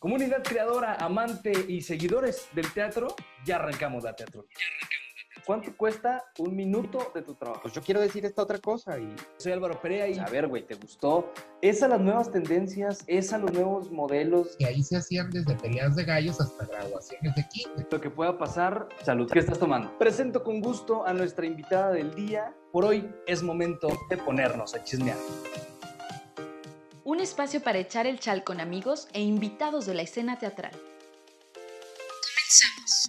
Comunidad creadora, amante y seguidores del teatro, ya arrancamos la teatro. ¿Cuánto cuesta un minuto de tu trabajo? Pues yo quiero decir esta otra cosa y... Soy Álvaro Perea y a ver, güey, ¿te gustó? ¿Es a las nuevas tendencias? ¿Es a los nuevos modelos? Y ahí se hacían desde peleas de gallos hasta graduaciones de kinder. Lo que pueda pasar, salud. ¿Qué estás tomando? Presento con gusto a nuestra invitada del día. Por hoy es momento de ponernos a chismear. Un espacio para echar el chal con amigos e invitados de la escena teatral. Comenzamos.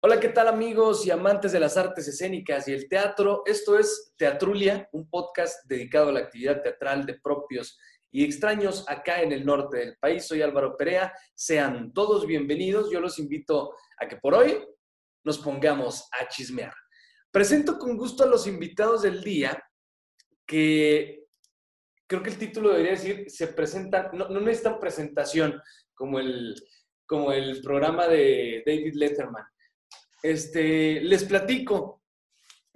Hola, ¿qué tal amigos y amantes de las artes escénicas y el teatro? Esto es Teatrulia, un podcast dedicado a la actividad teatral de propios y extraños acá en el norte del país. Soy Álvaro Perea. Sean todos bienvenidos. Yo los invito a que por hoy nos pongamos a chismear. Presento con gusto a los invitados del día que creo que el título debería decir, se presentan, no, no necesitan presentación como el, como el programa de David Letterman. Este, les platico,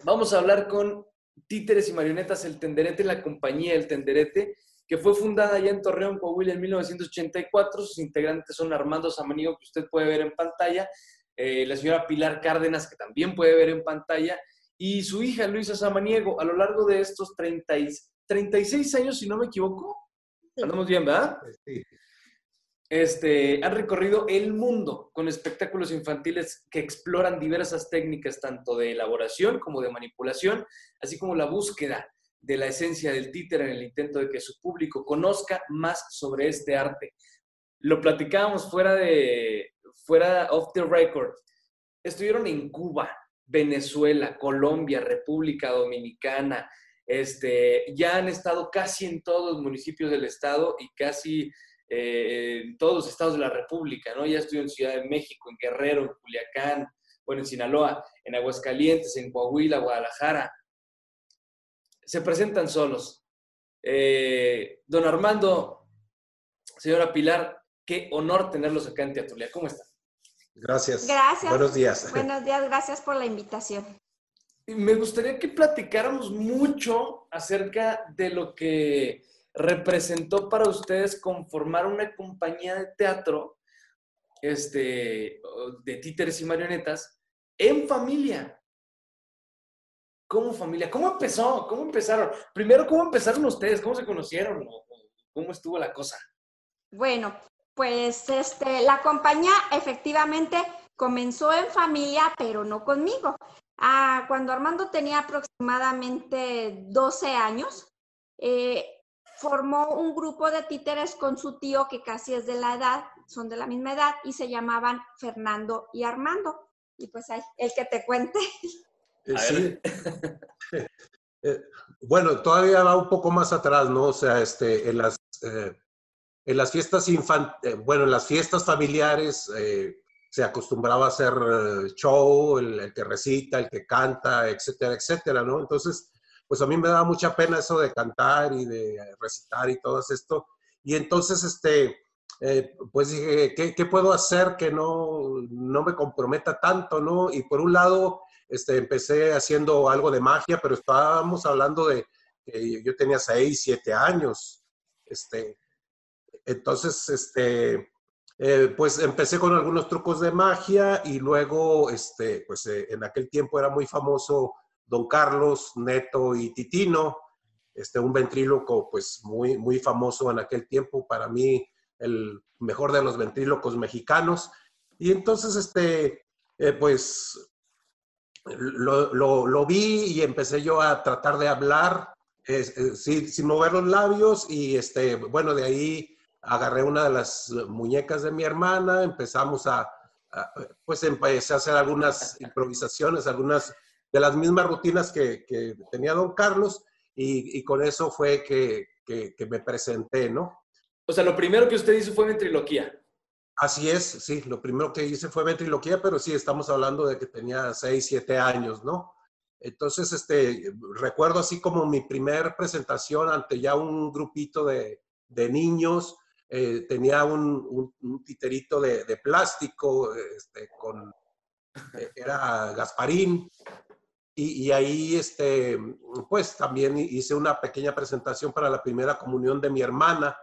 vamos a hablar con Títeres y Marionetas El Tenderete, la compañía El Tenderete, que fue fundada ya en Torreón, Coahuila en 1984. Sus integrantes son Armando Samaniego, que usted puede ver en pantalla, eh, la señora Pilar Cárdenas, que también puede ver en pantalla, y su hija Luisa Samaniego. A lo largo de estos 30, 36 años, si no me equivoco, andamos bien, ¿verdad? Sí. Este, han recorrido el mundo con espectáculos infantiles que exploran diversas técnicas tanto de elaboración como de manipulación, así como la búsqueda de la esencia del títer en el intento de que su público conozca más sobre este arte. Lo platicábamos fuera de fuera off the record. Estuvieron en Cuba, Venezuela, Colombia, República Dominicana, este, ya han estado casi en todos los municipios del estado y casi eh, en todos los estados de la República, ¿no? Ya estuve en Ciudad de México, en Guerrero, en Culiacán, bueno, en Sinaloa, en Aguascalientes, en Coahuila, Guadalajara. Se presentan solos. Eh, don Armando, señora Pilar, qué honor tenerlos acá en Teatrulia. ¿Cómo están? Gracias. Gracias. Buenos días. Buenos días, gracias por la invitación. Me gustaría que platicáramos mucho acerca de lo que representó para ustedes conformar una compañía de teatro este, de títeres y marionetas en familia. ¿Cómo familia? ¿Cómo empezó? ¿Cómo empezaron? Primero, ¿cómo empezaron ustedes? ¿Cómo se conocieron? ¿Cómo estuvo la cosa? Bueno, pues este, la compañía efectivamente comenzó en familia, pero no conmigo. Ah, cuando Armando tenía aproximadamente 12 años, eh, formó un grupo de títeres con su tío que casi es de la edad, son de la misma edad, y se llamaban Fernando y Armando. Y pues ahí, el que te cuente. Eh, sí. Eh, bueno, todavía va un poco más atrás, ¿no? O sea, este, en las, en las fiestas infantiles, bueno, en las fiestas familiares se acostumbraba a hacer show, el, el, que recita, el que canta, etcétera, etcétera, ¿no? Entonces, pues a mí me daba mucha pena eso de cantar y de recitar y todo esto. Y entonces, este, eh, pues dije, ¿qué, ¿qué, puedo hacer que no, no me comprometa tanto, no? Y por un lado, este, empecé haciendo algo de magia, pero estábamos hablando de que yo tenía 6, 7 años. Este, entonces, este, eh, pues empecé con algunos trucos de magia y luego, este, pues eh, en aquel tiempo era muy famoso Don Carlos, Neto y Titino, este, un ventríloco pues muy, muy famoso en aquel tiempo, para mí el mejor de los ventrílocos mexicanos. Y entonces, este, eh, pues lo, lo, lo, vi y empecé yo a tratar de hablar sin, sin, mover los labios y este, bueno, de ahí agarré una de las muñecas de mi hermana, empezamos a, a pues empecé a hacer algunas improvisaciones, algunas de las mismas rutinas que, que tenía don Carlos y, y con eso fue que, que, que, me presenté, ¿no? O sea, lo primero que usted hizo fue ventriloquía. Así es, sí, lo primero que hice fue ventriloquía, pero sí, estamos hablando de que tenía 6, 7 años, ¿no? Entonces, este, recuerdo así como mi primer presentación ante ya un grupito de, de niños, eh, tenía un, un, un, titerito de, de plástico, este, con, eh, era Gasparín, y, y, ahí, este, pues también hice una pequeña presentación para la primera comunión de mi hermana.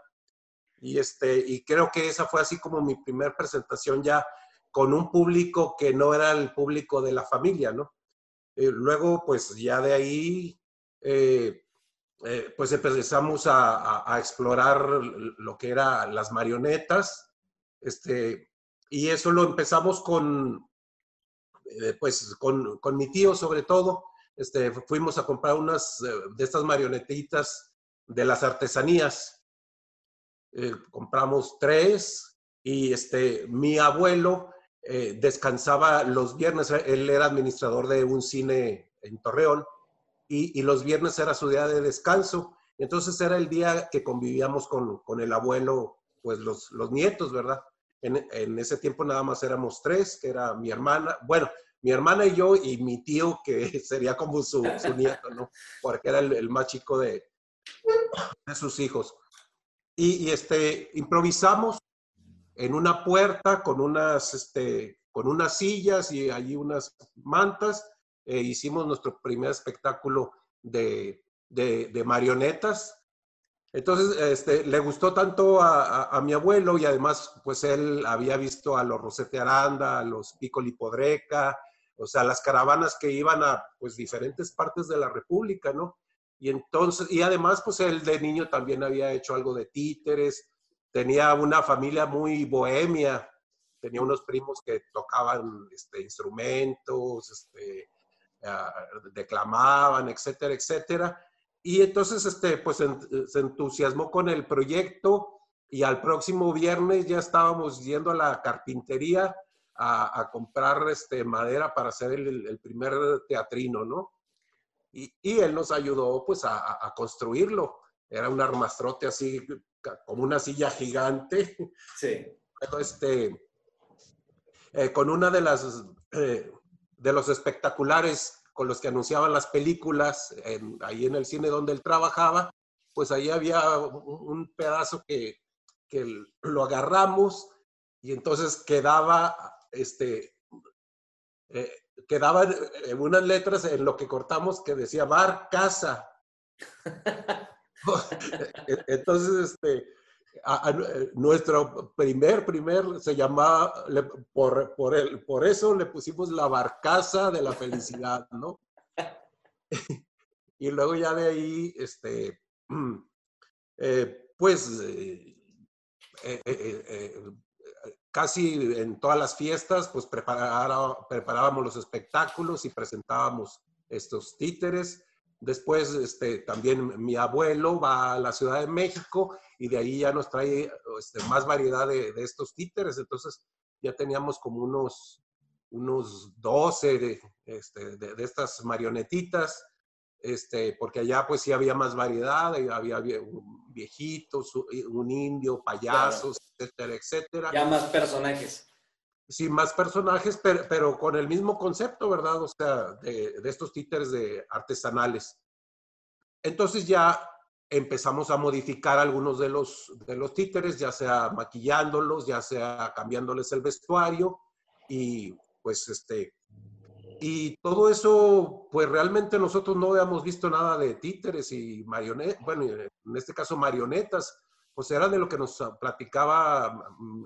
Y, este, y creo que esa fue así como mi primera presentación ya con un público que no era el público de la familia, ¿no? Eh, luego, pues ya de ahí, eh, eh, pues empezamos a, explorar lo que eran las marionetas, este, y eso lo empezamos con, pues con, con, mi tío sobre todo, este, fuimos a comprar unas de estas marionetitas de las artesanías, compramos tres, y este, mi abuelo eh, descansaba los viernes, él era administrador de un cine en Torreón y, los viernes era su día de descanso. Entonces era el día que convivíamos con, con el abuelo, pues los, los nietos, ¿verdad? En, ese tiempo nada más éramos tres, que era mi hermana, bueno, mi hermana y yo y mi tío, que sería como su, su nieto, ¿no? Porque era el, el más chico de, de sus hijos. Y, y, este, improvisamos en una puerta con unas, este, con unas sillas y allí unas mantas. Eh, hicimos nuestro primer espectáculo de, de, marionetas. Entonces, este, le gustó tanto a, a, mi abuelo y además, pues él había visto a los Rosete Aranda, a los Piccoli Podreca, o sea, las caravanas que iban a, pues, diferentes partes de la República, ¿no? Y entonces, y además, pues él de niño también había hecho algo de títeres, tenía una familia muy bohemia, tenía unos primos que tocaban este, instrumentos, este, declamaban, etcétera, etcétera. Y entonces, este, pues se entusiasmó con el proyecto y al próximo viernes ya estábamos yendo a la carpintería a, comprar este, madera para hacer el, primer teatrino, ¿no? Y, y, él nos ayudó pues a, a construirlo. Era un armastrote así como una silla gigante. Sí. Este, eh, con una de las eh, de los espectaculares con los que anunciaban las películas ahí en el cine donde él trabajaba, pues ahí había un, pedazo que, que, lo agarramos y entonces quedaba, este, eh, quedaban unas letras en lo que cortamos que decía bar casa. Entonces, este, eh, nuestro primer, primer, se llamaba, por, por, el, por eso le pusimos la barcaza de la felicidad, ¿no? y luego ya de ahí, este, eh, pues, eh, casi en todas las fiestas, pues preparábamos los espectáculos y presentábamos estos títeres. Después, este, también mi abuelo va a la Ciudad de México y de ahí ya nos trae este, más variedad de, estos títeres. Entonces, ya teníamos como unos, unos 12 este, de, de, estas marionetitas, este, porque allá pues sí había más variedad, había, viejitos, un indio, payasos, etcétera, etcétera. Ya más personajes sí, más personajes, pero, con el mismo concepto, ¿verdad? O sea, de, estos títeres de artesanales. Entonces ya empezamos a modificar algunos de los, de los títeres, ya sea maquillándolos, ya sea cambiándoles el vestuario y pues este, y todo eso, pues realmente nosotros no habíamos visto nada de títeres y marionetas, bueno, en este caso marionetas, pues era de lo que nos platicaba mm,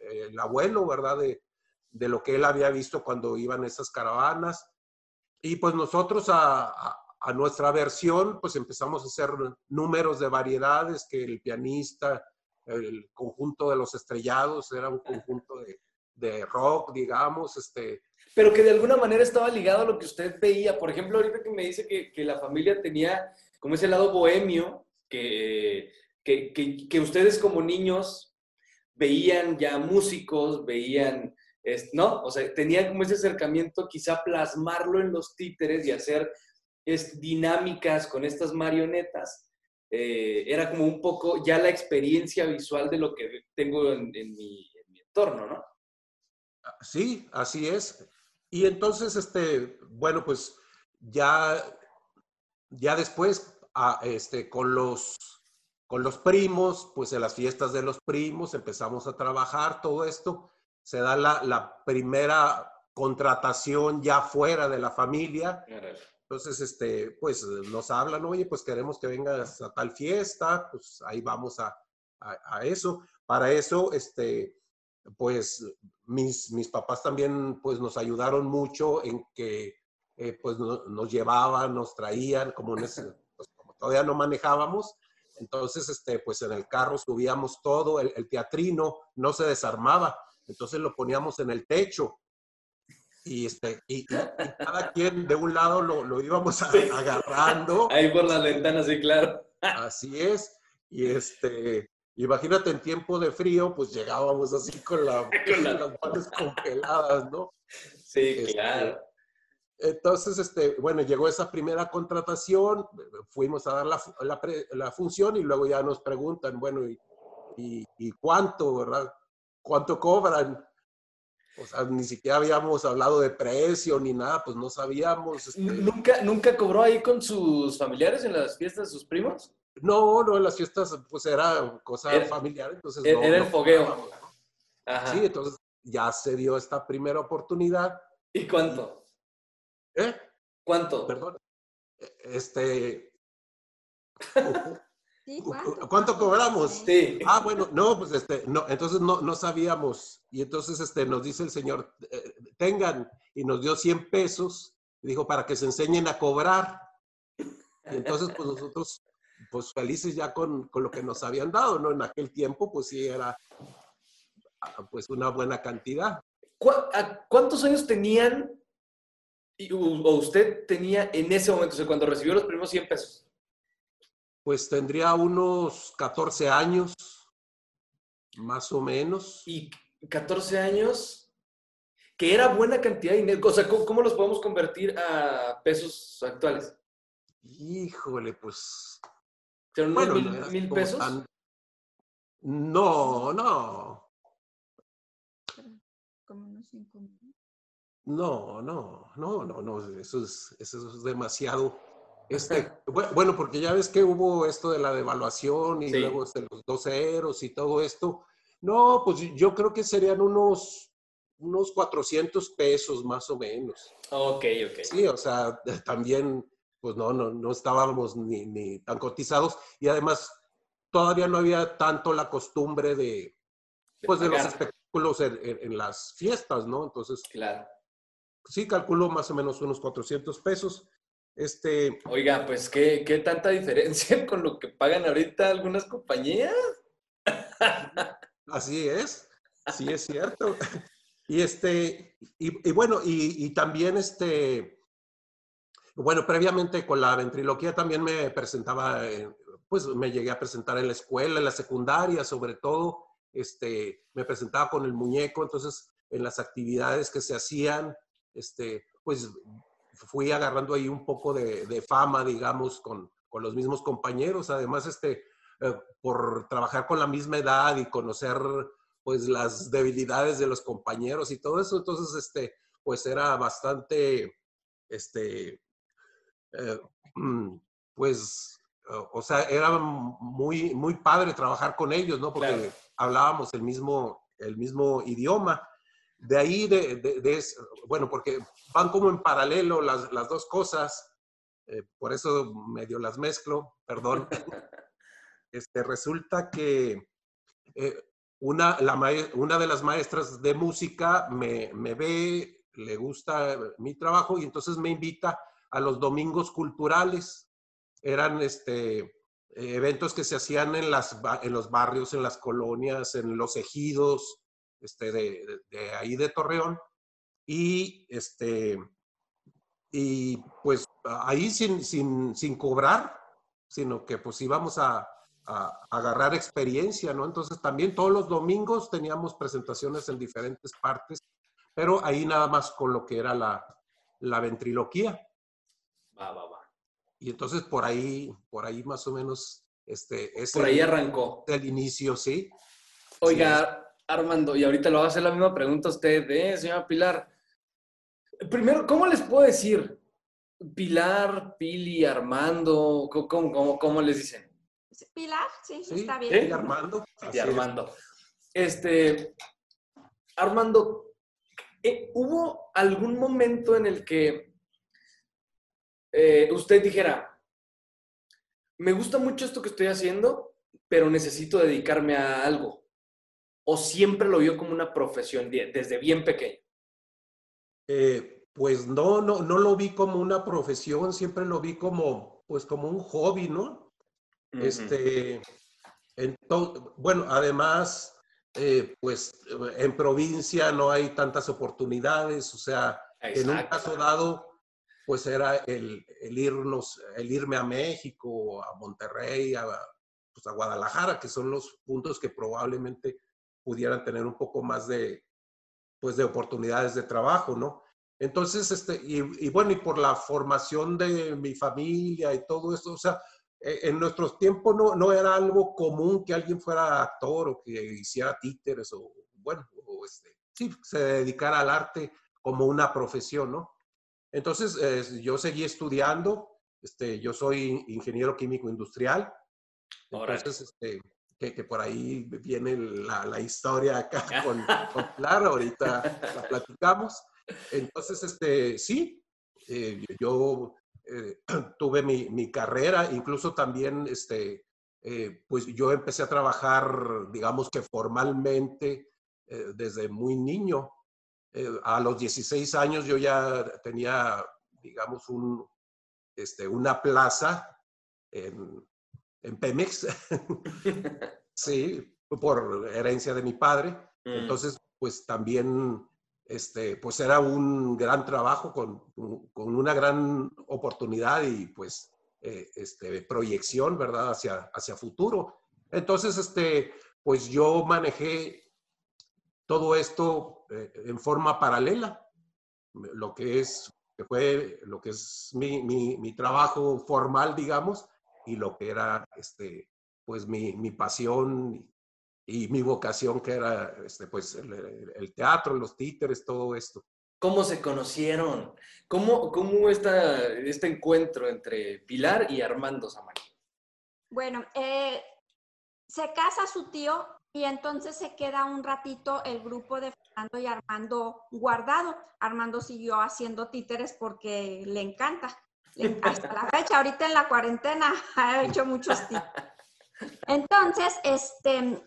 el abuelo, ¿verdad? De, de, lo que él había visto cuando iban esas caravanas. Y pues nosotros a, a, nuestra versión, pues empezamos a hacer números de variedades que el pianista, el conjunto de los estrellados, era un conjunto de, de rock, digamos, este... Pero que de alguna manera estaba ligado a lo que usted veía. Por ejemplo, ahorita que me dice que, que la familia tenía como ese lado bohemio, que, que, que, que ustedes como niños veían ya músicos, veían, ¿no? O sea, tenían como ese acercamiento, quizá plasmarlo en los títeres y hacer es, dinámicas con estas marionetas. Eh, era como un poco ya la experiencia visual de lo que tengo en, mi, entorno, ¿no? Sí, así es. Y entonces, este, bueno, pues ya, ya después, ah, este, con los con los primos, pues en las fiestas de los primos empezamos a trabajar todo esto. Se da la, primera contratación ya fuera de la familia. Entonces, este, pues nos hablan, oye, pues queremos que vengas a tal fiesta, pues ahí vamos a, a, eso. Para eso, este, pues mis, mis papás también pues nos ayudaron mucho en que eh, pues nos llevaban, nos traían, como, en ese, pues, como todavía no manejábamos, entonces este, pues en el carro subíamos todo, el, el teatrino no se desarmaba, entonces lo poníamos en el techo y, este, y, cada quien de un lado lo, lo íbamos agarrando. Ahí por las ventanas, sí, claro. Así es. Y este, imagínate en tiempo de frío, pues llegábamos así con, la, las manos congeladas, ¿no? Sí, este, claro. Entonces, este, bueno, llegó esa primera contratación, fuimos a dar la, la, la función y luego ya nos preguntan, bueno, ¿y, y, y cuánto, verdad? ¿Cuánto cobran? O sea, ni siquiera habíamos hablado de precio ni nada, pues no sabíamos. Este ¿Nunca, ¿Nunca cobró ahí con sus familiares en las fiestas de sus primos? No, no, en las fiestas pues era cosa familiar, entonces Era, no, era el fogueo. Ajá. Sí, entonces ya se dio esta primera oportunidad. ¿Y cuánto? ¿Eh? ¿Cuánto? Perdón. Este, Sí, ¿Cuánto cobramos? Sí. Ah, bueno, no, pues este, no, entonces no, no sabíamos. Y entonces este, nos dice el señor, eh, tengan, y nos dio 100 pesos, y dijo, para que se enseñen a cobrar. Y entonces, pues nosotros, pues felices ya con, con lo que nos habían dado, ¿no? En aquel tiempo, pues sí, era ah, pues una buena cantidad. ¿Cu- a- ¿Cuántos años tenían y- o usted tenía en ese momento, o sea, cuando recibió los primeros 100 pesos? Pues tendría unos 14 años, más o menos. Y 14 años, que era buena cantidad de dinero. O sea, ¿cómo, cómo los podemos convertir a pesos actuales? Híjole, pues ¿Serán unos Bueno, mil, mil pesos? tan- No, no, Como unos cinco mil. no, no, no, no, no, eso es, eso es demasiado. Este, bu- bueno, porque ya ves que hubo esto de la devaluación y Sí. luego de los dos ceros y todo esto. No, pues yo creo que serían unos, unos 400 pesos más o menos. Ok, ok. Sí, o sea, también, pues no, no, no estábamos ni, ni tan cotizados y además todavía no había tanto la costumbre de, pues de los espectáculos en, en- en las fiestas, ¿no? Entonces, Claro. sí, calculo más o menos unos 400 pesos. Este, Oiga, pues ¿qué, qué tanta diferencia con lo que pagan ahorita algunas compañías. así es, sí es cierto. Y este, y, y bueno, y, y también este, bueno, previamente con la ventriloquía también me presentaba, en- pues me llegué a presentar en la escuela, en la secundaria sobre todo, este, me presentaba con el muñeco, entonces en las actividades que se hacían, este, pues fui agarrando ahí un poco de, de fama, digamos, con, con los mismos compañeros. Además, este, eh, por trabajar con la misma edad y conocer pues las debilidades de los compañeros y todo eso, entonces, este, pues era bastante, este, eh, pues, o- o sea, era muy, muy padre trabajar con ellos, ¿no? Porque Claro. hablábamos el mismo, el mismo idioma. De ahí, de, de- bueno, porque van como en paralelo las, las dos cosas, eh, por eso medio las mezclo, perdón. Este, resulta que eh, una, la una de las maestras de música me, me ve, le gusta mi trabajo y entonces me invita a los domingos culturales. Eran este, eventos que se hacían en, las, en los barrios, en las colonias, en los ejidos este, de, de- ahí de Torreón. Y, este, y pues ahí sin, sin, sin cobrar, sino que pues íbamos a, a agarrar experiencia, ¿no? Entonces también todos los domingos teníamos presentaciones en diferentes partes, pero ahí nada más con lo que era la, la ventriloquía. Va, va, va. Y entonces por ahí, por ahí más o menos, este, es Por ahí arrancó. el inicio, ¿sí? Oiga, Armando, y ahorita le voy a hacer la misma pregunta a usted, ¿eh, señora Pilar? Primero, ¿cómo les puedo decir? Pilar, Pili, Armando, ¿cómo, cómo, cómo les dicen? Pilar, sí, Sí, está bien. ¿Eh? y Armando. Sí, así es. Armando. Este, Armando, eh, ¿hubo algún momento en el que eh, usted dijera, me gusta mucho esto que estoy haciendo, pero necesito dedicarme a algo? ¿O siempre lo vio como una profesión desde bien pequeño? Eh, pues no, no, no lo vi como una profesión, siempre lo vi como, pues como un hobby, ¿no? Este, bueno, además, eh, pues en provincia no hay tantas oportunidades, o sea, en un caso dado, pues era el, irnos, el irme a México, a Monterrey, a, pues a Guadalajara, que son los puntos que probablemente pudieran tener un poco más de, pues de oportunidades de trabajo, ¿no? Entonces, este, y, bueno, y por la formación de mi familia y todo eso, o sea, e, en nuestros tiempos no, no era algo común que alguien fuera actor o que hiciera títeres o, bueno, o este, sí, se dedicara al arte como una profesión, ¿no? Entonces, eh, yo seguí estudiando, este, yo soy ingeniero químico industrial, entonces, este, que, que, por ahí viene la, la historia acá con, con Clara, ahorita la platicamos. Entonces, este, sí, eh, yo eh, tuve mi, mi, carrera, incluso también, este, pues yo empecé a trabajar, digamos que formalmente, desde muy niño. Eh, a los 16 años yo ya tenía, digamos, un, este, una plaza en, en Pemex, sí, por herencia de mi padre. Mm. Entonces, pues también, este, pues era un gran trabajo con, con una gran oportunidad y pues eh, este, proyección, ¿verdad? Hacia, hacia futuro. Entonces, este, pues yo manejé todo esto eh, en forma paralela, lo que es, que fue, lo que es mi, mi, mi, trabajo formal, digamos, y lo que era, este, pues, mi, mi pasión y, mi vocación, que era, este, pues, el, teatro, los títeres, todo esto. ¿Cómo se conocieron? ¿Cómo, cómo está este encuentro entre Pilar y Armando Samayo? Bueno, eh, se casa su tío y entonces se queda un ratito el grupo de Fernando y Armando guardado. Armando siguió haciendo títeres porque le encanta. Hasta la fecha, ahorita en la cuarentena, ha hecho muchos títeres. Entonces, este,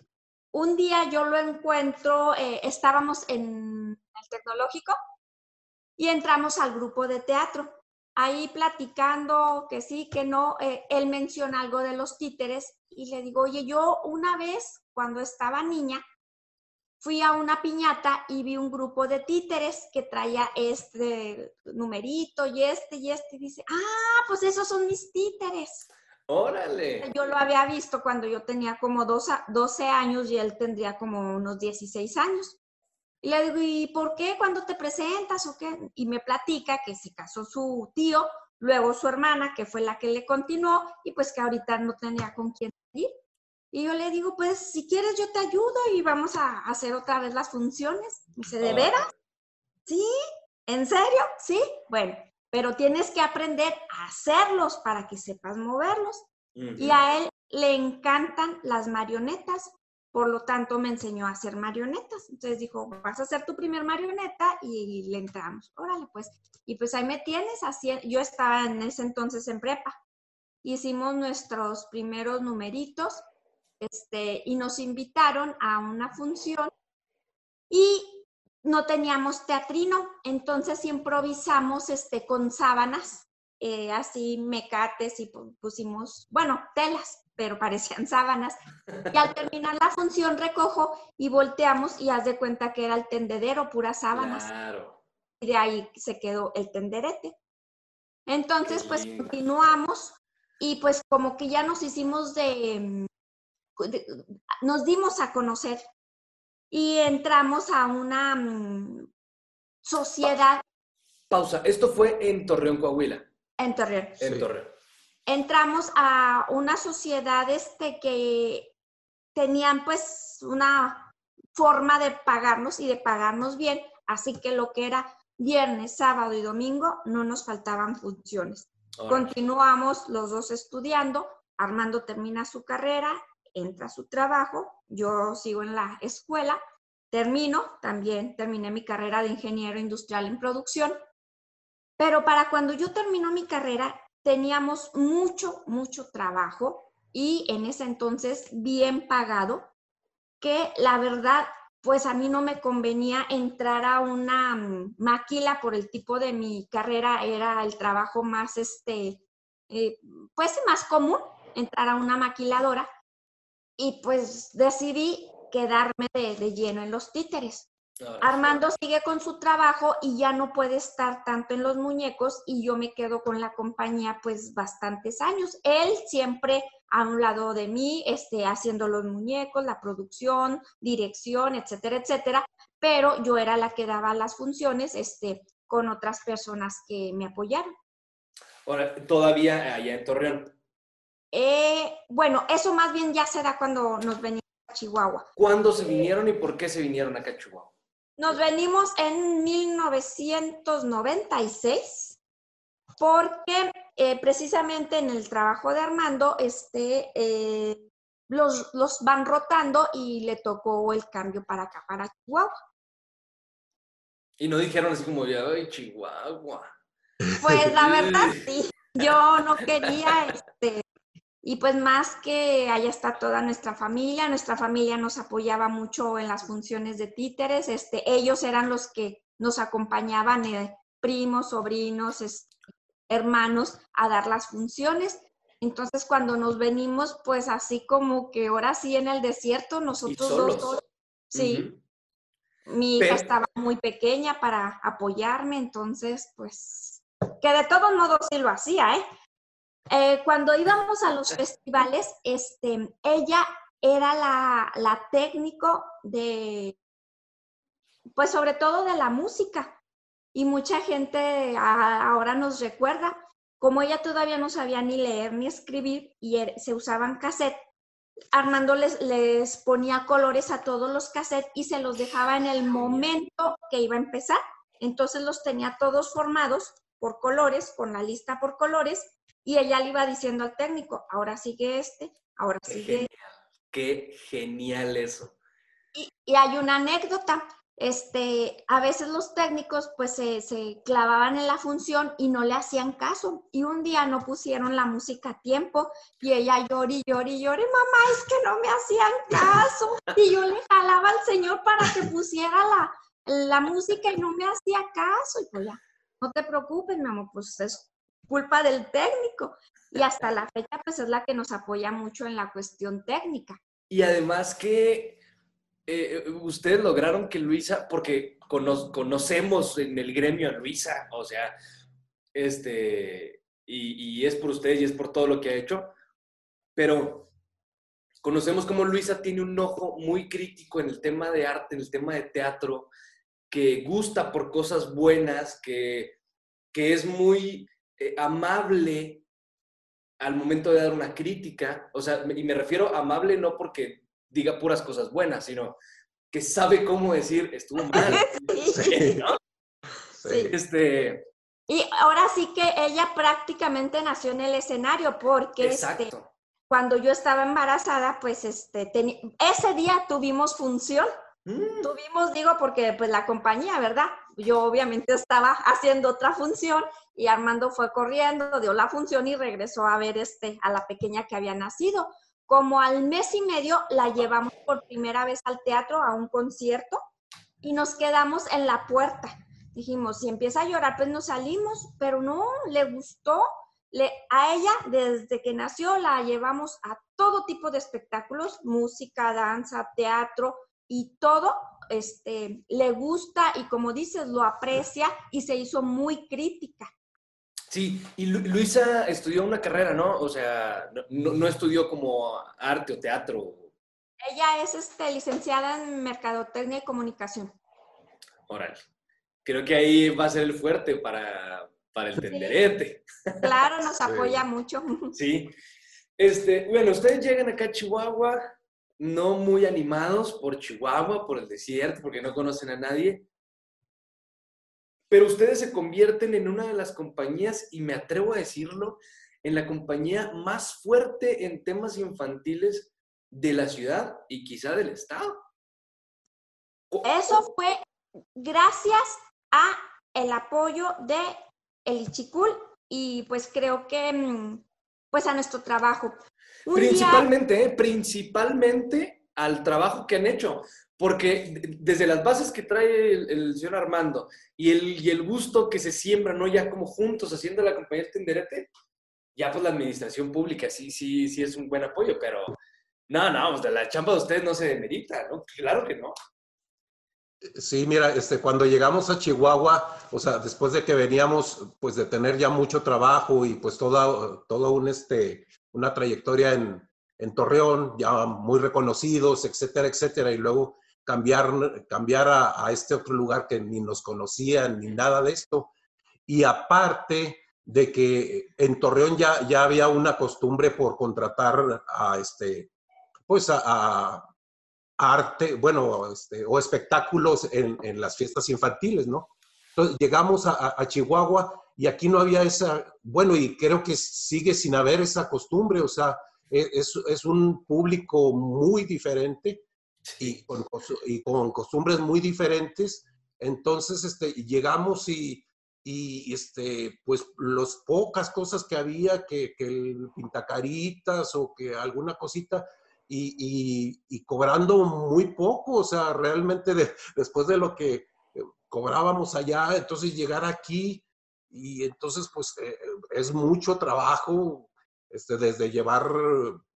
un día yo lo encuentro, eh, estábamos en el tecnológico y entramos al grupo de teatro. Ahí platicando que sí, que no, eh, él menciona algo de los títeres y le digo, oye, yo una vez cuando estaba niña, fui a una piñata y vi un grupo de títeres que traía este numerito y este y este y dice, ah, pues esos son mis títeres. Órale. Yo lo había visto cuando yo tenía como 12 años y él tendría como unos 16 años. Y le digo, ¿y por qué? ¿Cuándo te presentas o qué? Y me platica que se casó su tío, luego su hermana, que fue la que le continuó, y pues que ahorita no tenía con quién ir. Y yo le digo, pues si quieres yo te ayudo y vamos a hacer otra vez las funciones. Dice, ¿de veras? ¿Sí? ¿En serio? Sí. Bueno, pero tienes que aprender a hacerlos para que sepas moverlos. Y a él le encantan las marionetas, por lo tanto me enseñó a hacer marionetas. Entonces dijo, vas a hacer tu primer marioneta y le entramos. Órale, pues. Y pues ahí me tienes, así, yo estaba en ese entonces en prepa. Hicimos nuestros primeros numeritos este, y nos invitaron a una función y no teníamos teatrino, entonces improvisamos este, con sábanas, eh, así mecates y pusimos, bueno, telas, pero parecían sábanas. Y al terminar la función recojo y volteamos y haz de cuenta que era el tendedero, puras sábanas. Y de ahí se quedó el tenderete. Entonces, pues continuamos y pues como que ya nos hicimos de, nos dimos a conocer y entramos a una mm, sociedad. Pausa, esto fue en Torreón, Coahuila. En Torreón. En Torreón. Entramos a una sociedad este, que tenían pues una forma de pagarnos y de pagarnos bien, así que lo que era viernes, sábado y domingo no nos faltaban funciones. Continuamos los dos estudiando, Armando termina su carrera entra a su trabajo, yo sigo en la escuela, termino, también terminé mi carrera de ingeniero industrial en producción, pero para cuando yo termino mi carrera teníamos mucho, mucho trabajo y en ese entonces bien pagado, que la verdad, pues a mí no me convenía entrar a una mm, máquina por el tipo de mi carrera, era el trabajo más, este, eh, pues más común, entrar a una maquiladora y pues decidí quedarme de, lleno en los títeres. Armando sigue con su trabajo y ya no puede estar tanto en los muñecos y yo me quedo con la compañía pues bastantes años. Él siempre a un lado de mí, este, haciendo los muñecos, la producción, dirección, etcétera, etcétera, pero yo era la que daba las funciones este, con otras personas que me apoyaron. Ahora, todavía allá en Torreón. Eh, bueno, eso más bien ya se da cuando nos venimos a Chihuahua. ¿Cuándo se vinieron y por qué se vinieron acá a Chihuahua? Nos venimos en 1996 porque eh, precisamente en el trabajo de Armando este, eh, los, los van rotando y le tocó el cambio para acá, para Chihuahua. Y no dijeron así como, ya, ay, Chihuahua. Pues la verdad sí, yo no quería este, y pues más que allá está toda nuestra familia, nuestra familia nos apoyaba mucho en las funciones de títeres, este, ellos eran los que nos acompañaban, eh, primos, sobrinos, hermanos, a dar las funciones. Entonces cuando nos venimos, pues así como que ahora sí en el desierto, nosotros dos, sí. Mi hija estaba muy pequeña para apoyarme, entonces pues que de todos modos sí lo hacía, ¿eh? Eh, cuando íbamos a los festivales, este, ella era la, técnico de, pues sobre todo de la música. Y mucha gente ahora nos recuerda, como ella todavía no sabía ni leer ni escribir y er, se usaban cassette, Armando les, les ponía colores a todos los cassettes y se los dejaba en el momento que iba a empezar. Entonces los tenía todos formados por colores, con la lista por colores, y ella le iba diciendo al técnico, ahora sigue este, ahora sigue este. Qué genial eso. Y, hay una anécdota, este, a veces los técnicos pues se, clavaban en la función y no le hacían caso. Y un día no pusieron la música a tiempo y ella lloró y lloró y lloró, mamá, es que no me hacían caso. Y yo le jalaba al señor para que pusiera la, la música y no me hacía caso. Y pues ya, no te preocupes, mi amor, pues es culpa del técnico. Y hasta la fecha, pues es la que nos apoya mucho en la cuestión técnica. Y además que eh, ustedes lograron que Luisa, porque conocemos en el gremio a Luisa, o sea, este, y, y, es por ustedes y es por todo lo que ha hecho, pero conocemos como Luisa tiene un ojo muy crítico en el tema de arte, en el tema de teatro, que gusta por cosas buenas, que, que es muy eh, amable al momento de dar una crítica, o sea, y me refiero amable no porque diga puras cosas buenas, sino que sabe cómo decir estuvo mal. Sí. sí. Este, y ahora sí que ella prácticamente nació en el escenario porque este, cuando yo estaba embarazada, pues este, ese día tuvimos función. Mm. Tuvimos, digo, porque pues la compañía, ¿verdad? Yo obviamente estaba haciendo otra función y Armando fue corriendo, dio la función y regresó a ver este, a la pequeña que había nacido. Como al mes y medio la llevamos por primera vez al teatro, a un concierto, y nos quedamos en la puerta. Dijimos, si empieza a llorar, pues nos salimos, pero no, le gustó. Le, a ella, desde que nació, la llevamos a todo tipo de espectáculos, música, danza, teatro y todo, este, le gusta y como dices, lo aprecia y se hizo muy crítica. Sí, y Luisa estudió una carrera, ¿no? O sea, no, estudió como arte o teatro. Ella es este, licenciada en Mercadotecnia y Comunicación. Órale. Creo que ahí va a ser el fuerte para, para el tenderete. Claro, nos apoya mucho. Sí. Este, bueno, ustedes llegan acá a Chihuahua, no muy animados por Chihuahua, por el desierto, porque no conocen a nadie pero ustedes se convierten en una de las compañías, y me atrevo a decirlo, en la compañía más fuerte en temas infantiles de la ciudad y quizá del estado. Eso fue gracias a el apoyo de el Chicul y pues creo que mm, pues a nuestro trabajo. Principalmente, ¿eh? principalmente al trabajo que han hecho. Porque desde las bases que trae el, señor Armando y el, y el, gusto que se siembra, ¿no? Ya como juntos haciendo la compañía Tenderete, ya pues la administración pública sí, sí, sí es un buen apoyo, pero no, no, pues, la chamba de ustedes no se demerita, ¿no? Claro que no. Sí, mira, este, cuando llegamos a Chihuahua, o sea, después de que veníamos, pues, de tener ya mucho trabajo y pues toda, toda un, este, una trayectoria en, en Torreón, ya muy reconocidos, etcétera, etcétera, y luego cambiar, cambiar a, a, este otro lugar que ni nos conocían ni nada de esto. Y aparte de que en Torreón ya, ya había una costumbre por contratar a este, pues a, arte, bueno, este, o espectáculos en, en, las fiestas infantiles, ¿no? Entonces llegamos a, a, Chihuahua y aquí no había esa, bueno, y creo que sigue sin haber esa costumbre, o sea, e, es, es un público muy diferente y con, y con costumbres muy diferentes. Entonces, este, llegamos y, y este, pues las pocas cosas que había, que, que el pintacaritas o que alguna cosita, y, y, cobrando muy poco, o sea, realmente después de lo que eh, cobrábamos allá, entonces llegar aquí y entonces pues eh, es mucho trabajo, este, desde llevar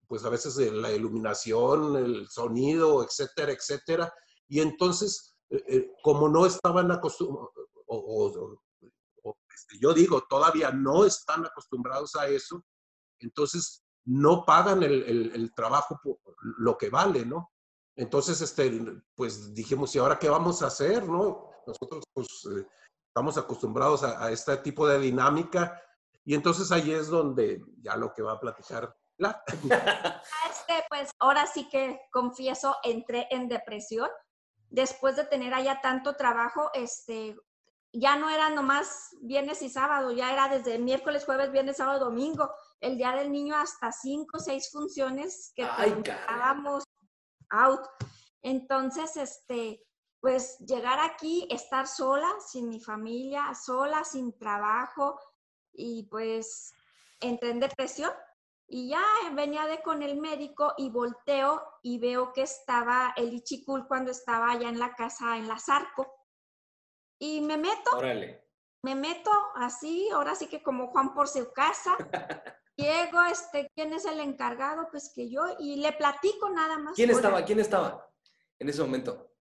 pues a veces la iluminación, el sonido, etcétera, etcétera. Y entonces, eh, eh, como no estaban acostumbrados, o, este, yo digo, todavía no están acostumbrados a eso, entonces no pagan el, trabajo por lo que vale, ¿no? Entonces, este, pues dijimos, ¿y ahora qué vamos a hacer, no? Nosotros, pues, eh, estamos acostumbrados a, a, este tipo de dinámica y entonces ahí es donde ya lo que va a platicar este, pues ahora sí que confieso, entré en depresión. Después de tener allá tanto trabajo, este, ya no era nomás viernes y sábado, ya era desde miércoles, jueves, viernes, sábado, domingo. El día del niño hasta cinco, seis funciones que estábamos out. Entonces, este, pues llegar aquí, estar sola, sin mi familia, sola, sin trabajo, y pues entré en depresión y ya venía de con el médico y volteo y veo que estaba el Ichicul cuando estaba allá en la casa en la Zarco. Y me meto. Órale. Me meto así, ahora sí que como Juan por su casa. Llego, este, ¿quién es el encargado? Pues que yo, y le platico nada más. ¿Quién estaba? ¿Quién estaba en ese momento?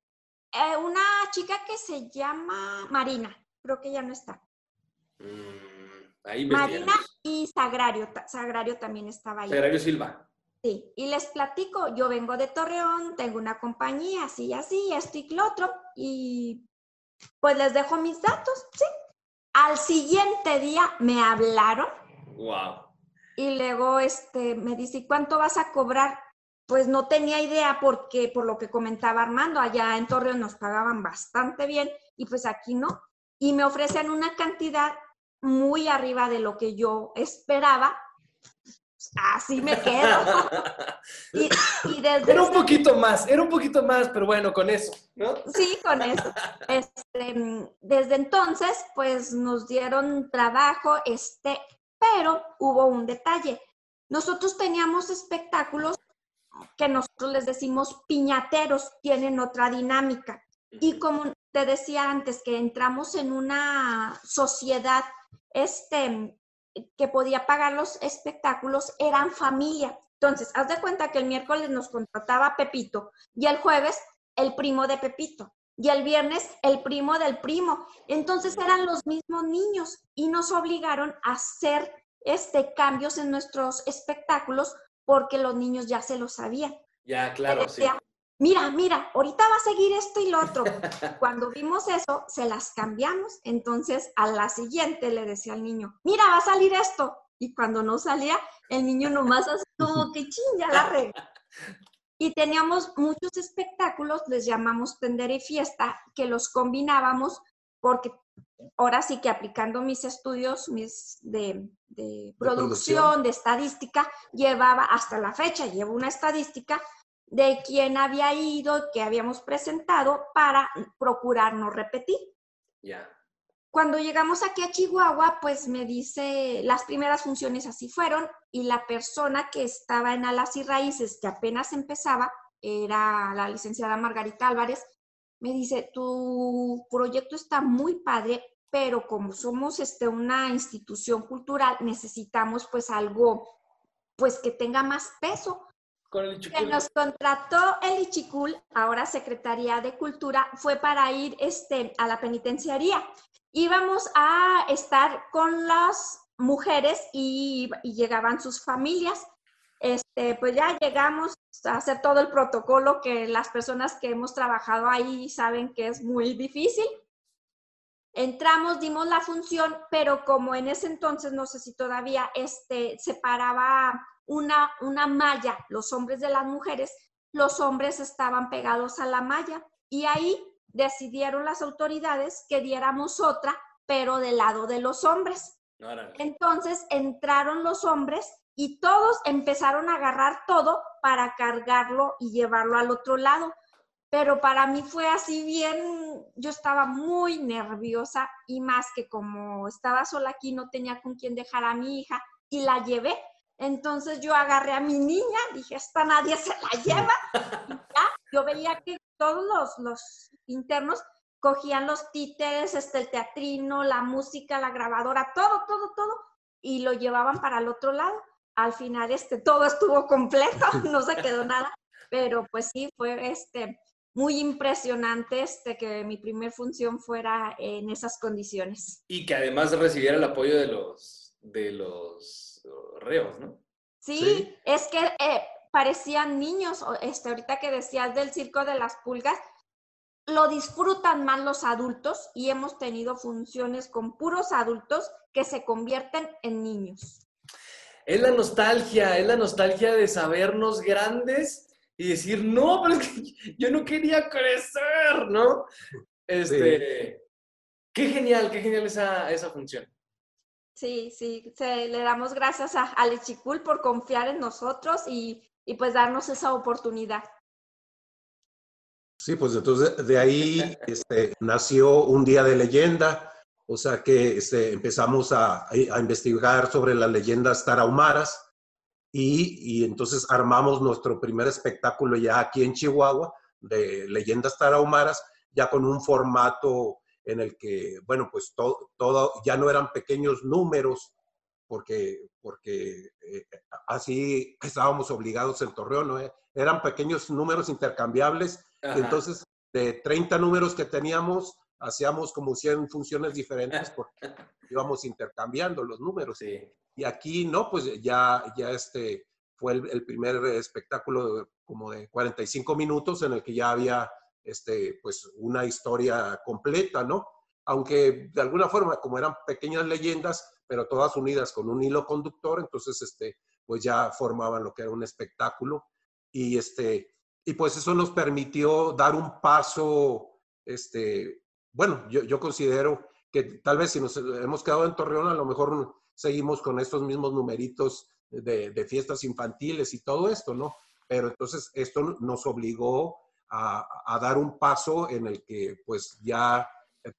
Eh, una chica que se llama Marina, creo que ya no está. Mm. Marina y Sagrario, Sagrario también estaba ahí. Sagrario Silva. Sí, y les platico, yo vengo de Torreón, tengo una compañía, así y así, esto y lo otro, y pues les dejo mis datos, sí. Al siguiente día me hablaron. Wow. Y luego este, me dice, ¿cuánto vas a cobrar? Pues no tenía idea porque por lo que comentaba Armando, allá en Torreón nos pagaban bastante bien y pues aquí no. Y me ofrecen una cantidad muy arriba de lo que yo esperaba. Así me quedo. y, era un poquito más, era un poquito más, pero bueno, con eso, ¿no? Sí, con eso. Este, desde entonces, pues nos dieron trabajo, este, pero hubo un detalle. Nosotros teníamos espectáculos que nosotros les decimos piñateros, tienen otra dinámica. Y como te decía antes, que entramos en una sociedad este, que podía pagar los espectáculos eran familia. Entonces, haz de cuenta que el miércoles nos contrataba Pepito y el jueves el primo de Pepito y el viernes el primo del primo. Entonces eran los mismos niños y nos obligaron a hacer este, cambios en nuestros espectáculos porque los niños ya se lo sabían. Ya, claro, sí mira, mira, ahorita va a seguir esto y lo otro. Cuando vimos eso, se las cambiamos. Entonces, a la siguiente le decía al niño, mira, va a salir esto. Y cuando no salía, el niño nomás así como que ching, ya la regla. Y teníamos muchos espectáculos, les llamamos tender y fiesta, que los combinábamos porque ahora sí que aplicando mis estudios mis de, de producción, de estadística, llevaba hasta la fecha, llevo una estadística de quién había ido, que habíamos presentado para procurar no repetir. Ya. cuando llegamos aquí a Chihuahua, pues me dice, las primeras funciones así fueron y la persona que estaba en Alas y Raíces, que apenas empezaba, era la licenciada Margarita Álvarez, me dice, tu proyecto está muy padre, pero como somos este, una institución cultural, necesitamos pues algo pues que tenga más peso. Con el que nos contrató el Ichicul, ahora Secretaría de Cultura, fue para ir este, a la penitenciaría. Íbamos a estar con las mujeres y, y llegaban sus familias. Este, pues ya llegamos hacer todo el protocolo que las personas que hemos trabajado ahí saben que es muy difícil. Entramos, dimos la función, pero como en ese entonces, no sé si todavía, este, separaba una, una malla, los hombres de las mujeres, los hombres estaban pegados a la malla y ahí decidieron las autoridades que diéramos otra, pero del lado de los hombres. Entonces entraron los hombres y todos empezaron a agarrar todo para cargarlo y llevarlo al otro lado. Pero para mí fue así bien, yo estaba muy nerviosa y más que como estaba sola aquí, no tenía con quién dejar a mi hija y la llevé. Entonces yo agarré a mi niña, dije, esta nadie se la lleva. Ya, yo veía que todos los, los internos cogían los títeres, este, el teatrino, la música, la grabadora, todo, todo, todo, y lo llevaban para el otro lado. Al final, este, todo estuvo completo, no se quedó nada, pero pues sí, fue este, muy impresionante este, que mi primer función fuera en esas condiciones. Y que además recibiera el apoyo de los, de los reos, ¿no? Sí, es que eh, parecían niños, este, ahorita que decías del circo de las pulgas, lo disfrutan más los adultos y hemos tenido funciones con puros adultos que se convierten en niños. Es la nostalgia, es la nostalgia de sabernos grandes y decir, no, pero es que yo no quería crecer, ¿no? Este, Qué genial, qué genial esa, esa función. Sí, sí, le damos gracias a Alechicul por confiar en nosotros y, y pues darnos esa oportunidad. Sí, pues entonces de ahí este, nació un día de leyenda, o sea que este, empezamos a, a, investigar sobre las leyendas tarahumaras y, y, entonces armamos nuestro primer espectáculo ya aquí en Chihuahua de leyendas tarahumaras, ya con un formato en el que, bueno, pues todo, todo ya no eran pequeños números, porque, porque eh, así estábamos obligados en Torreón, ¿no? eran pequeños números intercambiables entonces, de 30 números que teníamos, hacíamos como 100 funciones diferentes porque íbamos intercambiando los números. Y aquí, no, pues ya, ya este fue el, primer espectáculo como de 45 minutos en el que ya había este, pues una historia completa, ¿no? Aunque de alguna forma, como eran pequeñas leyendas, pero todas unidas con un hilo conductor, entonces, este, pues ya formaban lo que era un espectáculo. Y este, y pues eso nos permitió dar un paso, este, bueno, yo, yo considero que tal vez si nos hemos quedado en Torreón, a lo mejor seguimos con estos mismos numeritos de, de fiestas infantiles y todo esto, ¿no? Pero entonces esto nos obligó a, a, dar un paso en el que pues ya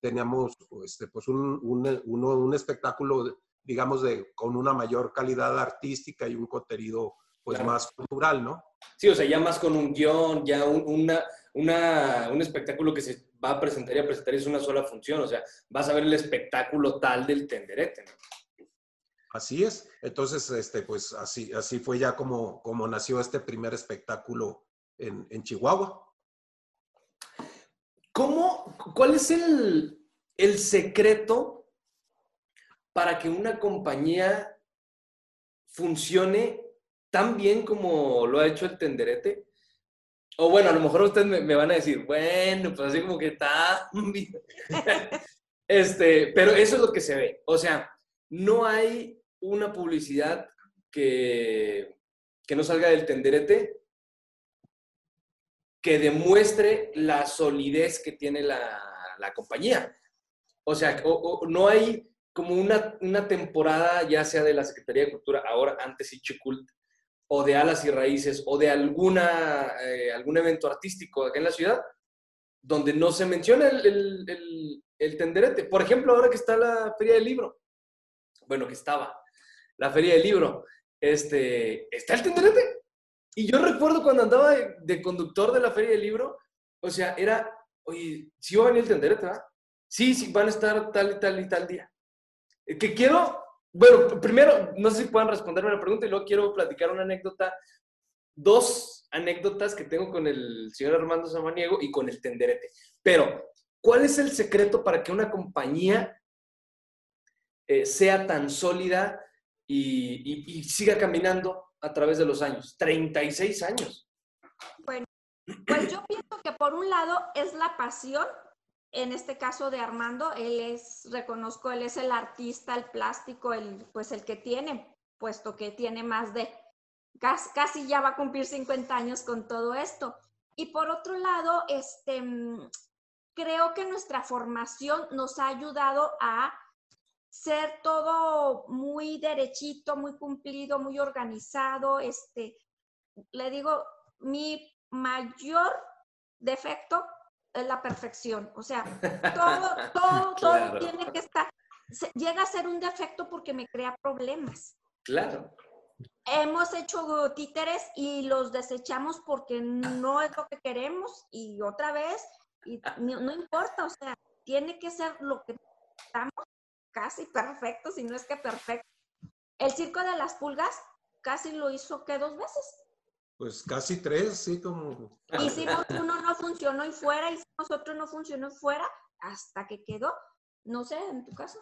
teníamos este, pues un, un, un, espectáculo, digamos, de, con una mayor calidad artística y un contenido pues más cultural, ¿no? Sí, o sea, ya más con un guion, ya un, una, una, un espectáculo que se va a presentar y a presentar es una sola función, o sea, vas a ver el espectáculo tal del tenderete, ¿no? Así es. Entonces, este, pues así, así fue ya como, como nació este primer espectáculo en, en Chihuahua. ¿Cómo, cuál es el, el secreto para que una compañía funcione tan bien como lo ha hecho el tenderete? O bueno, a lo mejor ustedes me, van a decir, bueno, pues así como que está este, pero eso es lo que se ve. O sea, no hay una publicidad que, que no salga del tenderete que demuestre la solidez que tiene la, la compañía. O sea, no hay como una, una, temporada, ya sea de la Secretaría de Cultura, ahora antes y Chicult, o de alas y raíces o de alguna, eh, algún evento artístico aquí en la ciudad, donde no se menciona el, el tenderete. Por ejemplo, ahora que está la Feria del Libro, bueno, que estaba la Feria del Libro, este, está el tenderete. Y yo recuerdo cuando andaba de, conductor de la Feria del Libro, o sea, era, oye, si va a venir el tenderete, ¿verdad? Sí, sí, van a estar tal y tal y tal día. Eh, que quiero, bueno, primero, no sé si puedan responderme la pregunta y luego quiero platicar una anécdota, dos anécdotas que tengo con el señor Armando Samaniego y con el tenderete. Pero, ¿cuál es el secreto para que una compañía eh, sea tan sólida y, siga caminando a través de los años? 36 años. Bueno, pues yo pienso que por un lado es la pasión en este caso de Armando, él es, reconozco, él es el artista, el plástico, el, pues el que tiene, puesto que tiene más de, casi, ya va a cumplir 50 años con todo esto. Y por otro lado, este, creo que nuestra formación nos ha ayudado a ser todo muy derechito, muy cumplido, muy organizado. Este, le digo, mi mayor defecto la perfección. O sea, todo, todo, todo tiene que estar. Llega a ser un defecto porque me crea problemas. Claro. Hemos hecho títeres y los desechamos porque no es lo que queremos y otra vez, y no, importa, o sea, tiene que ser lo que estamos casi perfecto, si no es que perfecto. El circo de las pulgas casi lo hizo que dos veces. Pues casi tres, sí, como... Hicimos uno, no funcionó y fuera, hicimos otro, no funcionó y fuera, hasta que quedó. No sé, en tu caso.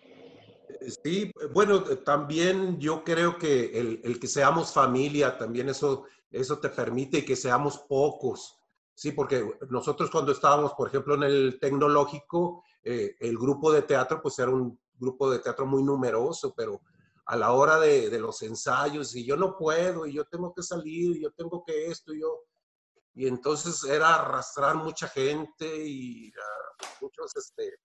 Eh, sí, bueno, también yo creo que el, que seamos familia, también eso, eso te permite que seamos pocos. Sí, porque nosotros cuando estábamos, por ejemplo, en el tecnológico, eh, el grupo de teatro, pues era un grupo de teatro muy numeroso, pero a la hora de, los ensayos y yo no puedo y yo tengo que salir y yo tengo que esto y yo. Y entonces era arrastrar mucha gente y ah, muchos, este,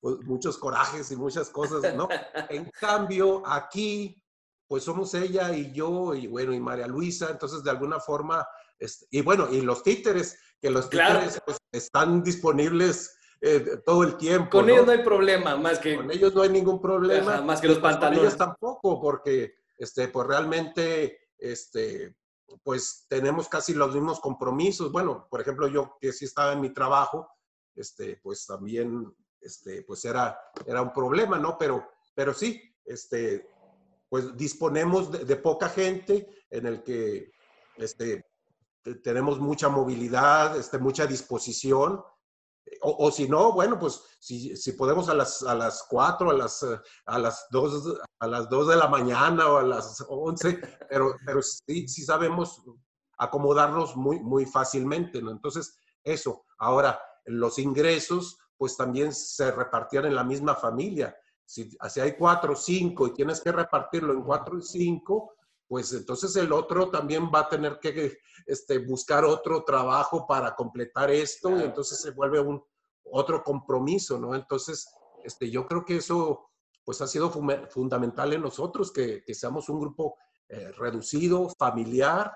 pues, muchos corajes y muchas cosas, ¿no? En cambio, aquí, pues somos ella y yo y bueno, y María Luisa, entonces de alguna forma, este, y bueno, y los títeres, que los títeres pues, están disponibles eh, todo el tiempo. Con ellos no hay problema, más que... Con ellos no hay ningún problema. más que los pantalones. Con ellos tampoco, porque este, pues realmente, este, pues tenemos casi los mismos compromisos. Bueno, por ejemplo, yo que sí estaba en mi trabajo, este, pues también, este, pues era, era un problema, ¿no? Pero, pero sí, este, pues disponemos de, de poca gente en el que, este, tenemos mucha movilidad, este, mucha disposición o, si no, bueno, pues si, si podemos a las, a las 4, a las, a, las 2, a las 2 de la mañana o a las 11, pero, pero sí, sí sabemos acomodarnos muy, muy fácilmente, ¿no? Entonces, eso. Ahora, los ingresos, pues también se repartían en la misma familia. Si, si hay 4 o 5 y tienes que repartirlo en 4 y 5, pues entonces el otro también va a tener que este, buscar otro trabajo para completar esto y entonces se vuelve un otro compromiso, ¿no? Entonces, este, yo creo que eso pues ha sido fundamental en nosotros, que, que seamos un grupo eh, reducido, familiar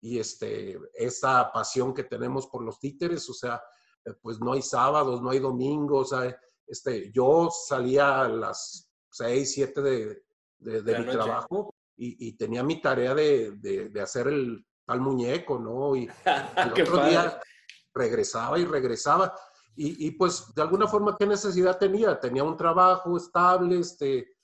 y este, esa pasión que tenemos por los títeres, o sea, eh, pues no hay sábados, no hay domingos, este, yo salía a las 6, 7 de, de, mi trabajo y, tenía mi tarea de, de, hacer el tal muñeco, ¿no? Y el otro día regresaba y regresaba. Y, y, pues de alguna forma, ¿qué necesidad tenía? Tenía un trabajo estable, este,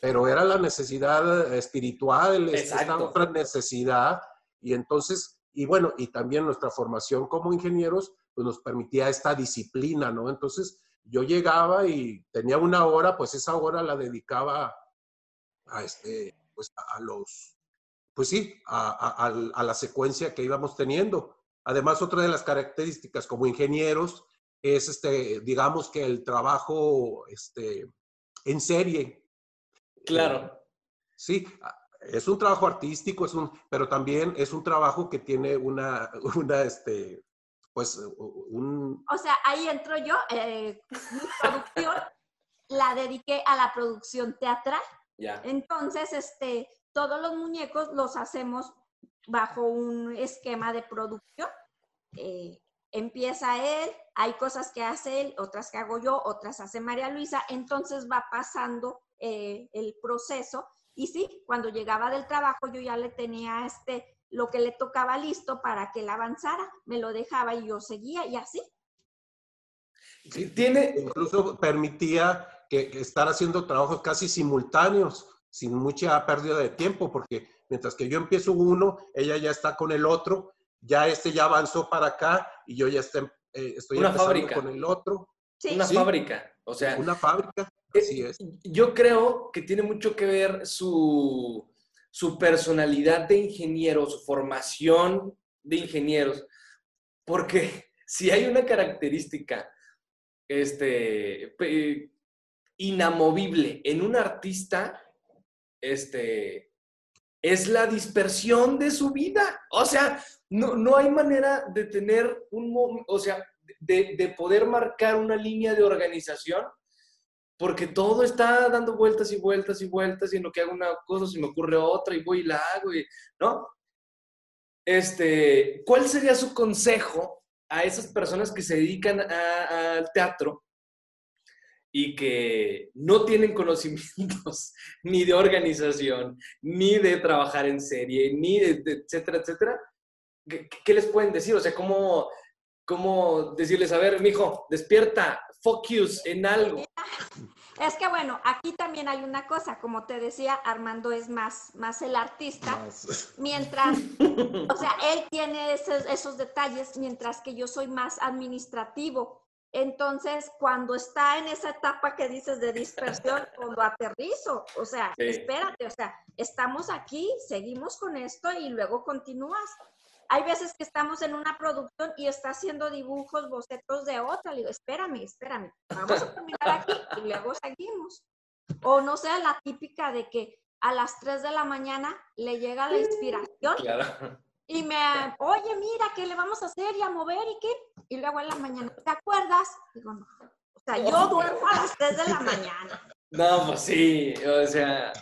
pero era la necesidad espiritual, esta otra necesidad. Y entonces, y bueno, y también nuestra formación como ingenieros, pues nos permitía esta disciplina, ¿no? Entonces, yo llegaba y tenía una hora, pues esa hora la dedicaba a, este, pues a los, pues sí, a, a, la secuencia que íbamos teniendo. Además, otra de las características como ingenieros es, este, digamos que el trabajo este, en serie. Claro. Eh, sí, es un trabajo artístico, es un, pero también es un trabajo que tiene una, una este, pues, un... O sea, ahí entro yo, eh, mi producción la dediqué a la producción teatral. Entonces, este, todos los muñecos los hacemos bajo un esquema de producción. Eh, empieza él, hay cosas que hace él, otras que hago yo, otras hace María Luisa, entonces va pasando eh, el proceso. Y sí, cuando llegaba del trabajo yo ya le tenía este, lo que le tocaba listo para que él avanzara, me lo dejaba y yo seguía y así. Sí, tiene... Incluso permitía que, estar haciendo trabajos casi simultáneos, sin mucha pérdida de tiempo, porque mientras que yo empiezo uno, ella ya está con el otro, ya este ya avanzó para acá y yo ya estoy, eh, estoy una fábrica. con el otro. Una fábrica, o sea. Una fábrica, eh, así es. Yo creo que tiene mucho que ver su, su personalidad de ingeniero, su formación de ingenieros, porque si hay una característica este, inamovible en un artista, este, es la dispersión de su vida. O sea, no, no hay manera de tener un, o sea, de, de, poder marcar una línea de organización, porque todo está dando vueltas y vueltas y vueltas, y en lo que hago una cosa se me ocurre otra y voy y la hago, y, ¿no? Este, ¿cuál sería su consejo a esas personas que se dedican al teatro y que no tienen conocimientos ni de organización, ni de trabajar en serie, ni de, etcétera, etcétera, ¿qué, les pueden decir? O sea, ¿cómo, cómo decirles, a ver, mijo, despierta, focus en algo? Es que bueno, aquí también hay una cosa, como te decía, Armando es más, más el artista, mientras, o sea, él tiene esos, esos detalles, mientras que yo soy más administrativo. Entonces, cuando está en esa etapa que dices de dispersión, cuando aterrizo, o sea, espérate, o sea, estamos aquí, seguimos con esto y luego continúas. Hay veces que estamos en una producción y está haciendo dibujos, bocetos de otra. Le digo, espérame, espérame, vamos a terminar aquí y luego seguimos. O no sea la típica de que a las 3 de la mañana le llega la inspiración. Claro. Y me, oye, mira, ¿qué le vamos a hacer y a mover y qué? Y luego en la mañana, ¿te acuerdas? Digo, no. O sea, yo duermo a las 3 de la mañana. No, pues sí, o sea,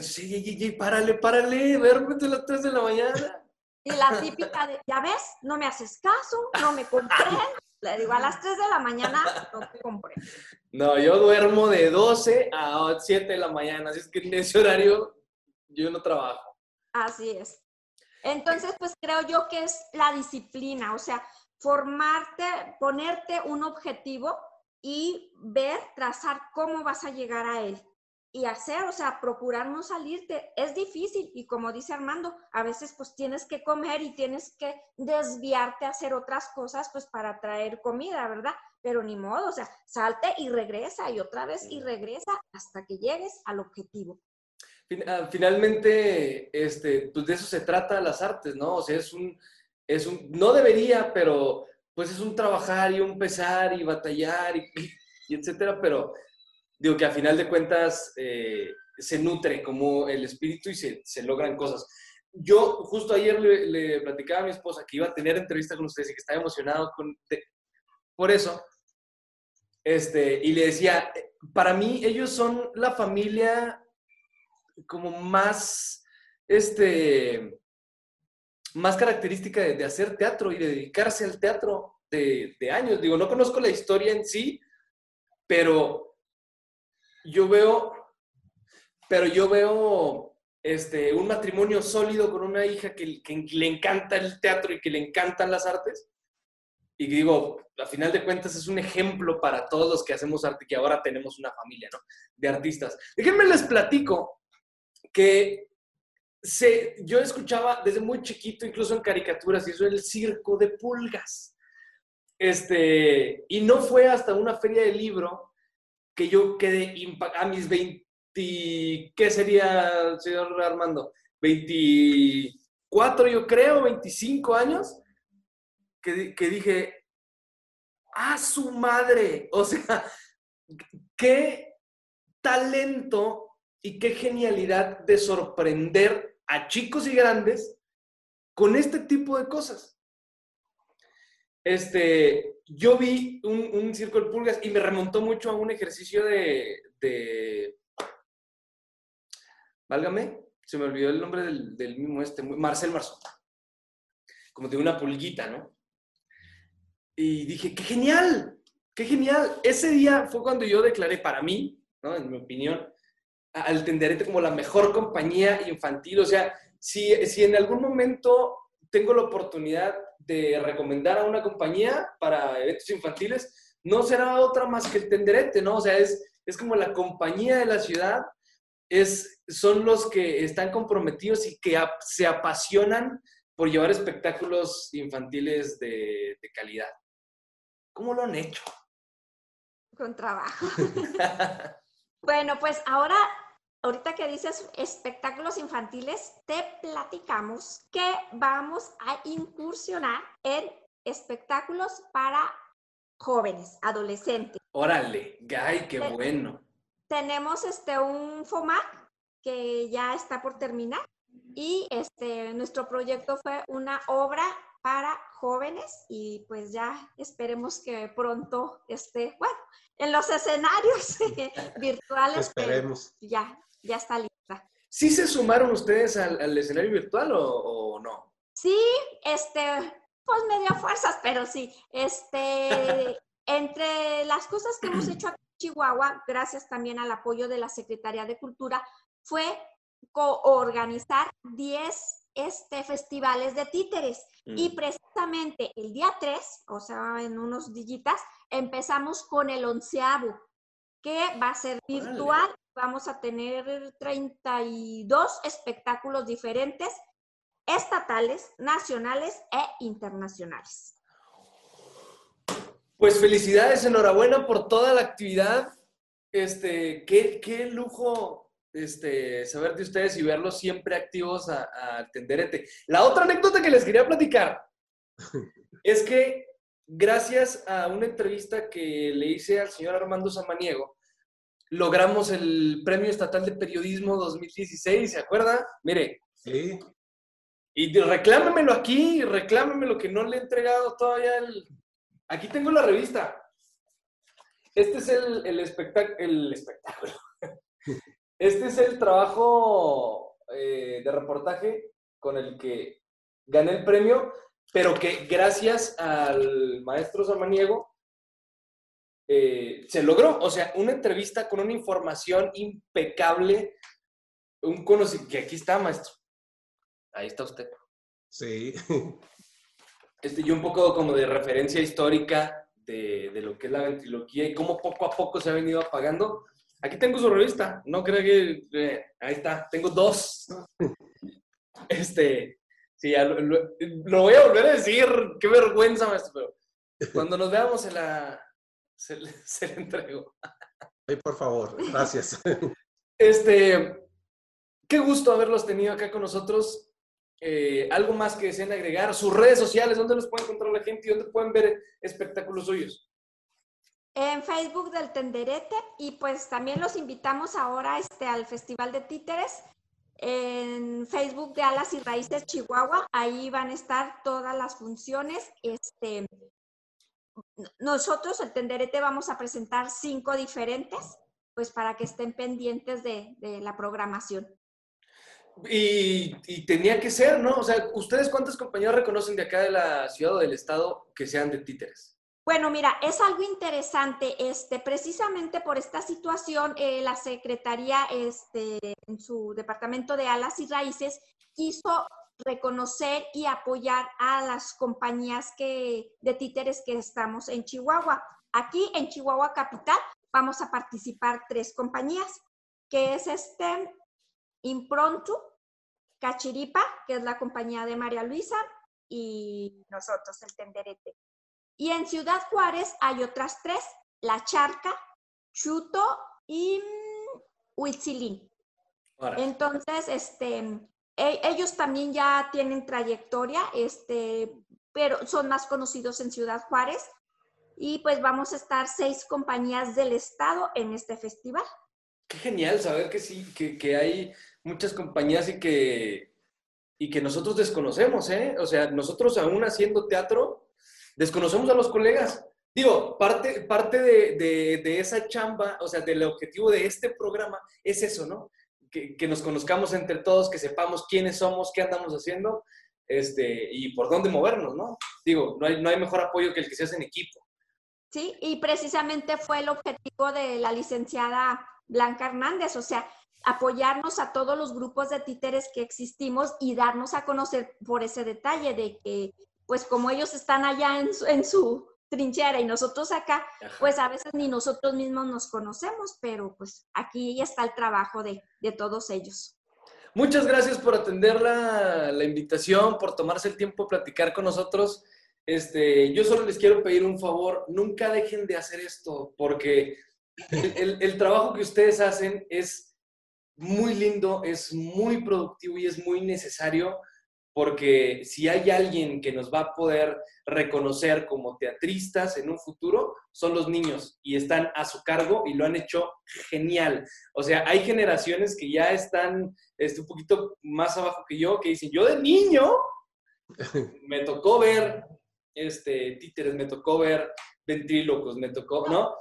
sí, párale, párale, duérmete a las 3 de la mañana. Y la típica de, ya ves, no me haces caso, no me comprendes. Le digo, a las 3 de la mañana no te compré. No, yo duermo de 12 a 7 de la mañana, así es que en ese horario yo no trabajo. Así es. Entonces, pues creo yo que es la disciplina, o sea, formarte, ponerte un objetivo y ver, trazar cómo vas a llegar a él y hacer, o sea, procurar no salirte. Es difícil y como dice Armando, a veces pues tienes que comer y tienes que desviarte a hacer otras cosas pues para traer comida, ¿verdad? Pero ni modo, o sea, salte y regresa y otra vez y regresa hasta que llegues al objetivo. Ah, finalmente, este, pues de eso se trata las artes, ¿no? O sea, es un, es un, no debería, pero pues es un trabajar y un pesar y batallar y, y etcétera, pero digo que a final de cuentas eh, se nutre como el espíritu y se, se logran cosas. Yo justo ayer le, platicaba a mi esposa que iba a tener entrevista con ustedes y que estaba emocionado con, por eso. Este, y le decía, para mí ellos son la familia como más, este, más característica de, hacer teatro y de dedicarse al teatro de, de años. Digo, no conozco la historia en sí, pero yo veo, pero yo veo este, un matrimonio sólido con una hija que, le encanta el teatro y que le encantan las artes. Y digo, a final de cuentas es un ejemplo para todos los que hacemos arte, que ahora tenemos una familia ¿no? de artistas. Déjenme les platico que se, yo escuchaba desde muy chiquito, incluso en caricaturas, eso el circo de pulgas. Este, y no fue hasta una feria de libro que yo quedé a mis 20, ¿qué sería, señor Armando? 24, yo creo, 25 años, que, que dije, ¡ah, su madre! O sea, qué talento y qué genialidad de sorprender a chicos y grandes con este tipo de cosas. Este, yo vi un, circo de pulgas y me remontó mucho a un ejercicio de, válgame, se me olvidó el nombre del, mismo este, Marcel Marceau, como de una pulguita, ¿no? y dije, qué genial, qué genial. Ese día fue cuando yo declaré para mí, ¿no? en mi opinión, al Tenderete como la mejor compañía infantil. O sea, si, si en algún momento tengo la oportunidad de recomendar a una compañía para eventos infantiles, no será otra más que el Tenderete, ¿no? O sea, es, es como la compañía de la ciudad, es, son los que están comprometidos y que se apasionan por llevar espectáculos infantiles de, de calidad. ¿Cómo lo han hecho? Con trabajo. bueno, pues ahora ahorita que dices espectáculos infantiles, te platicamos que vamos a incursionar en espectáculos para jóvenes, adolescentes. Órale, ¡ay, qué bueno! Tenemos este un FOMAC que ya está por terminar y este nuestro proyecto fue una obra para jóvenes y pues ya esperemos que pronto esté, bueno, en los escenarios virtuales. Esperemos. Ya, ya está lista. ¿Sí se sumaron ustedes al, escenario virtual o, no? Sí, este, pues medio fuerzas, pero sí. Este, entre las cosas que hemos hecho aquí en Chihuahua, gracias también al apoyo de la Secretaría de Cultura, fue coorganizar 10 este, festivales de títeres. Y mm. precisamente el día 3, o sea, en unos dillitas, empezamos con el onceavo, que va a ser virtual vamos a tener 32 espectáculos diferentes, estatales, nacionales e internacionales. Pues felicidades, enhorabuena por toda la actividad. Este, qué, qué lujo este, saber de ustedes y verlos siempre activos a, a Tenderete. La otra anécdota que les quería platicar es que gracias a una entrevista que le hice al señor Armando Samaniego, logramos el Premio Estatal de Periodismo 2016, ¿se acuerda? Mire. Sí. Y reclámemelo aquí, reclámemelo que no le he entregado todavía el... Aquí tengo la revista. Este es el, el, el espectáculo. Este es el trabajo eh, de reportaje con el que gané el premio, pero que gracias al maestro Samaniego eh, se logró. O sea, una entrevista con una información impecable, un conocimiento, que aquí está, maestro. Ahí está usted. Sí. Este, yo un poco como de referencia histórica de, lo que es la ventriloquía y cómo poco a poco se ha venido apagando. Aquí tengo su revista, no creo que... Eh, ahí está, tengo dos. Este, sí, lo, lo, voy a volver a decir, qué vergüenza, maestro, pero cuando nos veamos en la, se le, se entregó. Ay, por favor, gracias. Este, qué gusto haberlos tenido acá con nosotros. Eh, ¿Algo más que deseen agregar? Sus redes sociales, ¿dónde los puede encontrar la gente y dónde pueden ver espectáculos suyos? En Facebook del Tenderete y pues también los invitamos ahora este, al Festival de Títeres en Facebook de Alas y Raíces Chihuahua. Ahí van a estar todas las funciones. Este, nosotros, el Tenderete, vamos a presentar cinco diferentes, pues para que estén pendientes de, la programación. Y, tenía que ser, ¿no? O sea, ¿ustedes cuántas compañías reconocen de acá de la ciudad o del estado que sean de títeres? Bueno, mira, es algo interesante. Este, precisamente por esta situación, eh, la Secretaría, este, en su departamento de alas y raíces, quiso reconocer y apoyar a las compañías que, de títeres que estamos en Chihuahua. Aquí en Chihuahua Capital vamos a participar tres compañías, que es este Improntu, Cachiripa, que es la compañía de María Luisa, y nosotros, el Tenderete. Y en Ciudad Juárez hay otras tres, La Charca, Chuto y mm, Huitzilín. Entonces, este, e, ellos también ya tienen trayectoria, este, pero son más conocidos en Ciudad Juárez. Y pues vamos a estar seis compañías del estado en este festival. Qué genial saber que sí, que, hay muchas compañías y que, y que nosotros desconocemos, ¿eh? O sea, nosotros aún haciendo teatro, desconocemos a los colegas. Digo, parte, parte de, de, esa chamba, o sea, del objetivo de este programa es eso, ¿no? que, nos conozcamos entre todos, que sepamos quiénes somos, qué andamos haciendo. este, y por dónde movernos, ¿no? Digo, no hay, no hay mejor apoyo que el que se hace en equipo. Sí, y precisamente fue el objetivo de la licenciada Blanca Hernández, o sea, apoyarnos a todos los grupos de títeres que existimos y darnos a conocer por ese detalle de que, pues como ellos están allá en su, en su trinchera y nosotros acá, pues a veces ni nosotros mismos nos conocemos, pero pues aquí está el trabajo de, de todos ellos. Muchas gracias por atender la, la, invitación, por tomarse el tiempo de platicar con nosotros. Este, yo solo les quiero pedir un favor, nunca dejen de hacer esto, porque el, el, el trabajo que ustedes hacen es muy lindo, es muy productivo y es muy necesario porque si hay alguien que nos va a poder reconocer como teatristas en un futuro, son los niños y están a su cargo y lo han hecho genial. O sea, hay generaciones que ya están este, un poquito más abajo que yo, que dicen, yo de niño me tocó ver este, títeres, me tocó ver ventrílocos, me tocó, ¿no?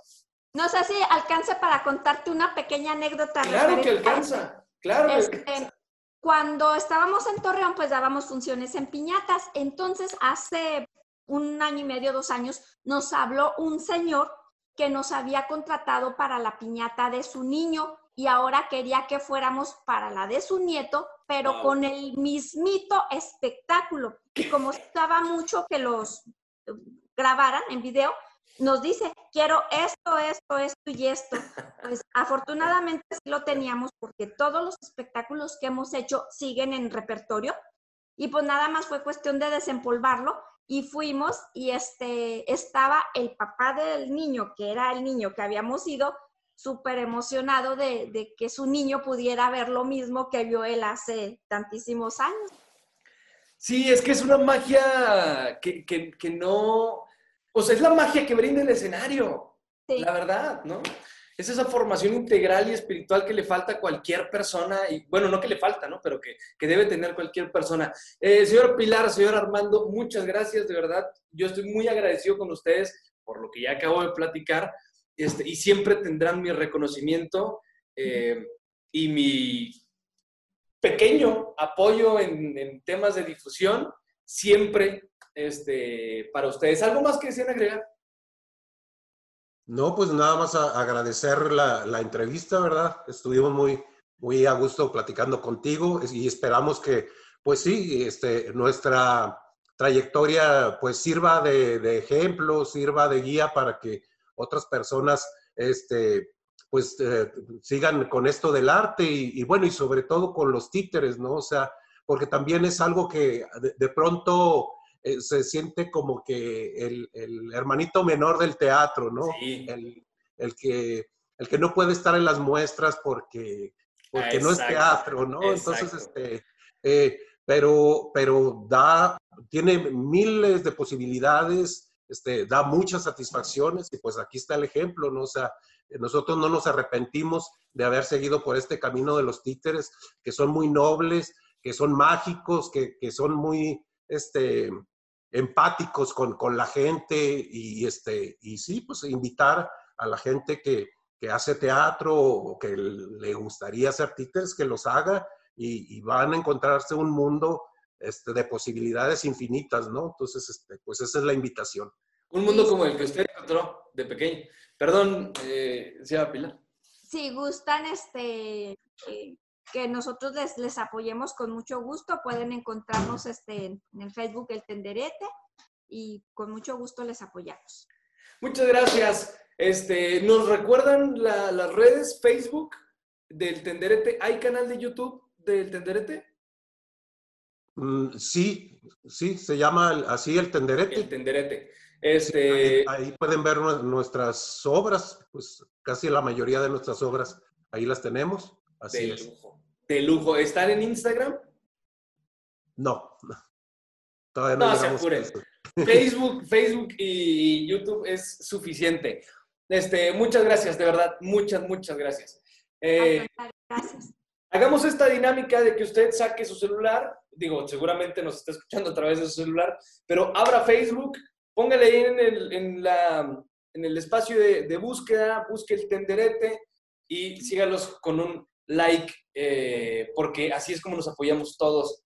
No sé si alcanza para contarte una pequeña anécdota. Claro que alcanza, claro. Este, cuando estábamos en Torreón, pues dábamos funciones en piñatas. Entonces, hace un año y medio, dos años, nos habló un señor que nos había contratado para la piñata de su niño y ahora quería que fuéramos para la de su nieto, pero con el mismito espectáculo. Y como estaba mucho que los grabaran en video, nos dice, quiero esto, esto, esto y esto. Pues afortunadamente sí lo teníamos porque todos los espectáculos que hemos hecho siguen en repertorio y pues nada más fue cuestión de desempolvarlo y fuimos y este estaba el papá del niño, que era el niño que habíamos ido, súper emocionado de, de, que su niño pudiera ver lo mismo que vio él hace tantísimos años. Sí, es que es una magia que, que, que no, o sea, es la magia que brinda el escenario, sí. la verdad, ¿no? Es esa formación integral y espiritual que le falta a cualquier persona, y bueno, no que le falta, ¿no? Pero que, que debe tener cualquier persona. Eh, señor Pilar, señor Armando, muchas gracias, de verdad. Yo estoy muy agradecido con ustedes por lo que ya acabo de platicar, este, y siempre tendrán mi reconocimiento eh, y mi pequeño apoyo en, en temas de difusión, siempre este, para ustedes. ¿Algo más que desean agregar? No, pues nada más agradecer la, la, entrevista, ¿verdad? Estuvimos muy, muy a gusto platicando contigo y esperamos que, pues sí, este, nuestra trayectoria pues sirva de, de ejemplo, sirva de guía para que otras personas este, pues eh, sigan con esto del arte y, bueno, y sobre todo con los títeres, ¿no? O sea, porque también es algo que de pronto eh, se siente como que el, el, hermanito menor del teatro, ¿no? Sí. El, el, que, el que no puede estar en las muestras porque, porque no es teatro, ¿no? Exacto. Entonces, este, eh, pero, pero da, tiene miles de posibilidades, este, da muchas satisfacciones y pues aquí está el ejemplo, ¿no? O sea, nosotros no nos arrepentimos de haber seguido por este camino de los títeres, que son muy nobles, que son mágicos, que, que son muy, este, empáticos con, con, la gente y, este, y sí, pues invitar a la gente que, que hace teatro o que le gustaría hacer títeres, que los haga y, y, van a encontrarse un mundo este, de posibilidades infinitas, ¿no? Entonces, este, pues esa es la invitación. Un mundo como el que usted encontró de pequeño. Perdón, eh, señora Pilar. Si gustan, este, eh, que nosotros les, les apoyemos con mucho gusto. Pueden encontrarnos este, en el Facebook El Tenderete y con mucho gusto les apoyamos. Muchas gracias. Este, ¿Nos recuerdan la, las redes Facebook del Tenderete? ¿Hay canal de YouTube del Tenderete? Mm, sí, sí, se llama así el Tenderete. El Tenderete. Este... Sí, ahí, ahí, pueden ver nuestras obras, pues casi la mayoría de nuestras obras, ahí las tenemos. Así de es. lujo. De lujo. ¿Están en Instagram? No. Todavía no, no se apuren. Facebook, Facebook y YouTube es suficiente. Este, muchas gracias, de verdad. Muchas, muchas gracias. Eh, gracias. Hagamos esta dinámica de que usted saque su celular. Digo, seguramente nos está escuchando a través de su celular, pero abra Facebook, póngale ahí en el, en la, en el espacio de, de búsqueda, busque el tenderete y sígalos con un like, eh, porque así es como nos apoyamos todos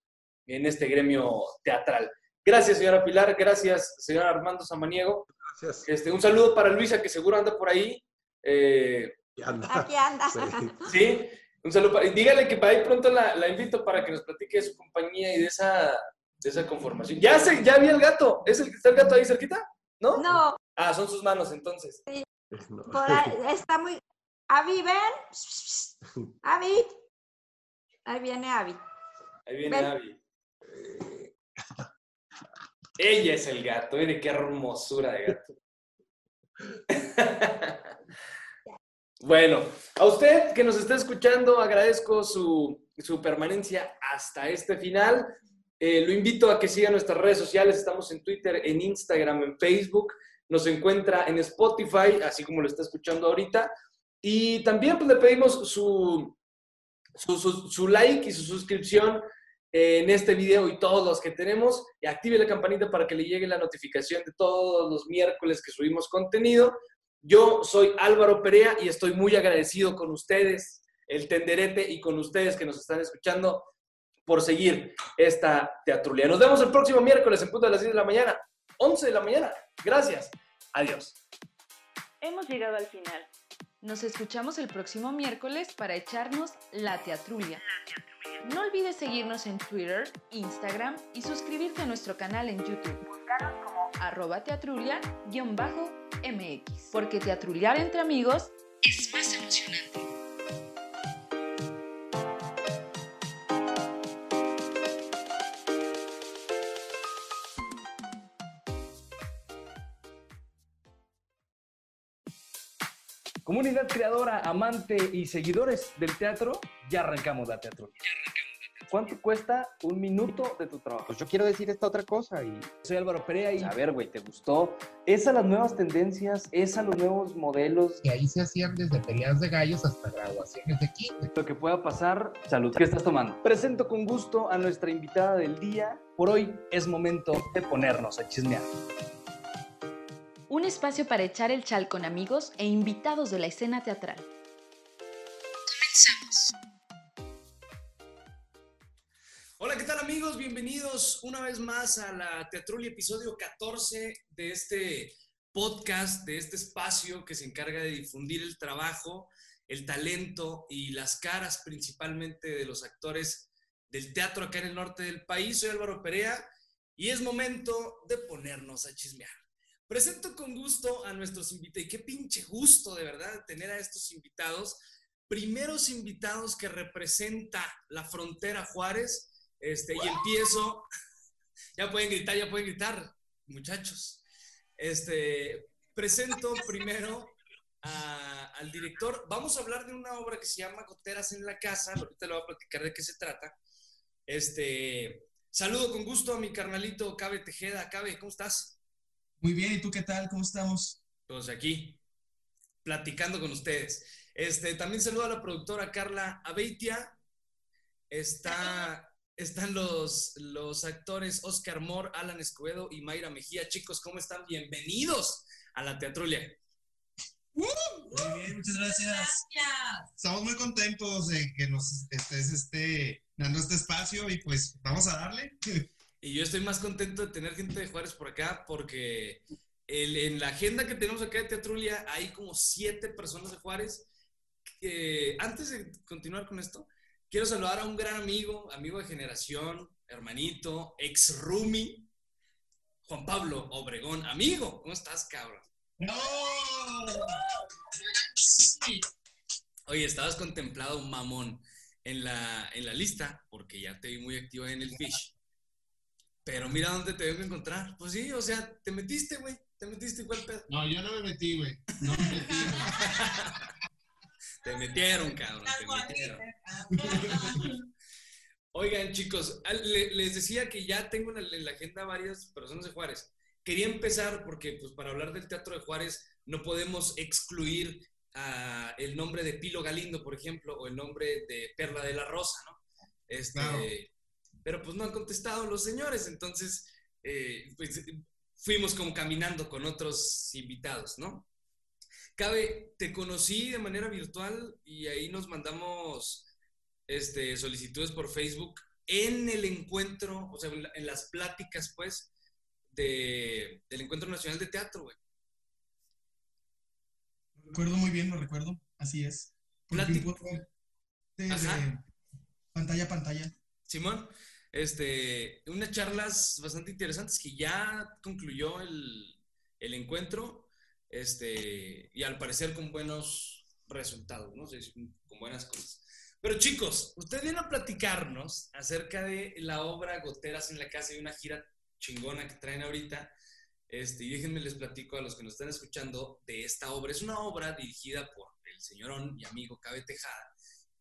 en este gremio teatral. Gracias, señora Pilar. Gracias, señor Armando Samaniego. Gracias. Este, un saludo para Luisa, que seguro anda por ahí. Eh, anda. Aquí anda. Sí. sí, un saludo. Para, y dígale que para ahí pronto la, la invito para que nos platique de su compañía y de esa, de esa conformación. Ya, sé, ya vi el gato. ¿Es el está el gato ahí cerquita? ¿No? No, Ah, son sus manos entonces. No. por ahí está muy. Avi, ven. Avi. Ahí viene Avi. Ahí viene Ven. Abby. Ella es el gato, mire qué hermosura de gato. bueno, a usted que nos está escuchando, agradezco su, su permanencia hasta este final. Eh, lo invito a que siga nuestras redes sociales. Estamos en Twitter, en Instagram, en Facebook. Nos encuentra en Spotify, así como lo está escuchando ahorita. Y también pues, le pedimos su, su, like y su suscripción en este video y todos los que tenemos. Y active la campanita para que le llegue la notificación de todos los miércoles que subimos contenido. Yo soy Álvaro Perea y estoy muy agradecido con ustedes, el tenderete, y con ustedes que nos están escuchando por seguir esta teatrulia. Nos vemos el próximo miércoles en punto de las 10 de la mañana, 11 de la mañana. Gracias. Adiós. Hemos llegado al final. Nos escuchamos el próximo miércoles para echarnos la teatrulia. No olvides seguirnos en Twitter, Instagram y suscribirte a nuestro canal en YouTube. Búscanos como arroba teatrulia-mx. Porque teatruliar entre amigos es más emocionante. Comunidad creadora, amante y seguidores del teatro, ya arrancamos la teatrulia. ¿Cuánto cuesta un minuto de tu trabajo? Pues yo quiero decir esta otra cosa y Soy Álvaro Perea y a ver, güey, ¿te gustó? ¿Es a las nuevas tendencias? ¿Es a los nuevos modelos? Y ahí se hacían desde peleas de gallos hasta graduaciones de kinder. Lo que pueda pasar, salud. ¿Qué estás tomando? Presento con gusto a nuestra invitada del día. Por hoy es momento de ponernos a chismear. Un espacio para echar el chal con amigos e invitados de la escena teatral. Hola, ¿qué tal amigos? Bienvenidos una vez más a la Teatrulia, episodio 14 de este podcast, de este espacio que se encarga de difundir el trabajo, el talento y las caras principalmente de los actores del teatro acá en el norte del país. Soy Álvaro Perea y es momento de ponernos a chismear. Presento con gusto a nuestros invitados. Y qué pinche gusto, de verdad, tener a estos invitados. Primeros invitados que representa la frontera Juárez. Este, y empiezo. Ya pueden gritar, ya pueden gritar, muchachos. Este, presento primero a- al director. Vamos a hablar de una obra que se llama Goteras en la Casa. Ahorita le voy a platicar de qué se trata. Este, saludo con gusto a mi carnalito Cabe Tejeda. Cabe, ¿cómo estás? Muy bien, ¿y tú qué tal? ¿Cómo estamos? Pues aquí, platicando con ustedes. Este, también saludo a la productora Carla Abeitia. Está, están los, los actores Oscar Moore, Alan Escobedo y Mayra Mejía. Chicos, ¿cómo están? Bienvenidos a la Teatrulia. Muy bien, muchas gracias. Estamos muy contentos de que nos estés este, dando este espacio y pues vamos a darle. Y yo estoy más contento de tener gente de Juárez por acá porque el- en la agenda que tenemos acá de Teatrulia hay como siete personas de Juárez. Eh, antes de continuar con esto, quiero saludar a un gran amigo, amigo de generación, hermanito, ex roomie, Juan Pablo Obregón. Amigo, ¿cómo estás, cabrón? ¡No! Oye, estabas contemplado, mamón, en la, en la lista, porque ya te vi muy activo en el Fish. Pero mira dónde te vengo a encontrar. Pues sí, o sea, te metiste, güey. Te metiste igual pedo. No, yo no me metí, güey. No me metí, güey. Te metieron, cabrón, te metieron. Oigan, chicos, les decía que ya tengo en la, en la agenda varias personas de Juárez. Quería empezar porque, pues, para hablar del Teatro de Juárez no podemos excluir ah, el nombre de Pilo Galindo, por ejemplo, o el nombre de Perla de la Rosa, ¿no? Este, Claro. Pero pues no han contestado los señores, entonces, eh, pues, fuimos como caminando con otros invitados, ¿no? Cabe, te conocí de manera virtual y ahí nos mandamos este, solicitudes por Facebook en el encuentro, o sea, en las pláticas, pues, de, del Encuentro Nacional de Teatro, güey. Recuerdo muy bien, lo recuerdo, así es. De pantalla a pantalla. Simón, este, unas charlas bastante interesantes que ya concluyó el, el encuentro, este, y al parecer con buenos resultados, ¿no? con buenas cosas. Pero chicos, usted viene a platicarnos acerca de la obra Goteras en la Casa y una gira chingona que traen ahorita. Este, y déjenme les platico a los que nos están escuchando de esta obra. Es una obra dirigida por el señorón y amigo Cabe Tejada.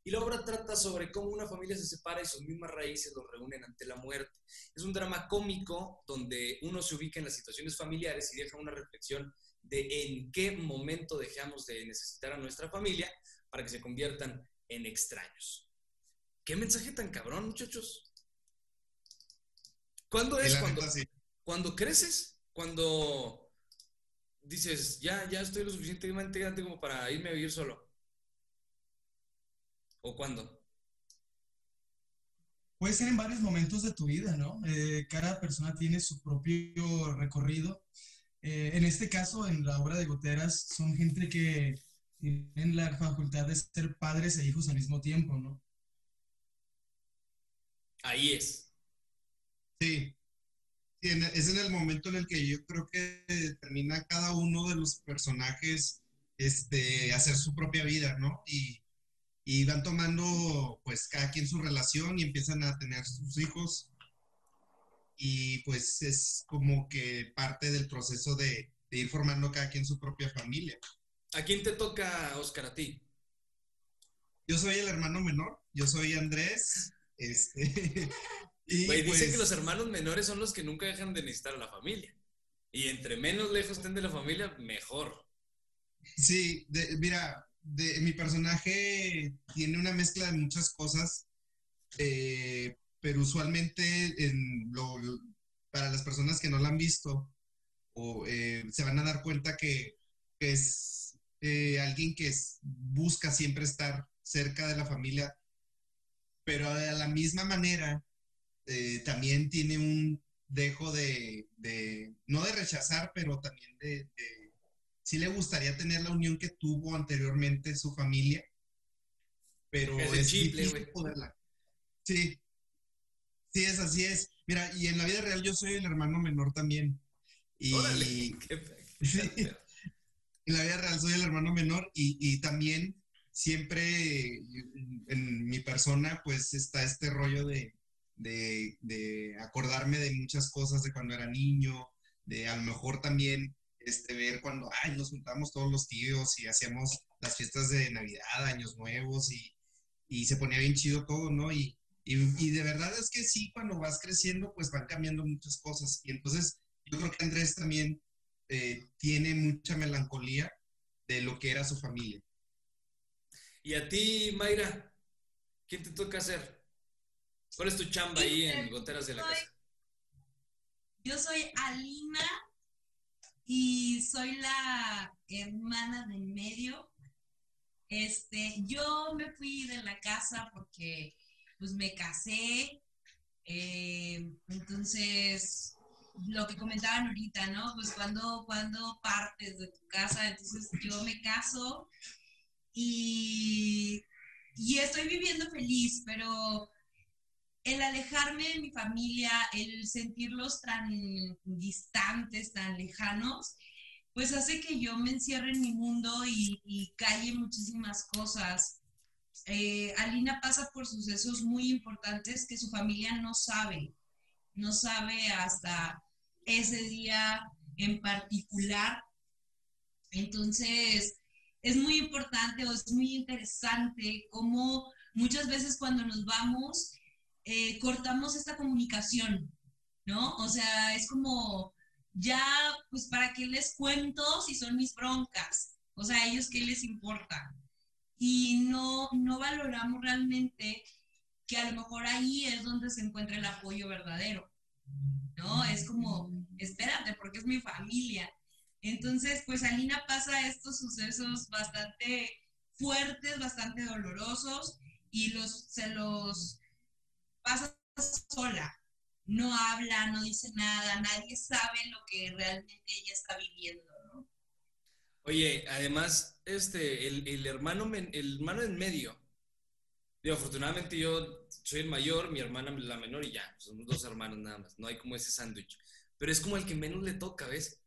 Y la obra trata sobre cómo una familia se separa y sus mismas raíces los reúnen ante la muerte. Es un drama cómico donde uno se ubica en las situaciones familiares y deja una reflexión de en qué momento dejamos de necesitar a nuestra familia para que se conviertan en extraños. ¿Qué mensaje tan cabrón, muchachos? ¿Cuándo es cuando, cuando creces? Cuando dices, ya, ya estoy lo suficientemente grande como para irme a vivir solo. ¿O cuándo? Puede ser en varios momentos de tu vida, ¿no? Eh, cada persona tiene su propio recorrido. Eh, en este caso, en la obra de Goteras, son gente que tienen la facultad de ser padres e hijos al mismo tiempo, ¿no? Ahí es. Sí. es en el momento en el que yo creo que termina cada uno de los personajes este, hacer su propia vida, ¿no? Y, y van tomando, pues, cada quien su relación y empiezan a tener sus hijos. Y pues es como que parte del proceso de, de ir formando cada quien su propia familia. ¿A quién te toca, Oscar, a ti? Yo soy el hermano menor, yo soy Andrés. Este, y Dicen que pues los hermanos menores son los que nunca dejan de necesitar a la familia. Y entre menos lejos estén de la familia, mejor. Sí, mira, mi personaje tiene una mezcla de muchas cosas, eh, pero usualmente para las personas que no la han visto, o, eh, se van a dar cuenta que es eh, alguien que busca siempre estar cerca de la familia, pero de la misma manera eh, también tiene un dejo de, no de rechazar, pero también de, sí le gustaría tener la unión que tuvo anteriormente su familia, pero es, difícil poderla. Sí, sí, es así es. Mira, y en la vida real yo soy el hermano menor también. Y, en la vida real soy el hermano menor y, también siempre en mi persona pues está este rollo de, acordarme de muchas cosas de cuando era niño, de a lo mejor también este, ver cuando ay, nos juntamos todos los tíos y hacíamos las fiestas de Navidad, Años Nuevos y, se ponía bien chido todo, ¿no? Y, y, de verdad es que sí, cuando vas creciendo pues van cambiando muchas cosas y entonces yo creo que Andrés también eh, tiene mucha melancolía de lo que era su familia. ¿Y a ti, Mayra? ¿Quién te toca hacer? ¿Cuál es tu chamba ahí en Goteras de la Casa? Yo soy Alina y soy la hermana del medio. Este, yo me fui de la casa porque pues me casé. Eh, entonces lo que comentaban ahorita, ¿no? Pues cuando, cuando partes de tu casa, entonces yo me caso y, y estoy viviendo feliz, pero el alejarme de mi familia, el sentirlos tan distantes, tan lejanos, pues hace que yo me encierre en mi mundo y, y calle muchísimas cosas. Eh, Alina pasa por sucesos muy importantes que su familia no sabe, no sabe hasta ese día en particular. Entonces, es muy importante o es muy interesante cómo muchas veces cuando nos vamos, eh, cortamos esta comunicación, ¿no? O sea, es como, ya, pues, ¿para qué les cuento si son mis broncas? O sea, ¿a ellos qué les importa? Y no, no valoramos realmente que a lo mejor ahí es donde se encuentra el apoyo verdadero. ¿no? Es como, espérate, porque es mi familia. Entonces, pues Alina pasa estos sucesos bastante fuertes, bastante dolorosos y los, se los pasa sola, no habla, no dice nada, nadie sabe lo que realmente ella está viviendo, ¿no? Oye, además, este, el, el hermano, men- el hermano en medio, digo, afortunadamente yo soy el mayor, mi hermana la menor y ya, somos dos hermanos nada más, no hay como ese sándwich, pero es como el que menos le toca, ¿ves?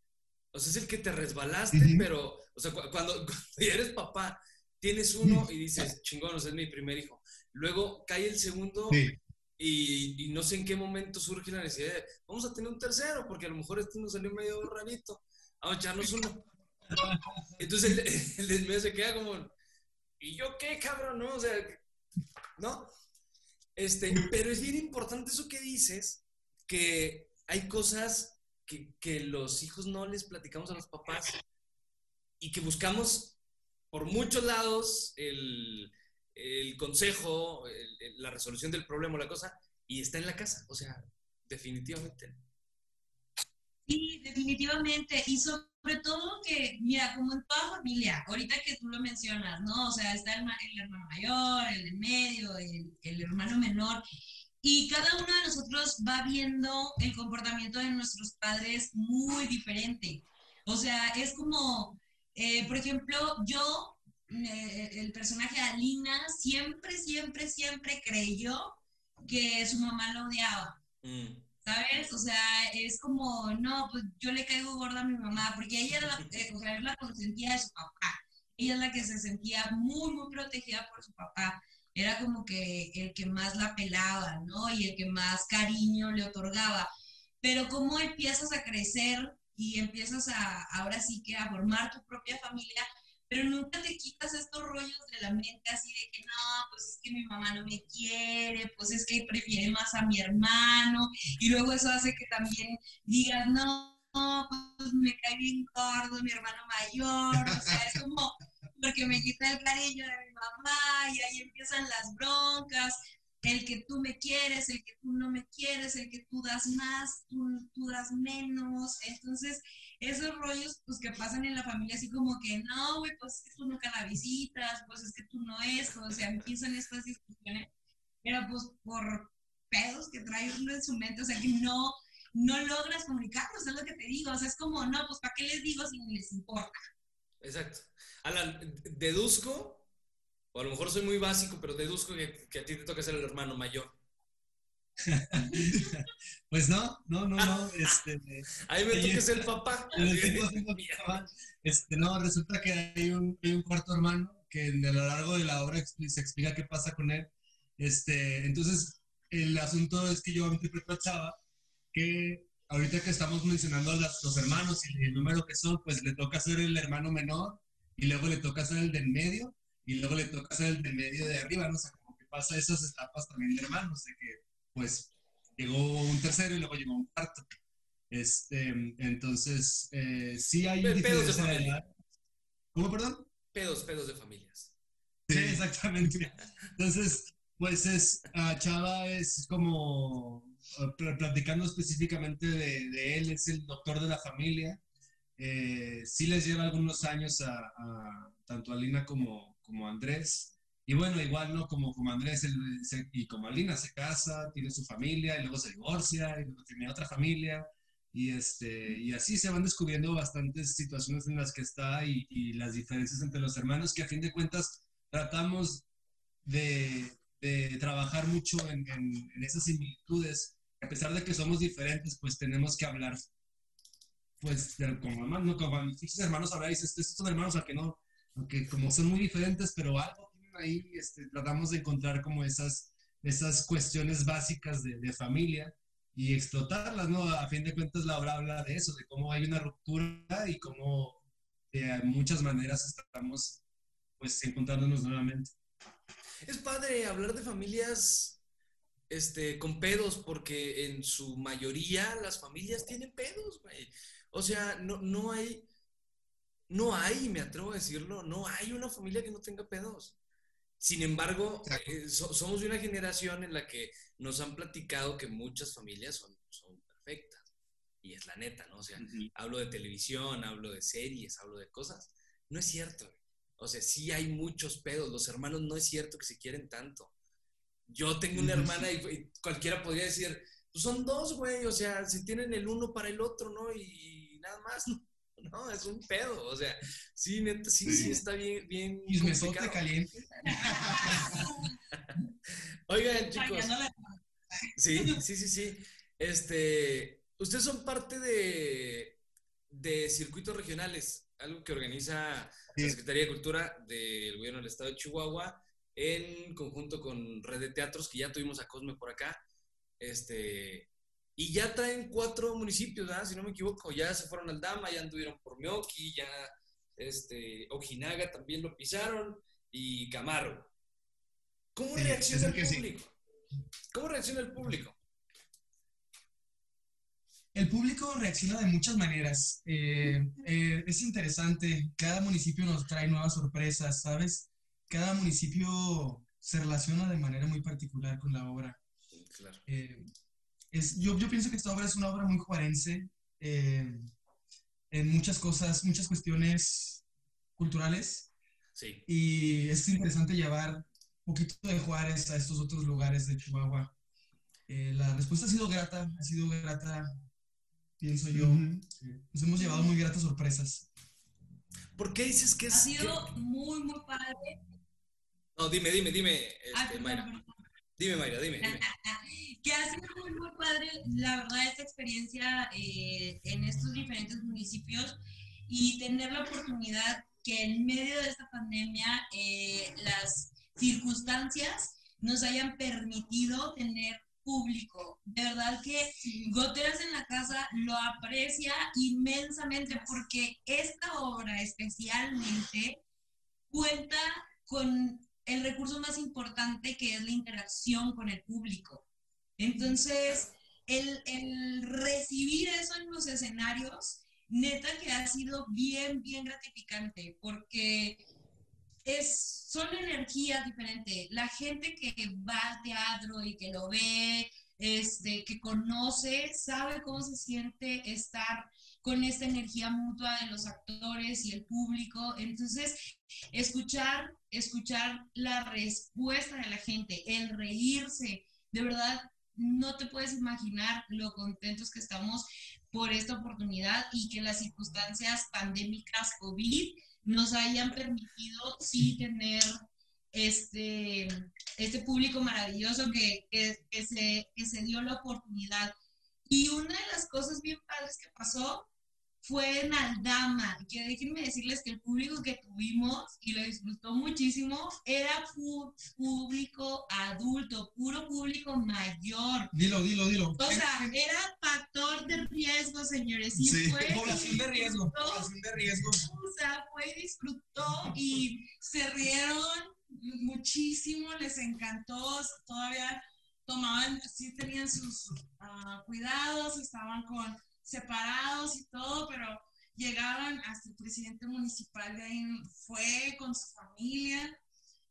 O sea, es el que te resbalaste, pero, o sea, cu- cuando, cuando ya eres papá, tienes uno y dices, chingón, o sea, es mi primer hijo. Luego cae el segundo Sí. Y, no sé en qué momento surge la necesidad de, vamos a tener un tercero, porque a lo mejor este nos salió medio rarito, vamos a echarnos uno. Entonces el, el del medio se queda como, ¿y yo qué, cabrón? No, o sea, ¿no? Este, pero es bien importante eso que dices, que hay cosas que, que los hijos no les platicamos a los papás y que buscamos por muchos lados el, el consejo, la resolución del problema o la cosa, y está en la casa, o sea, definitivamente. Sí, definitivamente. Y sobre todo que, mira, como en toda familia, ahorita que tú lo mencionas, ¿no? O sea, está el, el hermano mayor, el de medio, el, el hermano menor. Y cada uno de nosotros va viendo el comportamiento de nuestros padres muy diferente. O sea, es como, eh, por ejemplo, yo, eh, el personaje de Alina, siempre, siempre, siempre creyó que su mamá lo odiaba. Mm. ¿Sabes? O sea, es como, no, pues yo le caigo gorda a mi mamá, porque ella era la, eh, o sea, es la consentida de su papá. Ella es la que se sentía muy, muy protegida por su papá. Era como que el que más la pelaba, ¿no? Y el que más cariño le otorgaba. Pero cómo empiezas a crecer y empiezas a, ahora sí que a formar tu propia familia, pero nunca te quitas estos rollos de la mente así de que no, pues es que mi mamá no me quiere, pues es que prefiere más a mi hermano, y luego eso hace que también digas, no, no, pues me cae bien gordo mi hermano mayor, o sea, es como porque me quita el cariño de mi mamá y ahí empiezan las broncas, el que tú me quieres, el que tú no me quieres, el que tú das más, tú, tú das menos, entonces esos rollos pues que pasan en la familia así como que no, güey, pues es que tú nunca la visitas, pues es que tú no esto, o sea, empiezan estas discusiones, pero pues por pedos que trae uno en su mente, o sea, que no, no logras comunicarlos, es lo que te digo, o sea, es como, no, pues ¿para qué les digo si ni les importa? Exacto. Alan, deduzco, o a lo mejor soy muy básico, pero deduzco que, que a ti te toca ser el hermano mayor. Pues no, no, no, no. Este, A mí me ser el papá. en el que acabar. Este, no, resulta que hay un, hay un cuarto hermano que a lo largo de la obra se explica qué pasa con él. Este, entonces, el asunto es que yo interpreto a Chava que ahorita que estamos mencionando a los hermanos y el número que son, pues le toca ser el hermano menor y luego le toca ser el del medio y luego le toca ser el del medio de arriba, ¿no? O sea, como que pasa esas etapas también de hermanos, de que pues llegó un tercero y luego llegó un cuarto. Este, entonces, eh, sí hay Pe- pedos de familia. ¿Cómo, perdón? Pedos, pedos de familias. Sí, exactamente. Entonces, pues es, ah, Chava es como, pl- platicando específicamente de, de él, es el doctor de la familia. Eh, sí les lleva algunos años a, a- tanto a Lina como, como a Andrés. Y bueno, igual, ¿no? Como, como Andrés se- y como Alina se casa, tiene su familia y luego se divorcia y luego tiene otra familia. Y, este, y así se van descubriendo bastantes situaciones en las que está y, y las diferencias entre los hermanos que a fin de cuentas tratamos de, de trabajar mucho en, en- en esas similitudes. A pesar de que somos diferentes, pues tenemos que hablar, pues, como hermanos, ¿no? Como hermanos dices, estos son hermanos, aunque no, aunque como son muy diferentes, pero algo ahí, este, tratamos de encontrar como esas, esas cuestiones básicas de, de familia y explotarlas, ¿no? A fin de cuentas la obra habla de eso, de cómo hay una ruptura y cómo de muchas maneras estamos pues encontrándonos nuevamente. Es padre hablar de familias este, con pedos, porque en su mayoría las familias tienen pedos, güey. O sea, no, no hay, no hay, me atrevo a decirlo, no hay una familia que no tenga pedos. Sin embargo, eh, so- somos de una generación en la que nos han platicado que muchas familias son, son perfectas. Y es la neta, ¿no? O sea, hablo de televisión, hablo de series, hablo de cosas. No es cierto. O sea, sí hay muchos pedos. Los hermanos no es cierto que se quieren tanto. yo tengo una hermana y, y cualquiera podría decir, pues son dos, güey, o sea, si tienen el uno para el otro, ¿no? Y nada más, ¿no? No, es un pedo, o sea, sí, neta, sí, sí, está bien, bien complicado. caliente. Oigan, chicos, sí, sí, sí, sí, este, ustedes son parte de, de circuitos regionales, algo que organiza la. Secretaría de Cultura del Gobierno del Estado de Chihuahua en conjunto con Red de Teatros, que ya tuvimos a Cosme por acá, este, y ya traen cuatro municipios, ¿verdad? Si no me equivoco, ya se fueron al Dama, ya anduvieron por Meoki, ya, este, Ojinaga también lo pisaron, y Camaro. ¿Cómo Sí, reacciona el sí. público? ¿Cómo reacciona el público? El público reacciona de muchas maneras. Eh, eh, es interesante. Cada municipio nos trae nuevas sorpresas, ¿sabes? Cada municipio se relaciona de manera muy particular con la obra. Claro. Eh, es, yo, yo pienso que esta obra es una obra muy juarense eh, en muchas cosas, muchas cuestiones culturales. Sí. Y es interesante llevar un poquito de Juárez a estos otros lugares de Chihuahua. Eh, la respuesta ha sido grata, ha sido grata, pienso yo. Nos hemos llevado muy gratas sorpresas. ¿Por qué dices que es.? Ha sido que- muy, muy padre. No, dime, dime, dime, este, Ah, perdón, perdón. Dime, Mayra, dime, dime. que ha sido muy, muy padre, la verdad, esta experiencia eh, en estos diferentes municipios y tener la oportunidad que en medio de esta pandemia eh, las circunstancias nos hayan permitido tener público. De verdad que Goteras en la Casa lo aprecia inmensamente porque esta obra especialmente cuenta con el recurso más importante que es la interacción con el público. Entonces, el, el recibir eso en los escenarios, neta que ha sido bien, bien gratificante, porque es, son energías diferentes. La gente que va al teatro y que lo ve, este, que conoce, sabe cómo se siente estar con esta energía mutua de los actores y el público. Entonces, escuchar, escuchar la respuesta de la gente, el reírse, de verdad, no te puedes imaginar lo contentos que estamos por esta oportunidad y que las circunstancias pandémicas COVID nos hayan permitido sí tener este, este público maravilloso que, que, que se, que se dio la oportunidad. Y una de las cosas bien padres que pasó fue en Aldama, que déjenme decirles que el público que tuvimos y lo disfrutó muchísimo era pu- público adulto, puro público mayor. Dilo, dilo, dilo. O sea, era factor de riesgo, señores. Y Sí. fue, Población de riesgo. disfrutó, Población de riesgo. o sea, fue y disfrutó y se rieron muchísimo, les encantó, todavía tomaban, sí tenían sus ah, cuidados, estaban con separados y todo, pero llegaban hasta el presidente municipal de ahí, fue con su familia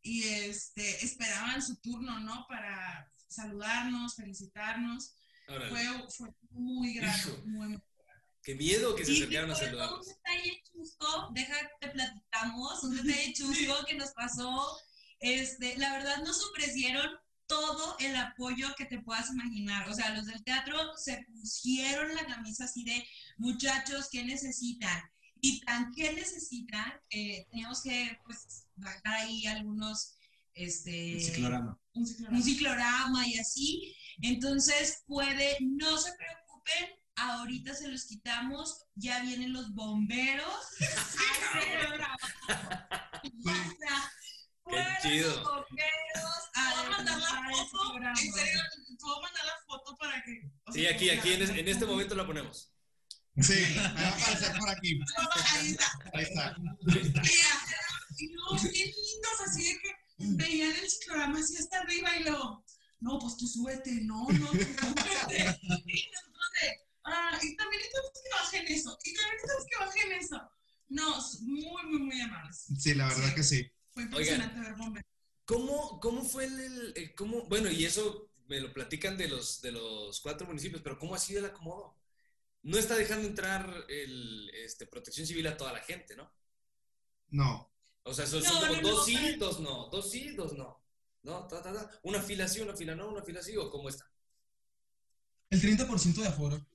y este, esperaban su turno, ¿no? Para saludarnos, felicitarnos. Fue, fue muy grato, Hijo. muy, muy Qué miedo que se y acercaron a saludarnos. un detalle chusco, déjate platicamos, un detalle chusco que nos pasó. Este, la verdad nos ofrecieron todo el apoyo que te puedas imaginar. O sea, los del teatro se pusieron la camisa así de muchachos, ¿qué necesitan? Y tan que necesitan, eh, teníamos que pues bajar ahí algunos, este, Ciclorama. un ciclorama. un ciclorama y así. Entonces puede, no se preocupen, ahorita se los quitamos, ya vienen los bomberos. fueron chido. los bomberos a ¿Puedo mandar la foto? En serio, ¿puedo mandar la foto para que... o Sí, sea, aquí, aquí, en, es- en este momento la ponemos. Sí, me va a aparecer por aquí. Ahí está. Ahí está. Y, y luego, bien lindos, así de que veían el ciclorama así hasta arriba y luego, no, pues tú súbete, no, no, tú súbete. Y nosotros de, ah, y también necesitamos que bajen eso, y también necesitamos que bajen eso. No, muy, muy, muy amables. Sí, la verdad que sí. Fue impresionante ver bomberos. ¿Cómo, cómo fue el, el- el- cómo, bueno, y eso me lo platican de los, de los cuatro municipios, pero ¿cómo ha sido el acomodo? No está dejando entrar el, este, protección civil a toda la gente, ¿no? No. O sea, son, No, son como no, dos no, sí, pero- dos no, dos sí, dos no. ¿no? Ta, ta, ta. Una fila sí, una fila no, una fila sí, o cómo está. El 30% de aforo.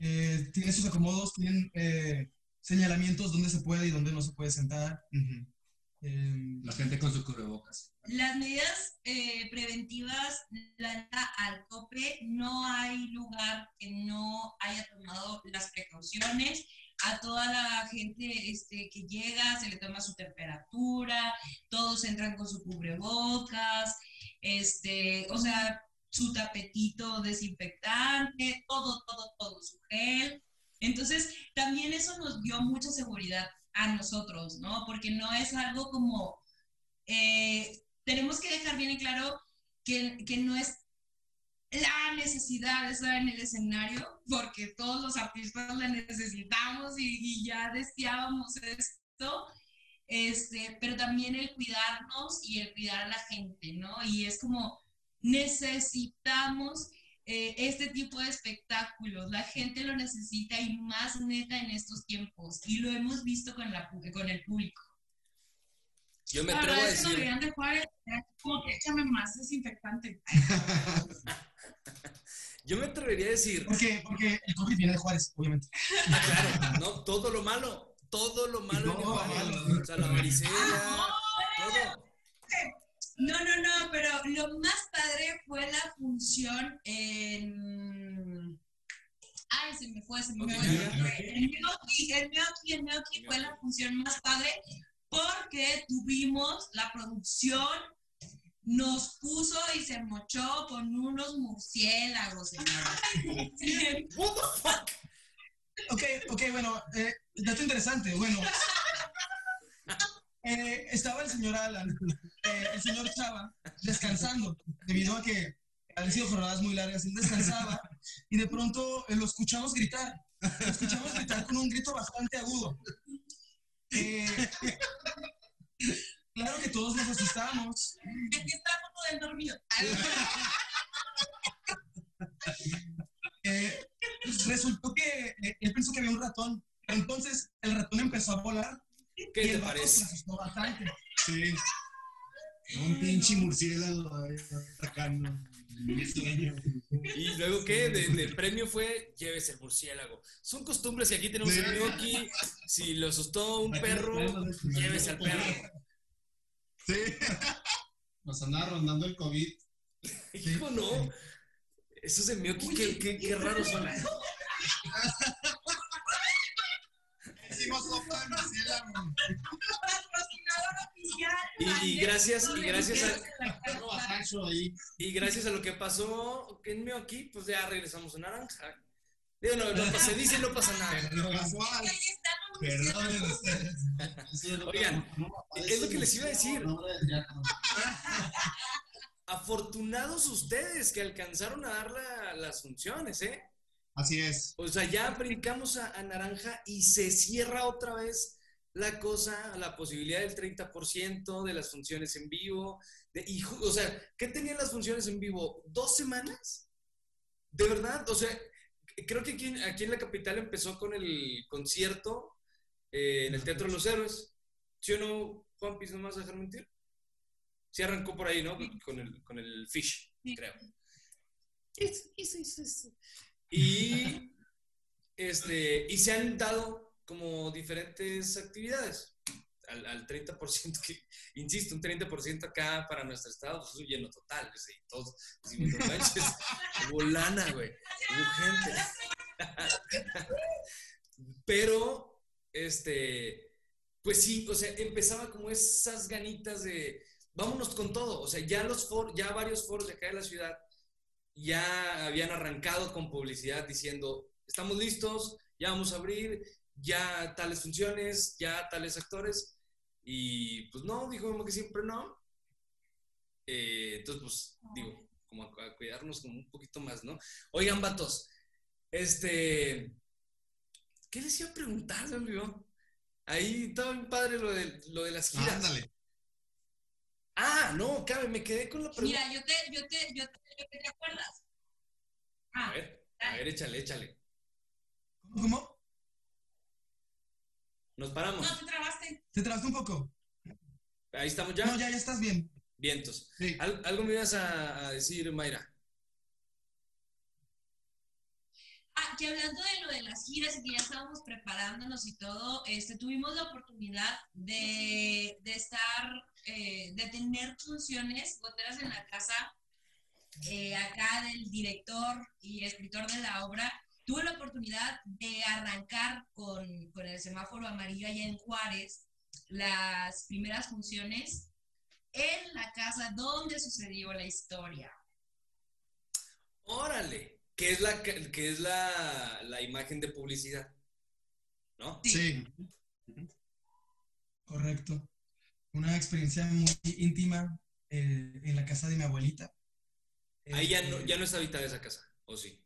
Eh, tiene sus acomodos, tienen eh, señalamientos donde se puede y donde no se puede sentar. Eh, La gente con sus cubrebocas. Las medidas eh, preventivas, la al tope, no hay lugar que no haya tomado las precauciones. A toda la gente este, que llega se le toma su temperatura, todos entran con su cubrebocas, este, o sea, su tapetito desinfectante, todo, todo, todo, su gel. Entonces, también eso nos dio mucha seguridad a nosotros, ¿no? Porque no es algo como, eh, tenemos que dejar bien en claro que, que no es la necesidad de estar en el escenario, porque todos los artistas la necesitamos y, y ya deseábamos esto, este, pero también el cuidarnos y el cuidar a la gente, ¿no? Y es como, necesitamos eh, este tipo de espectáculos. La gente lo necesita y más neta en estos tiempos. Y lo hemos visto con, la, con el público. Yo me La atrevo a es que decir, deberían de Juárez, como que échame más desinfectante. yo me atrevería a decir, porque, porque el COVID viene de Juárez, obviamente. ah, claro, ¿no? Todo lo malo, todo lo malo en Todo Juárez. malo. O sea, la varicela, todo. No, no, no, pero lo más padre fue la función en... Ay, se me fue, se me fue. El Gnocchi, el Gnocchi, el Gnocchi fue la función más padre porque tuvimos la producción, nos puso y se mochó con unos murciélagos, señora. What the fuck? Ok, ok, bueno, eh, dato interesante. Bueno, eh, estaba el señor Alan, eh, el señor Chava, descansando, debido a que han sido jornadas muy largas. Él descansaba y de pronto eh, lo escuchamos gritar. Lo escuchamos gritar con un grito bastante agudo. Eh, claro que todos nos asustamos. Aquí estamos del dormido. Eh, resultó que él pensó que había un ratón. Entonces el ratón empezó a volar ¿Qué y te parece? Bastante. Sí. Un pinche murciélago atacando. ¿Y luego qué? De, de premio fue, llévese el murciélago. Son costumbres y aquí tenemos el gnocchi. Si lo asustó un perro, llévese al perro. Sí. Nos andaba rondando el COVID. Hijo, no. Esos de gnocchi, qué, qué, qué raros son. Hicimos sopa de murciélago. Patrocinador oficial. Y, y gracias, y gracias a, y gracias a lo que pasó en gnocchi, pues ya regresamos a naranja. Digo, no, no, se dice no pasa nada. Oigan, es lo que les iba a decir. Afortunados ustedes que alcanzaron a dar la- las funciones, ¿eh? Así es. O sea, ya brincamos a, a naranja y se cierra otra vez la cosa, la posibilidad del 30% de las funciones en vivo. De, y, ju- o sea, ¿qué tenían las funciones en vivo? ¿Dos semanas? ¿De verdad? O sea, creo que aquí, en- aquí en la capital empezó con el concierto eh, en el Teatro de los Héroes. ¿Sí o no, Juan Piz, no me vas a dejar mentir? Sí arrancó por ahí, ¿no? Con el, con el Fish, creo. Eso, eso, eso, eso. Y, este, y se han dado como diferentes actividades al, al 30%, que, insisto, un 30% acá para nuestro estado, pues es un lleno total. sea, y todos manches, hubo güey, hubo. Pero, este, pues sí, o sea, empezaba como esas ganitas de, vámonos con todo, o sea, ya los foros, ya varios foros de acá de la ciudad ya habían arrancado con publicidad diciendo, estamos listos, ya vamos a abrir, ya tales funciones, ya tales actores. Y pues no, dijo como que siempre no. Eh, entonces, pues digo, como a, a cuidarnos como un poquito más, ¿no? Oigan, vatos, este, ¿qué les iba a preguntar, olvidó? Ahí estaba bien padre lo de, lo de las giras. Ándale. Ah, no, cabe, me quedé con la pregunta. Mira, yo te, yo te, yo te, yo te, ¿te acuerdas? A Ah, ver, a ver, échale, échale. ¿Cómo? ¿Cómo? Nos paramos. no, te trabaste. ¿Te trabaste un poco? Ahí estamos ya. No, ya, ya estás bien. Vientos. Al- ¿Algo me ibas a, a decir, Mayra? Ah, que hablando de lo de las giras y que ya estábamos preparándonos y todo, este, tuvimos la oportunidad de, de estar, eh, de tener funciones, goteras en la casa, eh, acá del director y escritor de la obra. Tuve la oportunidad de arrancar con, con el semáforo amarillo allá en Juárez las primeras funciones en la casa donde sucedió la historia. Órale, que es la, que es la, la imagen de publicidad, ¿no? Sí. Correcto. Una experiencia muy íntima eh, en la casa de mi abuelita. Ahí ya no, ya no es habitada esa casa, ¿o sí?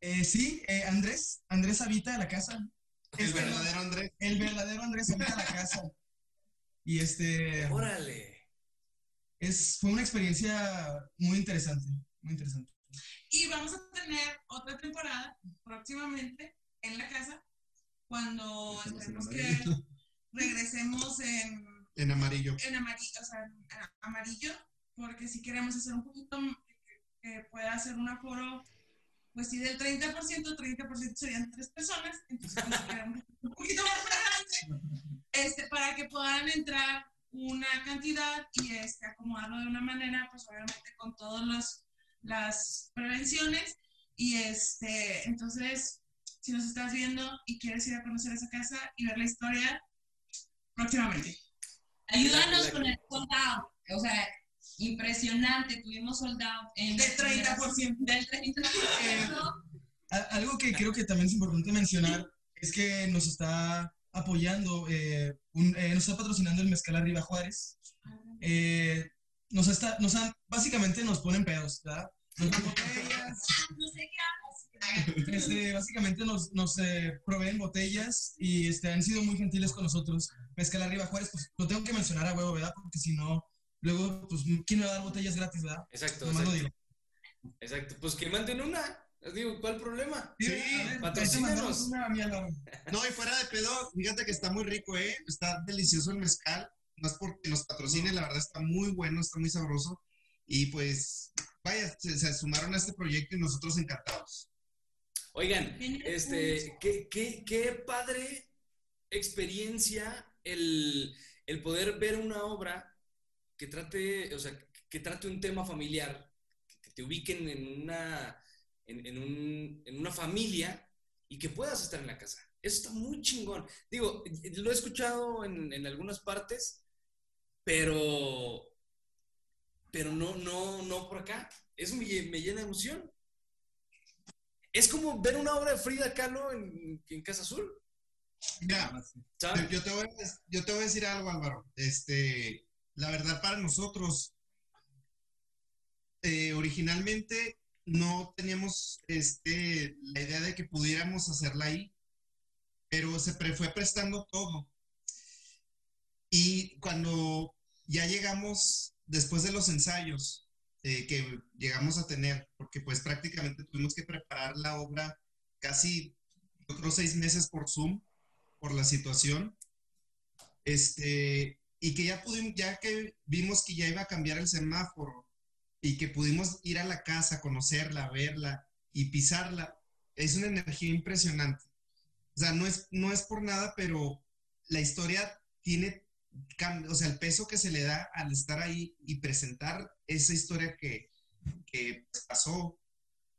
eh, sí, eh, Andrés. Andrés habita la casa. El Este, verdadero Andrés. El verdadero Andrés habita la casa. Y este. Órale. Es, fue una experiencia muy interesante. Muy interesante. Y vamos a tener otra temporada próximamente en la casa cuando esperemos que regresemos en, En amarillo. en amarillo, o sea, en amarillo, porque si queremos hacer un poquito que, pueda hacer un aforo, pues sí, del 30%, 30% serían tres personas, entonces pues, queremos un poquito más adelante, este, para que puedan entrar una cantidad y este, acomodarlo de una manera, pues obviamente con todas los, las prevenciones. Y este, entonces, si nos estás viendo y quieres ir a conocer esa casa y ver la historia, próximamente. Ayúdanos con el sold out. O sea, impresionante. Tuvimos sold out en Del las primeras- 30%. Del 30%. A- Algo que creo que también es importante mencionar es que nos está apoyando, eh, un- eh, nos está patrocinando el Mezcal Arriba Juárez. Eh, nos está, nos han- básicamente nos ponen pedos, ¿verdad? Nos dan botellas, No sé qué hablas. este, básicamente nos, nos eh, proveen botellas y este, han sido muy gentiles con nosotros. Mezcal Arriba Juárez, pues lo tengo que mencionar a huevo, ¿verdad? Porque si no, luego, pues, ¿quién me va a dar botellas gratis, verdad? Exacto, Nomás lo exacto. digo. Exacto. Pues que manden una. Les digo, ¿cuál problema? Sí, te patrocínanos. una. No, y fuera de pedo, fíjate que está muy rico, ¿eh? Está delicioso el mezcal. No es porque nos patrocine, la verdad está muy bueno, está muy sabroso. Y pues, vaya, se, se sumaron a este proyecto y nosotros encantados. Oigan, este, qué, qué, qué padre experiencia el, el poder ver una obra que trate, o sea, que trate un tema familiar, que te ubiquen en una, en, en un- en una familia y que puedas estar en la casa. Eso está muy chingón. Digo, lo he escuchado en, en algunas partes, pero, pero no, no, no por acá. Eso me, me llena de emoción. Es como ver una obra de Frida Kahlo en, en Casa Azul. Mira, yo te, voy a, yo te voy a decir algo, Álvaro. Este, la verdad, para nosotros, eh, originalmente no teníamos este, la idea de que pudiéramos hacerla ahí, pero se pre- fue prestando todo. Y cuando ya llegamos, después de los ensayos eh, que llegamos a tener, porque pues prácticamente tuvimos que preparar la obra casi otros seis meses por Zoom, por la situación, este, y que ya pudimos, ya que vimos que ya iba a cambiar el semáforo y que pudimos ir a la casa, conocerla, verla y pisarla, es una energía impresionante. O sea, no es, no es por nada, pero la historia tiene, o sea, el peso que se le da al estar ahí y presentar esa historia que, que pasó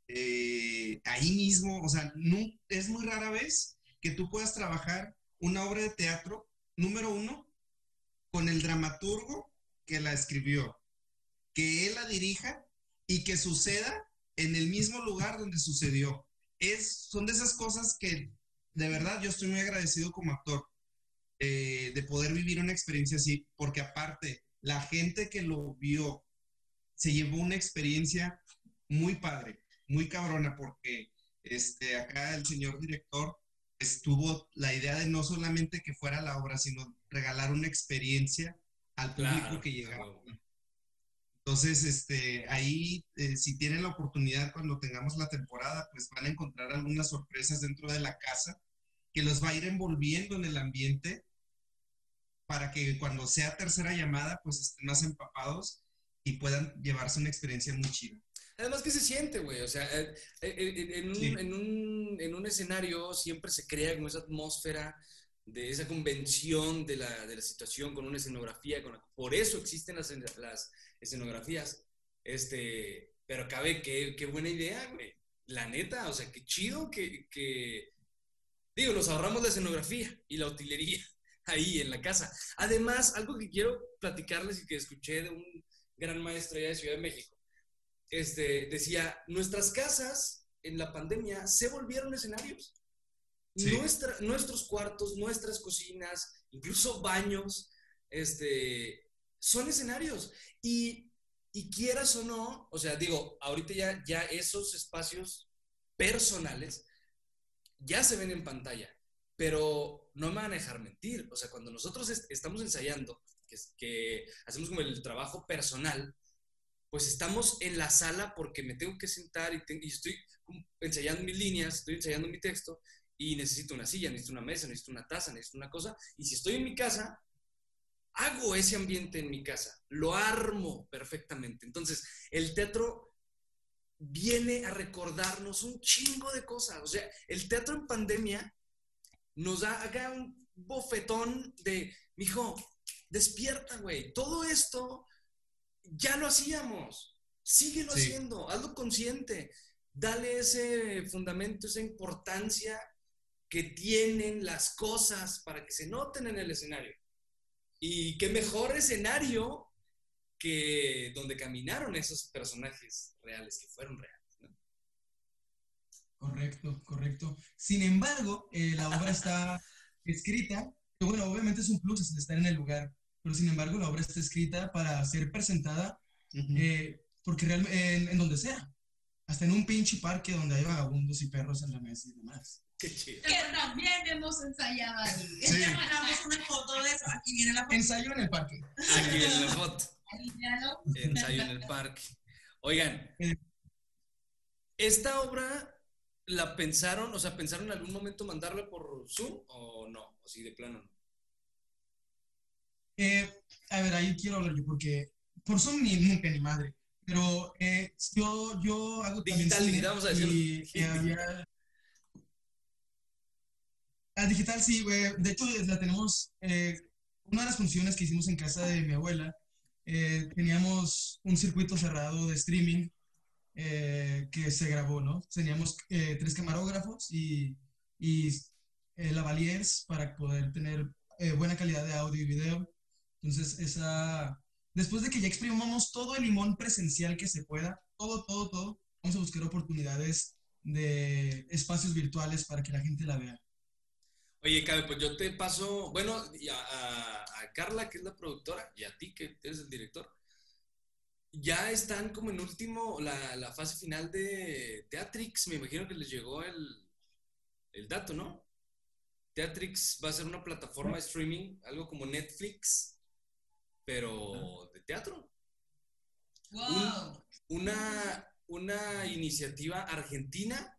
eh, ahí mismo, o sea, no, es muy rara vez que tú puedas trabajar una obra de teatro, número uno, con el dramaturgo que la escribió, que él la dirija y que suceda en el mismo lugar donde sucedió. Es, son de esas cosas que de verdad yo estoy muy agradecido como actor eh, de poder vivir una experiencia así, porque aparte, la gente que lo vio se llevó una experiencia muy padre, muy cabrona, porque este, acá el señor director estuvo la idea de no solamente que fuera la obra, sino regalar una experiencia al público Claro, que llegaba. Entonces, este, ahí, eh, si tienen la oportunidad cuando tengamos la temporada, pues van a encontrar algunas sorpresas dentro de la casa que los va a ir envolviendo en el ambiente para que cuando sea tercera llamada, pues estén más empapados y puedan llevarse una experiencia muy chida. Además, ¿qué se siente, güey? O sea, eh, eh, eh, en, un, Sí. en, un, en un escenario siempre se crea como esa atmósfera de esa convención de la, de la situación con una escenografía. Con la- por eso existen las, las escenografías. Este, pero cabe, qué, qué buena idea, güey. La neta, o sea, qué chido que, que... Digo, nos ahorramos la escenografía y la utilería ahí en la casa. Además, algo que quiero platicarles y que escuché de un gran maestro allá de Ciudad de México este, decía, nuestras casas en la pandemia se volvieron escenarios. Sí. Nuestra- nuestros cuartos, nuestras cocinas, incluso baños, este, son escenarios. Y, y quieras o no, o sea, digo, ahorita ya, ya esos espacios personales ya se ven en pantalla, pero no me van a dejar mentir. O sea, cuando nosotros est- estamos ensayando, que, que hacemos como el trabajo personal, pues estamos en la sala porque me tengo que sentar y, estoy ensayando mis líneas, estoy ensayando mi texto y necesito una silla, necesito una mesa, necesito una taza, necesito una cosa. Y si estoy en mi casa, hago ese ambiente en mi casa, lo armo perfectamente. Entonces, el teatro viene a recordarnos un chingo de cosas. O sea, el teatro en pandemia nos da acá un bofetón de, mijo, despierta, güey. Todo esto ya lo hacíamos. Síguelo Sí. haciendo, hazlo consciente. Dale ese fundamento, esa importancia que tienen las cosas para que se noten en el escenario. Y qué mejor escenario que donde caminaron esos personajes reales, que fueron reales. ¿no? Correcto, correcto. Sin embargo, eh, la obra está escrita, que bueno, obviamente es un plus es estar en el lugar, pero sin embargo la obra está escrita para ser presentada eh, porque realmente en, en donde sea, hasta en un pinche parque donde hay vagabundos y perros en la mesa y demás. Qué chido. Que también hemos ensayado ahí. Sí. Mandamos una foto de eso. Aquí viene la foto. Ensayo en el parque. Aquí en la foto. Ahí ya lo- Ensayo en el parque. Oigan, Eh. ¿esta obra la pensaron, o sea, pensaron en algún momento mandarla por Zoom o no? O sí, de plano no. Eh, a ver, ahí quiero hablar yo porque por Zoom ni nunca ni madre, pero eh, yo, yo hago Digital, cine digital, vamos a y, había- Ah, digital sí, güey. De hecho, la tenemos, eh, una de las funciones que hicimos en casa de mi abuela, eh, teníamos un circuito cerrado de streaming que se grabó, ¿no? Teníamos tres camarógrafos y, y lavaliers para poder tener buena calidad de audio y video. Entonces, esa, después de que ya exprimamos todo el limón presencial que se pueda, todo, todo, todo, vamos a buscar oportunidades de espacios virtuales para que la gente la vea. Oye, Cabe, pues yo te paso, bueno, a- a Carla, que es la productora, y a ti, que eres el director. Ya están como en último, la, la fase final de Teatrix. Me imagino que les llegó el, el dato, ¿no? Teatrix va a ser una plataforma de streaming, algo como Netflix, pero de teatro. Wow. Una, una iniciativa argentina,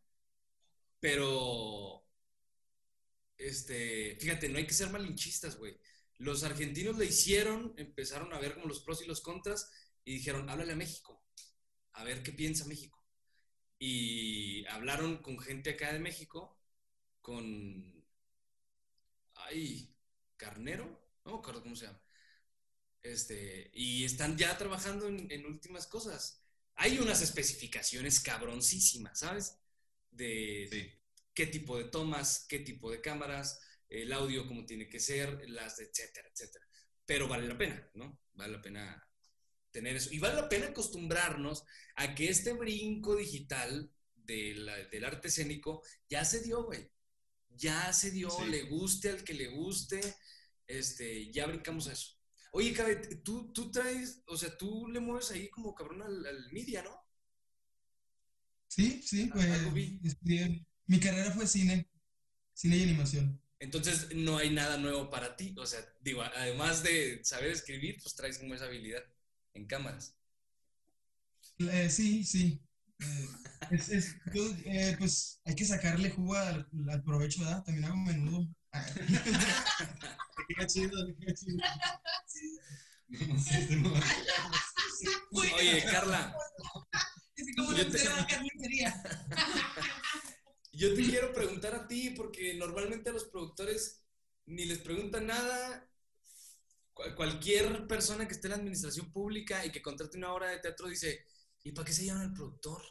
pero este, fíjate, no hay que ser malinchistas, güey. Los argentinos le hicieron, empezaron a ver como los pros y los contras y dijeron, háblale a México, a ver qué piensa México. Y hablaron con gente acá de México, con, ay, Carnero, no me acuerdo cómo se llama. Este, y están ya trabajando en, en últimas cosas. Hay unas especificaciones cabroncísimas, ¿sabes? De qué tipo de tomas, qué tipo de cámaras, el audio como tiene que ser, las etcétera, etcétera. Pero vale la pena, ¿no? Vale la pena tener eso. Y vale la pena acostumbrarnos a que este brinco digital de la- del arte escénico ya se dio, güey. Ya se dio, Sí. le guste al que le guste, este, ya brincamos a eso. Oye, Cabe, tú, tú traes, o sea, tú le mueves ahí como cabrón al, al media, ¿no? Sí, sí, pues estudié- mi carrera fue cine, cine y animación. Entonces no hay nada nuevo para ti. O sea, digo, además de saber escribir, pues traes como esa habilidad en cámaras. Eh, sí, sí. Eh, es- es- yo, eh, pues hay que sacarle jugo al, al provecho, ¿verdad? También hago menudo. Te queda chido, te queda chido. Oye, Carla, como Yo te- yo te quiero preguntar a ti, porque normalmente a los productores ni les preguntan nada. Cu- Cualquier persona que esté en la administración pública y que contrate una obra de teatro dice, ¿y para qué se llaman al productor?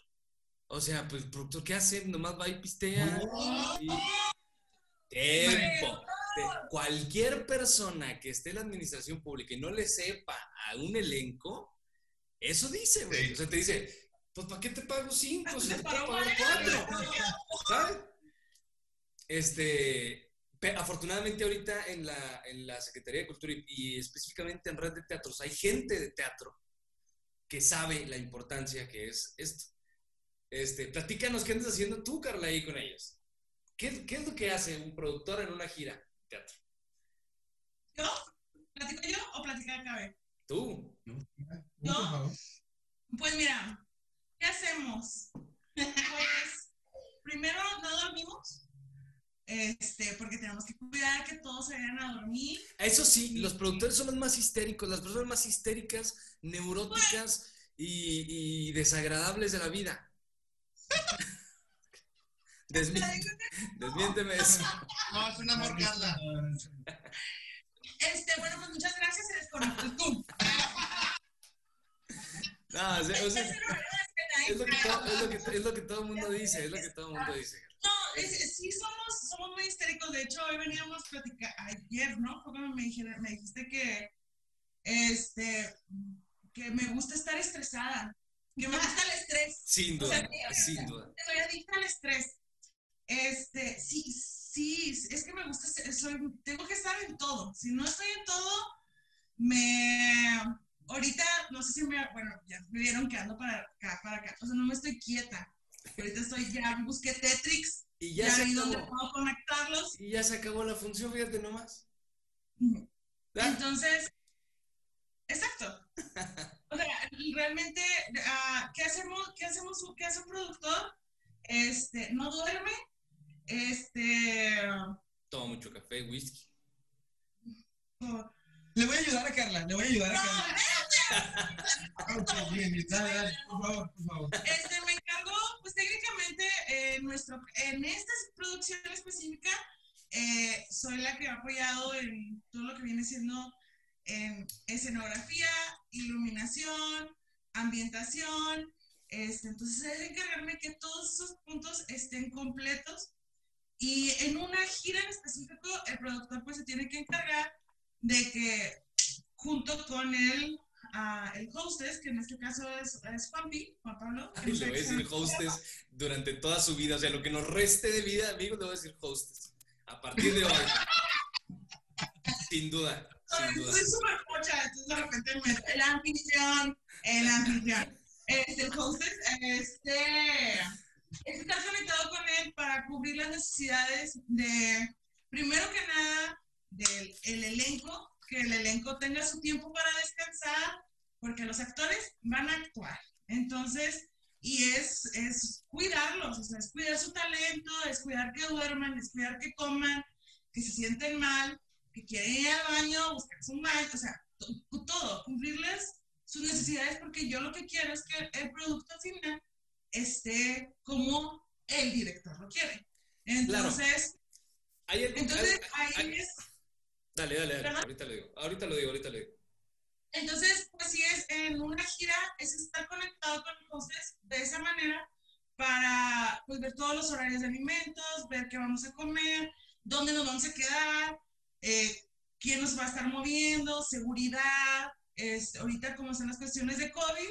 O sea, pues el productor, ¿qué hace? Nomás va y pistea. y- Tiempo. Cualquier persona que esté en la administración pública y no le sepa a un elenco, eso dice, güey. O sea, te dice, pues ¿para qué te pago cinco si te puedo pagar cuatro? ¿Sabes? Este, afortunadamente ahorita en la, en la Secretaría de Cultura y, y específicamente en Red de Teatros hay gente de teatro que sabe la importancia que es esto. Este, platícanos qué andas haciendo tú, Carla, ahí con ellos. ¿Qué, qué es lo que hace un productor en una gira de teatro? ¿Yo? ¿Platico yo o platica Cabe? Tú. ¿Yo? Pues mira, ¿qué hacemos? Pues primero no dormimos, este, porque tenemos que cuidar que todos se vayan a dormir. Eso sí, los productores son los más histéricos, las personas más histéricas, neuróticas y, y desagradables de la vida. Desmi- desmiénteme eso. No, es un amor, Carla. Este, bueno, pues muchas gracias, se desconectó tú. No, o sea, o sea, de es, lo que todo, es, lo que, es lo que todo el mundo dice, es lo que todo el mundo dice. No, es- sí somos, somos muy histéricos. De hecho, hoy veníamos a platicar, ayer, ¿no? Fue cuando me, dijeron, me dijiste que, este, que me gusta estar estresada, que me gusta el estrés. Sin O sea, duda, sin duda. Soy adicta al estrés. Este, sí, sí, es que me gusta, soy, tengo que estar en todo. Si no estoy en todo, me, ahorita, no sé si me, bueno, ya me vieron que ando para acá, para acá. O sea, no me estoy quieta. Ahorita estoy, ya busqué Tetrix, Y ya, ya se acabó. puedo conectarlos. Y ya se acabó la función, fíjate nomás. Entonces, exacto. O sea, realmente, ah, ¿qué hacemos? ¿Qué hacemos? ¿Qué hace un productor? Este, no duerme, este, Toma mucho café, whisky. Le voy a ayudar a Carla, le voy a ayudar a no, Carla. Ok, bien, bien, dale, dale, por favor, por favor. este, me encargó, pues técnicamente, en, nuestro, en esta producción específica, eh, soy la que ha apoyado en todo lo que viene siendo en escenografía, iluminación, ambientación. Este, entonces, de encargarme que todos esos puntos estén completos. Y en una gira en específico, el productor pues se tiene que encargar de que junto con el, ah, el hostess, que en este caso es, es Juanpi, Juan Pablo. Ay, nos le voy a decir hostess durante toda su vida. O sea, lo que nos reste de vida, amigos, le voy a decir hostess. A partir de hoy. Sin duda, sin duda. Soy súper pocha, entonces de repente me, el anfitrión, el anfitrión, este, el hostess, este, es estar conectado con él para cubrir las necesidades de, primero que nada, del el elenco, que el elenco tenga su tiempo para descansar, porque los actores van a actuar. Entonces, y es, es cuidarlos, es cuidar su talento, es cuidar que duerman, es cuidar que coman, que se sienten mal, que quieren ir al baño, buscarse un baño, o sea, to- todo, cumplirles sus necesidades, porque yo lo que quiero es que el producto final esté como el director lo quiere. Entonces, Hay algo- entonces hay- ahí hay- es Dale, dale, dale. ¿Verdad? Ahorita lo digo. Ahorita lo digo, ahorita lo digo. Entonces, pues sí es en una gira, es estar conectado con hostess de esa manera para pues, ver todos los horarios de alimentos, ver qué vamos a comer, dónde nos vamos a quedar, eh, quién nos va a estar moviendo, seguridad. Es, ahorita como están las cuestiones de COVID,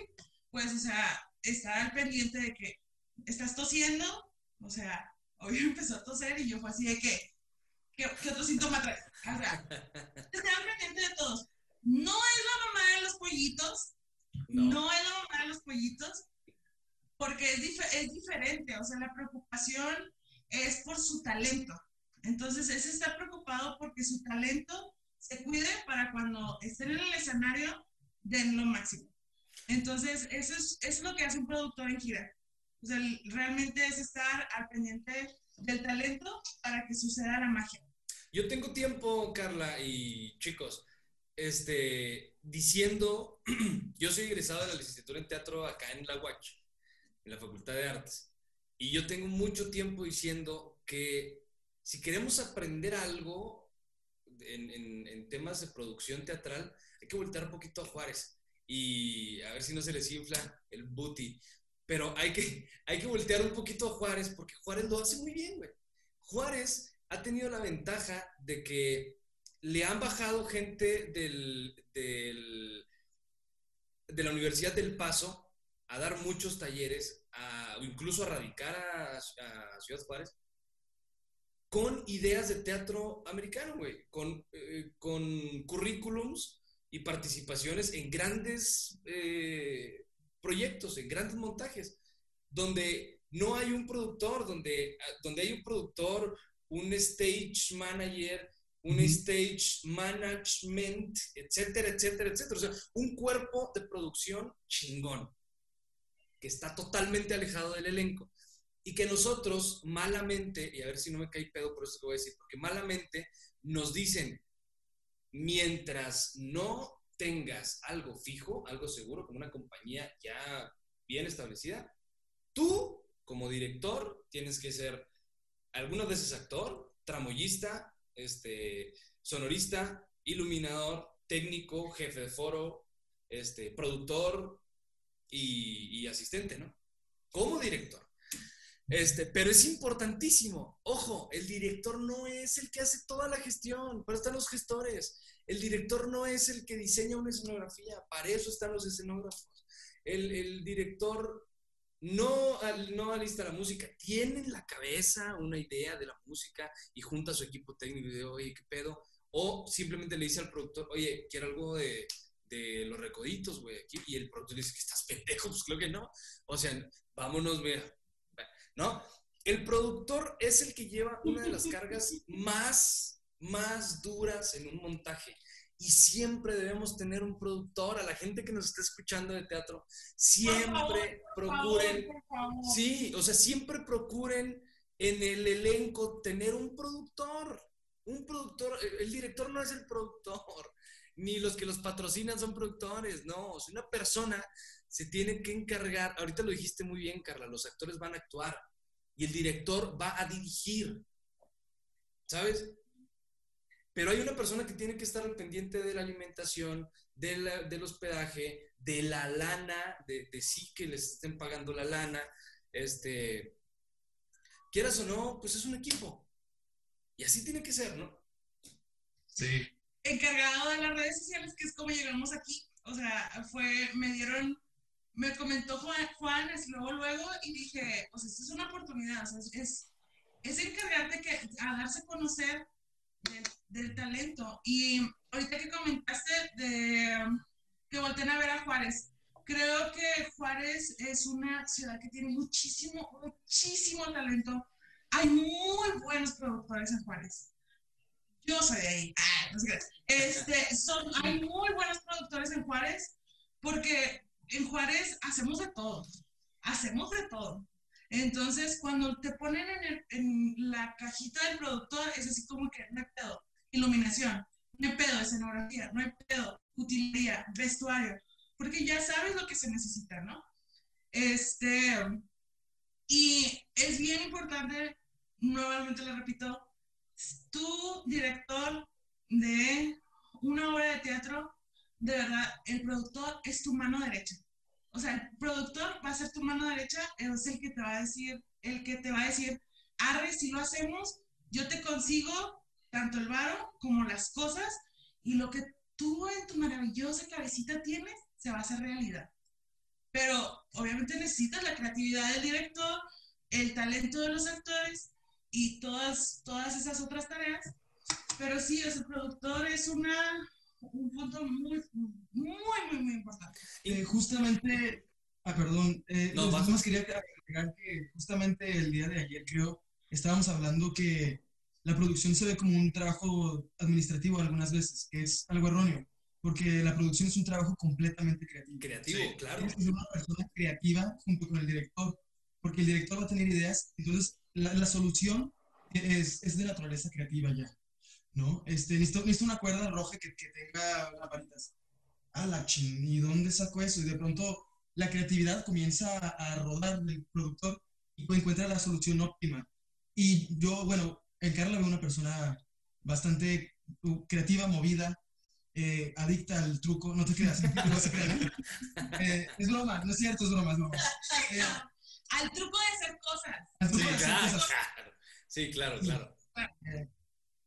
pues, o sea, estar al pendiente de que estás tosiendo, o sea, hoy empezó a toser y yo fue así de que, ¿qué, qué otro síntoma traes? O sea, pendiente de todos. No es la mamá de los pollitos, no, es la mamá de los pollitos, porque es, dif- es diferente, o sea, la preocupación es por su talento. Entonces, es estar preocupado porque su talento se cuide para cuando estén en el escenario den lo máximo. Entonces, eso es, eso es lo que hace un productor en gira. O sea, realmente es estar al pendiente del talento para que suceda la magia. Yo tengo tiempo, Carla y chicos, este, diciendo, yo soy egresado de la licenciatura en teatro acá en la UACH, en la Facultad de Artes, y yo tengo mucho tiempo diciendo que si queremos aprender algo en, en- en temas de producción teatral, hay que voltear un poquito a Juárez y a ver si no se les infla el booty. Pero hay que, hay que voltear un poquito a Juárez porque Juárez lo hace muy bien, güey. Juárez ha tenido la ventaja de que le han bajado gente del, del- de la Universidad del Paso a dar muchos talleres, o incluso a radicar a, a Ciudad Juárez, con ideas de teatro americano, güey, con, eh, con currículums y participaciones en grandes eh, proyectos, en grandes montajes, donde no hay un productor, donde, donde hay un productor, un stage manager, un stage management, etcétera, etcétera, etcétera. O sea, un cuerpo de producción chingón, que está totalmente alejado del elenco. Y que nosotros malamente, y a ver si no me cae pedo por eso que voy a decir, porque malamente nos dicen, mientras no tengas algo fijo, algo seguro, como una compañía ya bien establecida, tú como director tienes que ser algunas veces actor, tramoyista, este, sonorista, iluminador, técnico, jefe de foro, este, productor y, y asistente, ¿no? Como director. Este, pero es importantísimo. Ojo, el director no es el que hace toda la gestión, para están los gestores. El director no es el que diseña una escenografía, para eso están los escenógrafos. El, director no, al- no alista la música, tiene en la cabeza una idea de la música y junta a su equipo técnico y dice, oye, ¿qué pedo? O simplemente le dice al productor, oye, quiero algo de, los recoditos, güey. Y el productor dice, que estás pendejo? Pues creo que no. O sea, vámonos, mira, ¿no? El productor es el que lleva una de las cargas más, más duras en un montaje. Y siempre debemos tener un productor, a la gente que nos está escuchando de teatro, siempre procuren, sí, o sea, siempre procuren en el elenco tener un productor, un productor, el- director no es el productor, ni los que los patrocinan son productores, no, sea, una persona se tiene que encargar, ahorita lo dijiste muy bien, Carla, los actores van a actuar y el director va a dirigir, ¿sabes? Pero hay una persona que tiene que estar al pendiente de la alimentación, de la- del hospedaje, de la lana, de, de sí que les estén pagando la lana, este, quieras o no, pues es un equipo. Y así tiene que ser, ¿no? Sí. encargado de las redes sociales, que es como llegamos aquí. O sea, fue, me dieron, me comentó Juan, Juan luego, luego, y dije, pues esta es una oportunidad, o sea, es, es, encargarte que, a darse a conocer del, del talento. Y ahorita que comentaste de que volteen a ver a Juárez, creo que Juárez es una ciudad que tiene muchísimo, muchísimo talento. Hay muy buenos productores en Juárez. Yo soy de ahí. Ah, no sé. Este, son, hay muy buenos productores en Juárez porque en Juárez hacemos de todo. Hacemos de todo. Entonces, cuando te ponen en, el- en la cajita del productor, es así como que no hay pedo. Iluminación, no hay pedo, escenografía, no hay pedo, utilería, vestuario, porque ya sabes lo que se necesita, ¿no? Este, y es bien importante, nuevamente lo repito, tú, director de una obra de teatro, de verdad, el productor es tu mano derecha. O sea, el productor va a ser tu mano derecha, es el que te va a decir, el que te va a decir, arre, si lo hacemos, yo te consigo tanto el varo como las cosas y lo que tú en tu maravillosa cabecita tienes se va a hacer realidad. Pero obviamente necesitas la creatividad del director, el talento de los actores y todas, todas esas otras tareas. Pero sí, ese productor es una, un punto muy, muy, muy, muy importante. Eh, justamente, ah, perdón, eh, No, los demás quería agregar que justamente el día de ayer, creo, estábamos hablando que la producción se ve como un trabajo administrativo algunas veces, que es algo erróneo, porque la producción es un trabajo completamente creativo. Creativo, claro. Tienes que ser una persona creativa junto con el director, porque el director va a tener ideas, entonces la, la solución es, es de naturaleza creativa ya. ¿No? Este, necesito, necesito una cuerda roja que, que tenga lamparitas. Ah, la ching, ¿y dónde saco eso? Y de pronto la creatividad comienza a, a rodar del productor y pues encuentra la solución óptima. Y yo, bueno, en Carla veo una persona bastante uh, creativa, movida, eh, adicta al truco. No te creas, no se crean. Eh, es broma, no es cierto, es broma, es broma. Eh, Al truco de hacer cosas. al truco Sí, de hacer claro, cosas. claro. Sí, claro, claro.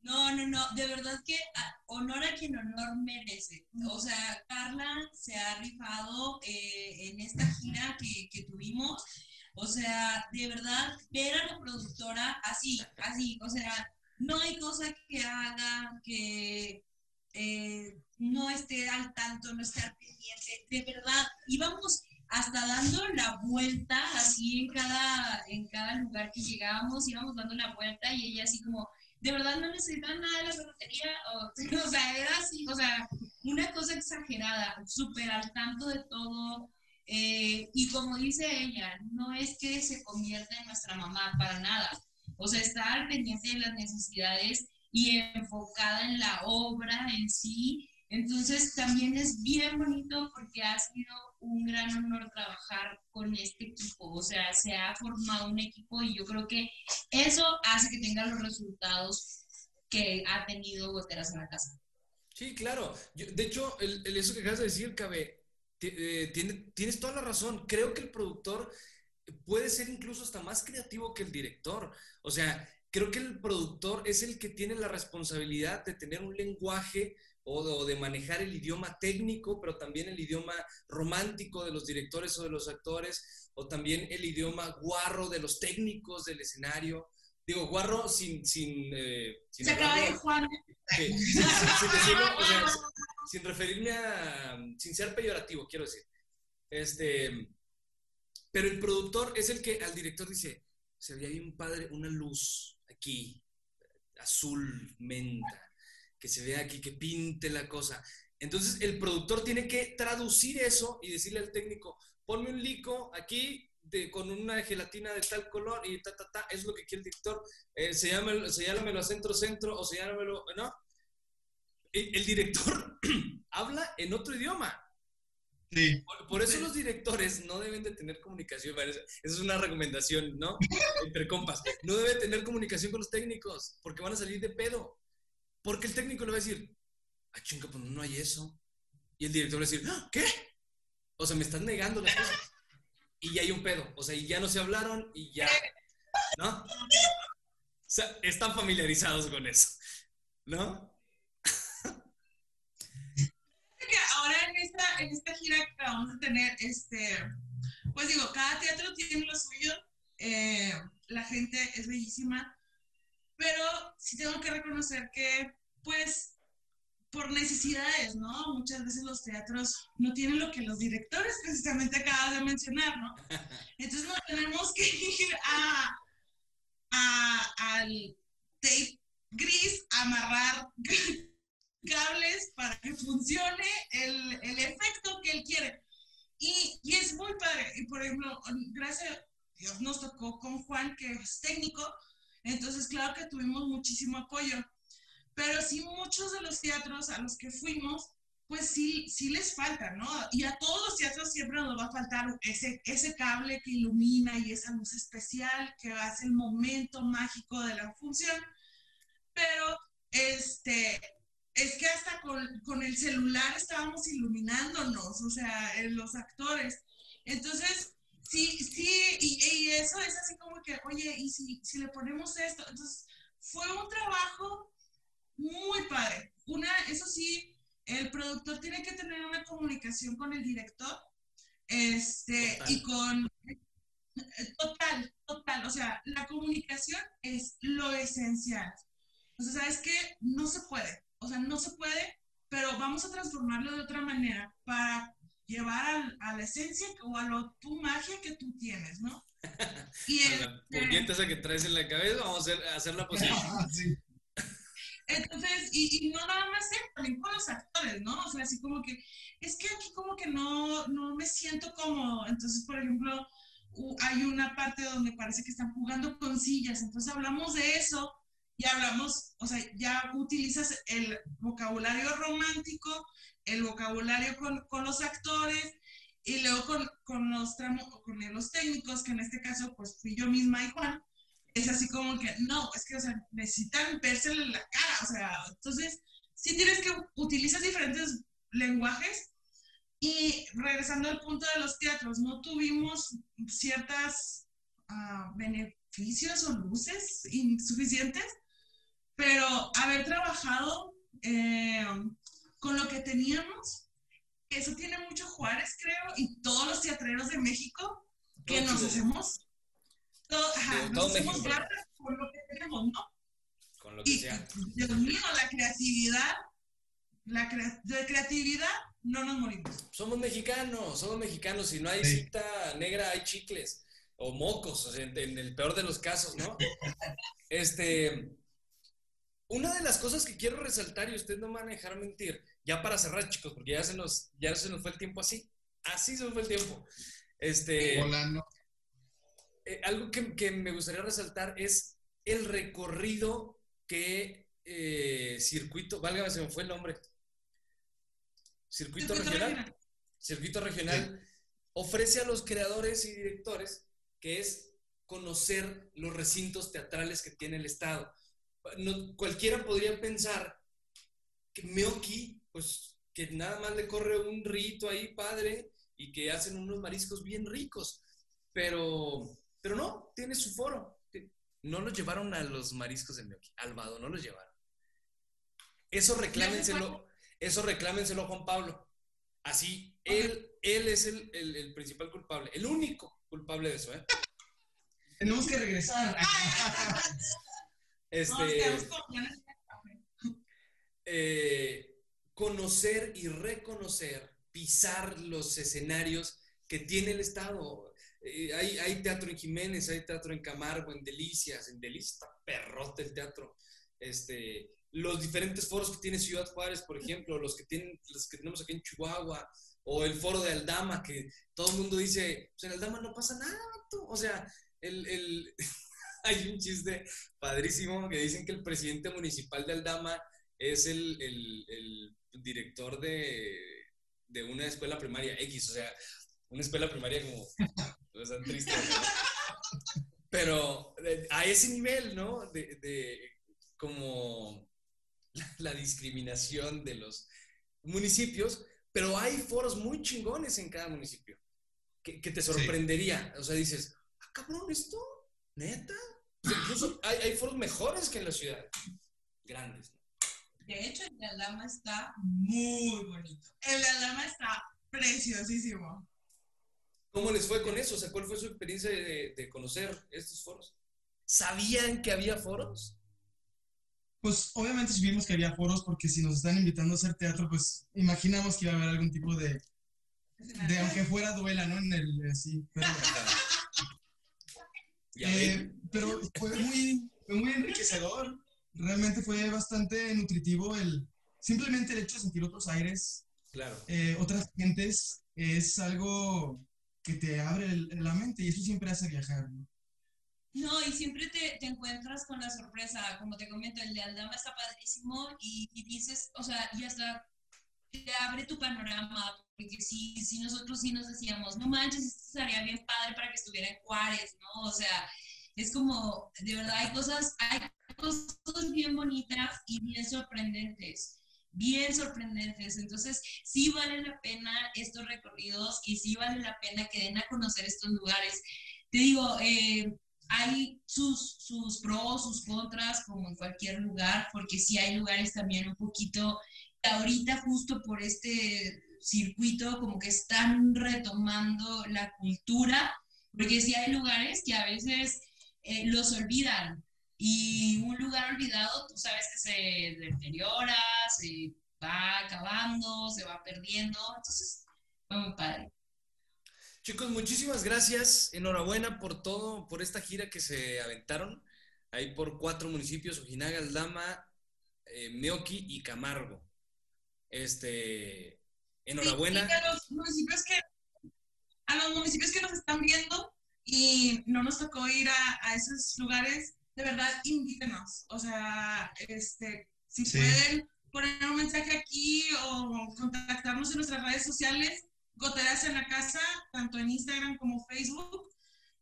No, no, no, de verdad que ah, honor a quien honor merece. O sea, Carla se ha rifado eh, en esta gira que, que tuvimos. O sea, de verdad, ver a la productora así, así, o sea, no hay cosa que haga que eh, no esté al tanto, no esté al pendiente. De verdad, íbamos hasta dando la vuelta así en cada, en cada lugar que llegábamos, íbamos dando la vuelta y ella así como, de verdad no necesitan nada de la ferretería, o, o sea, era así, o sea, una cosa exagerada, súper al tanto de todo. eh, y como dice ella, no es que se convierta en nuestra mamá para nada. O sea, está al pendiente de las necesidades y enfocada en la obra en sí. Entonces, también es bien bonito porque ha sido un gran honor trabajar con este equipo. O sea, se ha formado un equipo y yo creo que eso hace que tenga los resultados que ha tenido Goteras en la casa. Sí, claro. Yo- de hecho, el, el- eso que acabas de decir, Cabe, eh, tiene- tienes toda la razón. Creo que el productor puede ser incluso hasta más creativo que el director. O sea, creo que el productor es el que tiene la responsabilidad de tener un lenguaje o de, o de manejar el idioma técnico, pero también el idioma romántico de los directores o de los actores, o también el idioma guarro de los técnicos del escenario. Digo, guarro sin... sin, eh, sin Se acaba de Juan. Sí, sin, sin- sin decirlo, o sea, sin referirme a, sin ser peyorativo, quiero decir. Este, pero el productor es el que al director dice, se ve ahí un padre, una luz aquí, azul, menta, que se vea aquí, que pinte la cosa. Entonces el productor tiene que traducir eso y decirle al técnico, ponme un lico aquí de, con una gelatina de tal color y ta, ta, ta, es lo que quiere el director. Eh, señálamelo, señálamelo a centro, centro, o señálamelo, ¿no? El, el director habla en otro idioma. Sí. Por, por eso los directores no deben de tener comunicación. Esa es una recomendación, ¿no? Entre compas. No deben tener comunicación con los técnicos porque van a salir de pedo. Porque el técnico le va a decir, ah, chinga, pues no hay eso. Y el director va a decir, "¿Ah, ¿qué? O sea, me están negando las cosas. Y ya hay un pedo. O sea, y ya no se hablaron y ya. ¿No? O sea, están familiarizados con eso. ¿No? ahora en esta, en esta gira que vamos a tener, este, pues digo, cada teatro tiene lo suyo, eh, la gente es bellísima, pero sí tengo que reconocer que, pues, por necesidades, ¿no? Muchas veces los teatros no tienen lo que los directores precisamente acabas de mencionar, ¿no? Entonces nos tenemos que ir a, a- al tape gris, amarrar cables para que funcione el, el efecto que él quiere. Y, y es muy padre. Y por ejemplo, gracias a Dios nos tocó con Juan, que es técnico, entonces claro que tuvimos muchísimo apoyo. Pero sí muchos de los teatros a los que fuimos, pues sí, sí les falta, ¿no? Y a todos los teatros siempre nos va a faltar ese, ese cable que ilumina y esa luz especial que hace el momento mágico de la función. Pero, este, es que hasta con, con el celular estábamos iluminándonos, o sea, en los actores. Entonces, sí, sí, y, y eso es así como que, oye, ¿y si, si le ponemos esto? Entonces, fue un trabajo muy padre. Una, eso sí, el productor tiene que tener una comunicación con el director, este, Total. y con, total, total, o sea, la comunicación es lo esencial. O sea, ¿sabes qué? No se puede. O sea, no se puede, pero vamos a transformarlo de otra manera para llevar al- a la esencia o a lo, tu magia que tú tienes, ¿no? Y A la este, esa que traes en la cabeza, vamos a hacer, a hacerla posible. Sí. entonces, y, y no nada más él, también con los actores, ¿no? O sea, así como que, es que aquí como que no, no me siento cómodo. Entonces, por ejemplo, hay una parte donde parece que están jugando con sillas, entonces hablamos de eso ya hablamos, o sea, ya utilizas el vocabulario romántico, el vocabulario con, con los actores y luego con, con los con los técnicos, que en este caso pues fui yo misma y Juan, es así como que, no, es que, o sea, necesitan verse en la cara, o sea, entonces, sí tienes que utilizar diferentes lenguajes. Y regresando al punto de los teatros, no tuvimos ciertas ah, beneficios o luces insuficientes, pero haber trabajado eh, con lo que teníamos, eso tiene mucho Juárez, creo, y todos los teatreros de México que nos Chile. hacemos, todo, ajá, nos hacemos con lo que tenemos, ¿no? Con lo que Y, sea. Dios mío, la creatividad, la crea- de creatividad no nos morimos. Somos mexicanos, somos mexicanos. Si no hay Sí. cinta negra, hay chicles o mocos, o sea, en, en el peor de los casos, ¿no? Este, una de las cosas que quiero resaltar, y ustedes no me van a dejar mentir, ya para cerrar, chicos, porque ya se nos, ya se nos fue el tiempo así. Así se nos fue el tiempo. Este, Volando. eh, algo que, que me gustaría resaltar es el recorrido que eh, Circuito, válgame, se me fue el nombre. Circuito, Circuito regional. regional. Circuito regional ofrece a los creadores y directores que es conocer los recintos teatrales que tiene el Estado. No- cualquiera podría pensar que Meoki, pues que nada más le corre un rito ahí, padre, y que hacen unos mariscos bien ricos. Pero, pero no, tiene su foro. No los llevaron a los mariscos de Meoki, al Vado, no los llevaron. Eso reclámenselo, eso reclámenselo a Juan Pablo. Así, él, él es el, el- el principal culpable, el único culpable de eso, ¿eh? Tenemos que regresar. Este, eh, conocer y reconocer, pisar los escenarios que tiene el Estado. Eh, hay, hay teatro en Jiménez, hay teatro en Camargo, en Delicias, en Delicias está perrote el teatro. Este, los diferentes foros que tiene Ciudad Juárez, por ejemplo, los que, tienen, los que tenemos aquí en Chihuahua, o el foro de Aldama, que todo el mundo dice, pues en Aldama no pasa nada, vato". o sea, el, el- hay un chiste padrísimo que dicen que el presidente municipal de Aldama es el- el director de, de una escuela primaria X, o sea, una escuela primaria como, sea, triste. ¿no? Pero eh, a ese nivel, ¿no? De, de como la, la discriminación de los municipios, pero hay foros muy chingones en cada municipio que, que te sorprendería. O sea, dices, ah, cabrón, esto, neta. O sea, incluso hay, hay foros mejores que en la ciudad. Grandes. ¿no? De hecho, el de Aldama está muy bonito. El de Aldama está preciosísimo. ¿Cómo les fue con eso? O sea, ¿cuál fue su experiencia de, de conocer estos foros? ¿Sabían que había foros? Pues obviamente supimos que había foros porque si nos están invitando a hacer teatro, pues imaginamos que iba a haber algún tipo de, de aunque fuera duela, ¿no? En el, eh, sí, pero, eh, pero fue muy, fue muy enriquecedor. Realmente fue bastante nutritivo el, simplemente el hecho de sentir otros aires, Claro. eh, otras gentes, es algo que te abre el- la mente y eso siempre hace viajar, ¿no? No, y siempre te, te encuentras con la sorpresa, como te comento, el de Aldama está padrísimo y, y dices, o sea, y hasta te abre tu panorama, porque sí, sí nosotros sí nos decíamos, no manches, esto estaría bien padre para que estuviera en Juárez, ¿no? O sea, es como, de verdad, hay cosas, hay cosas bien bonitas y bien sorprendentes, bien sorprendentes. Entonces, sí vale la pena estos recorridos y sí vale la pena que den a conocer estos lugares. Te digo, eh, hay sus, sus pros, sus contras, como en cualquier lugar, porque sí hay lugares también un poquito, ahorita justo por este circuito, como que están retomando la cultura, porque sí hay lugares que a veces eh, los olvidan. Y un lugar olvidado, tú sabes que se deteriora, se va acabando, se va perdiendo, entonces fue muy padre. Chicos, muchísimas gracias. Enhorabuena por todo, por esta gira que se aventaron. Ahí por cuatro municipios, Ojinaga, Aldama, eh, Meoqui y Camargo. Este, enhorabuena. Sí, a los municipios que a los municipios que nos están viendo y no nos tocó ir a, a esos lugares, de verdad, invítenos. O sea, este, si Sí. pueden poner un mensaje aquí o contactarnos en nuestras redes sociales, Goteras en la Casa, tanto en Instagram como Facebook.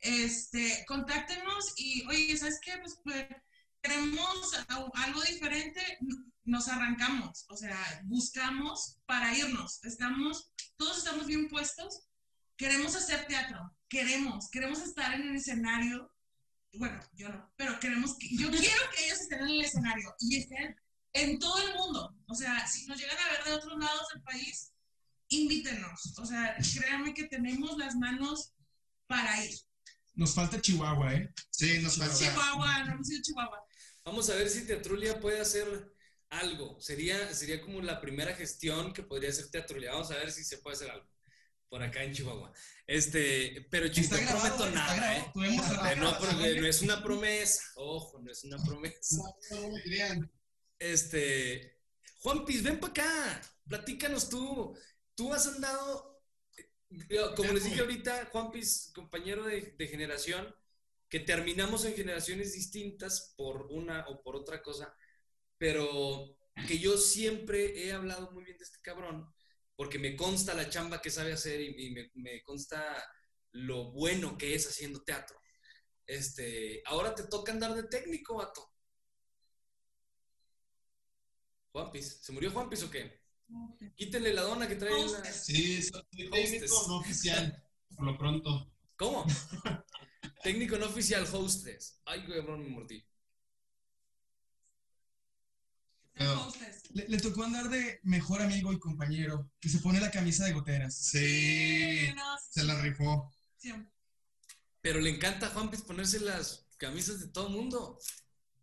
Este, contáctenos y, oye, ¿sabes qué? Pues, pues, queremos algo diferente, nos arrancamos, o sea, buscamos para irnos. Estamos, todos estamos bien puestos. Queremos hacer teatro, queremos, queremos estar en el escenario. Bueno, yo no, pero queremos que, yo quiero que ellos estén en el escenario y estén en todo el mundo. O sea, si nos llegan a ver de otros lados del país, invítenos. O sea, créanme que tenemos las manos para ir. Nos falta Chihuahua, ¿eh? Sí, nos falta. Chihuahua, no hemos ido a Chihuahua. Vamos a ver si Teatrulia puede hacer algo. Sería, sería como la primera gestión que podría hacer Teatrulia. Vamos a ver si se puede hacer algo por acá en Chihuahua. Este, pero chicos, Está grabado, prometo está nada, grabado. ¿eh? Eh, no, porque ¿eh? no es una promesa. Ojo, no es una promesa. Este, Juanpis, ven para acá. Platícanos tú. Tú has andado, eh, como les dije ahorita, Juanpis, compañero de, de generación, que terminamos en generaciones distintas por una o por otra cosa, pero que yo siempre he hablado muy bien de este cabrón, porque me consta la chamba que sabe hacer y, y me, me consta lo bueno que es haciendo teatro. Este, ahora te toca andar de técnico, vato. Juanpis, ¿se murió Juanpis o qué? Quítenle la dona que trae en la... Sí, soy técnico no oficial, por lo pronto. ¿Cómo? Técnico no oficial, hostes. Ay, cabrón, me mordí. Le, le tocó andar de mejor amigo y compañero, que se pone la camisa de goteras. Sí, se la rifó. Pero le encanta a Juanpis ponerse las camisas de todo el mundo.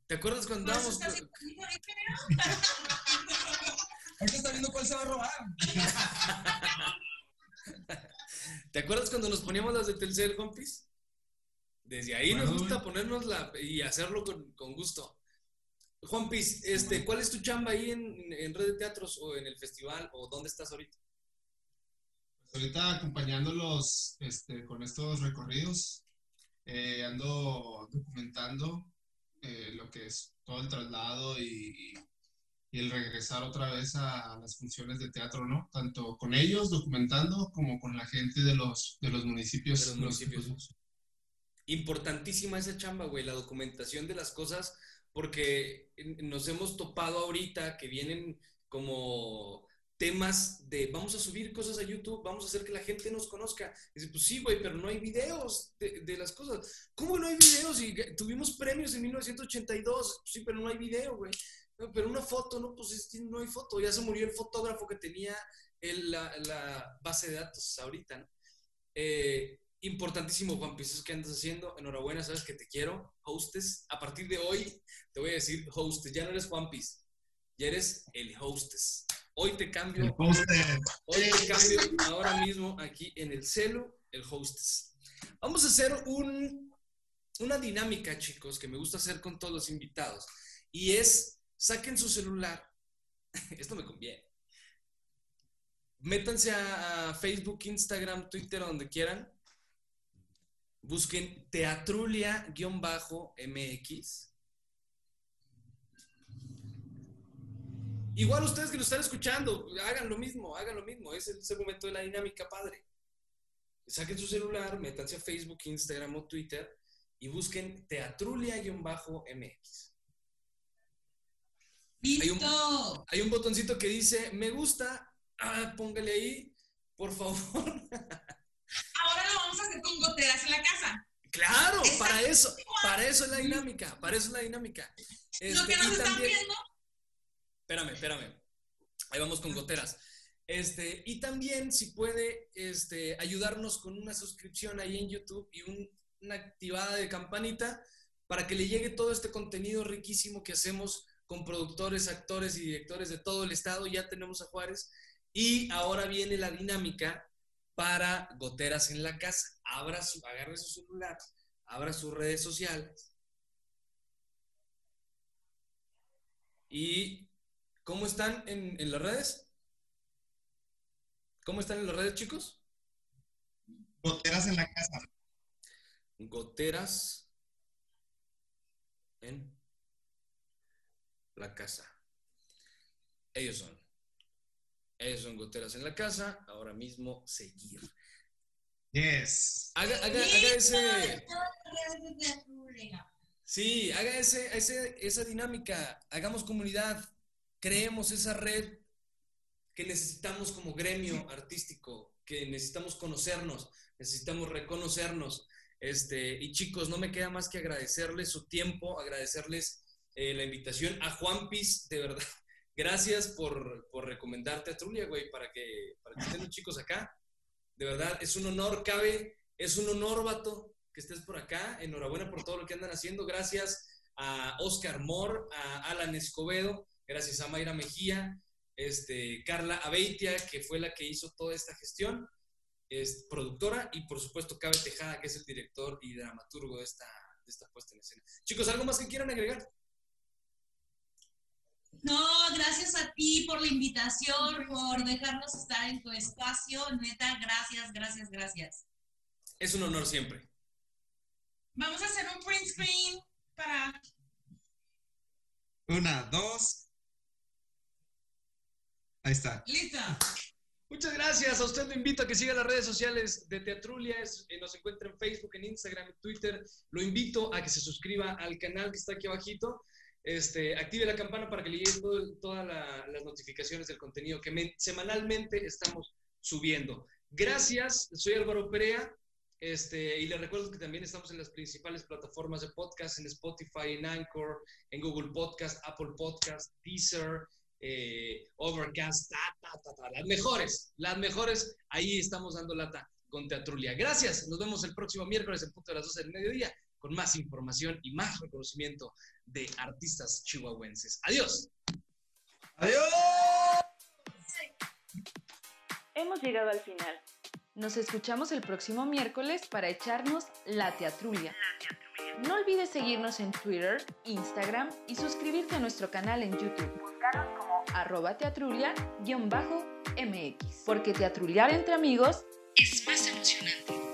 ¿Te acuerdas cuando andábamos? ¿no? Ahorita está viendo cuál se va a robar. ¿Te acuerdas cuando nos poníamos las de Telcel, Juanpis? Desde ahí nos gusta ponernos la y hacerlo con, con gusto. Juanpis, este, ¿cuál es tu chamba ahí en, en Red de Teatros o en el festival o dónde estás ahorita? Pues ahorita acompañándolos este, con estos recorridos, eh, ando documentando eh, lo que es todo el traslado y, y el regresar otra vez a las funciones de teatro, ¿no? Tanto con ellos documentando como con la gente de los, de los municipios. De los municipios. Importantísima esa chamba, güey, la documentación de las cosas, porque nos hemos topado ahorita que vienen como temas de vamos a subir cosas a YouTube, vamos a hacer que la gente nos conozca. Y dice, pues sí, güey, pero no hay videos de, las cosas. ¿Cómo no hay videos? Y tuvimos premios en 1982, sí, pero no hay video, güey. Pero una foto, no, pues no hay foto. Ya se murió el fotógrafo que tenía la, la base de datos ahorita, ¿no? Eh, importantísimo, Juan Pisos, ¿qué andas haciendo? Enhorabuena, sabes que te quiero. Hostess, a partir de hoy te voy a decir hostess, ya no eres Juan Pis, ya eres el hostess. Hoy te cambio, El hostess. hoy te cambio ahora mismo aquí en el celo, el hostess. Vamos a hacer un, una dinámica, chicos, que me gusta hacer con todos los invitados. Y es, saquen su celular. Esto me conviene. Métanse a Facebook, Instagram, Twitter, donde quieran. Busquen Teatrulia-MX. Igual ustedes que nos están escuchando, hagan lo mismo, hagan lo mismo. Es el, es el momento de la dinámica, padre. Saquen su celular, métanse a Facebook, Instagram o Twitter y busquen Teatrulia-MX. Hay un, hay un botoncito que dice me gusta, ah, póngale ahí, por favor. Lo hacer con goteras en la casa. Claro, para eso, para eso es la dinámica, para eso es la dinámica. Lo Este, que nos están también- viendo, Espérame, espérame. Ahí vamos con goteras. Este, y también si puede este, ayudarnos con una suscripción ahí en YouTube y un- una activada de campanita para que le llegue todo este contenido riquísimo que hacemos con productores, actores y directores de todo el estado. Ya tenemos a Juárez. Y ahora viene la dinámica para goteras en la casa. Abra su, agarre su celular, abra sus redes sociales. ¿Y cómo están en, en las redes? ¿Cómo están en las redes, chicos? Goteras en la casa. Goteras en la casa. Ellos son. Ellos son goteras en la casa. Ahora mismo seguir. Yes. Haga, haga, haga ese. Sí, haga ese, ese, esa dinámica. Hagamos comunidad. Creemos esa red que necesitamos como gremio artístico, que necesitamos conocernos, necesitamos reconocernos. Este, y chicos, no me queda más que agradecerles su tiempo, agradecerles eh, la invitación a Juan Piz, de verdad. Gracias por, por recomendarte a Trulia, güey, para que, para que estén los chicos acá. De verdad, es un honor, cabe, es un honor, vato, que estés por acá. Enhorabuena por todo lo que andan haciendo. Gracias a Oscar Moore, a Alan Escobedo, gracias a Mayra Mejía, este, Carla Abeitia, que fue la que hizo toda esta gestión, es productora, y por supuesto Cabe Tejada, que es el director y dramaturgo de esta, de esta puesta en escena. Chicos, ¿algo más que quieran agregar? No, gracias a ti por la invitación, por dejarnos estar en tu espacio. Neta, gracias, gracias, gracias. Es un honor siempre. Vamos a hacer un print screen para. Una, dos. Ahí está. ¡Lista! Muchas gracias. A usted lo invito a que siga las redes sociales de Teatrulia. Es- eh, nos encuentra en Facebook, en Instagram, en Twitter. Lo invito a que se suscriba al canal que está aquí abajito. Este, active la campana para que le lleguen todas la- las notificaciones del contenido que men- semanalmente estamos subiendo. Gracias. Soy Álvaro Perea. Este, y les recuerdo que también estamos en las principales plataformas de podcast, en Spotify, en Anchor, en Google Podcast, Apple Podcast, Deezer, eh, Overcast, las mejores, las mejores, ahí estamos dando lata con Teatrulia. Gracias, nos vemos el próximo miércoles en punto de las 12 del mediodía con más información y más reconocimiento de artistas chihuahuenses. Adiós. ¡Adiós! Hemos llegado al final. Nos escuchamos el próximo miércoles para echarnos la teatrulia. No olvides seguirnos en Twitter, Instagram y suscribirte a nuestro canal en YouTube. Búscanos como arroba teatrulia-mx. Porque teatruliar entre amigos es más emocionante.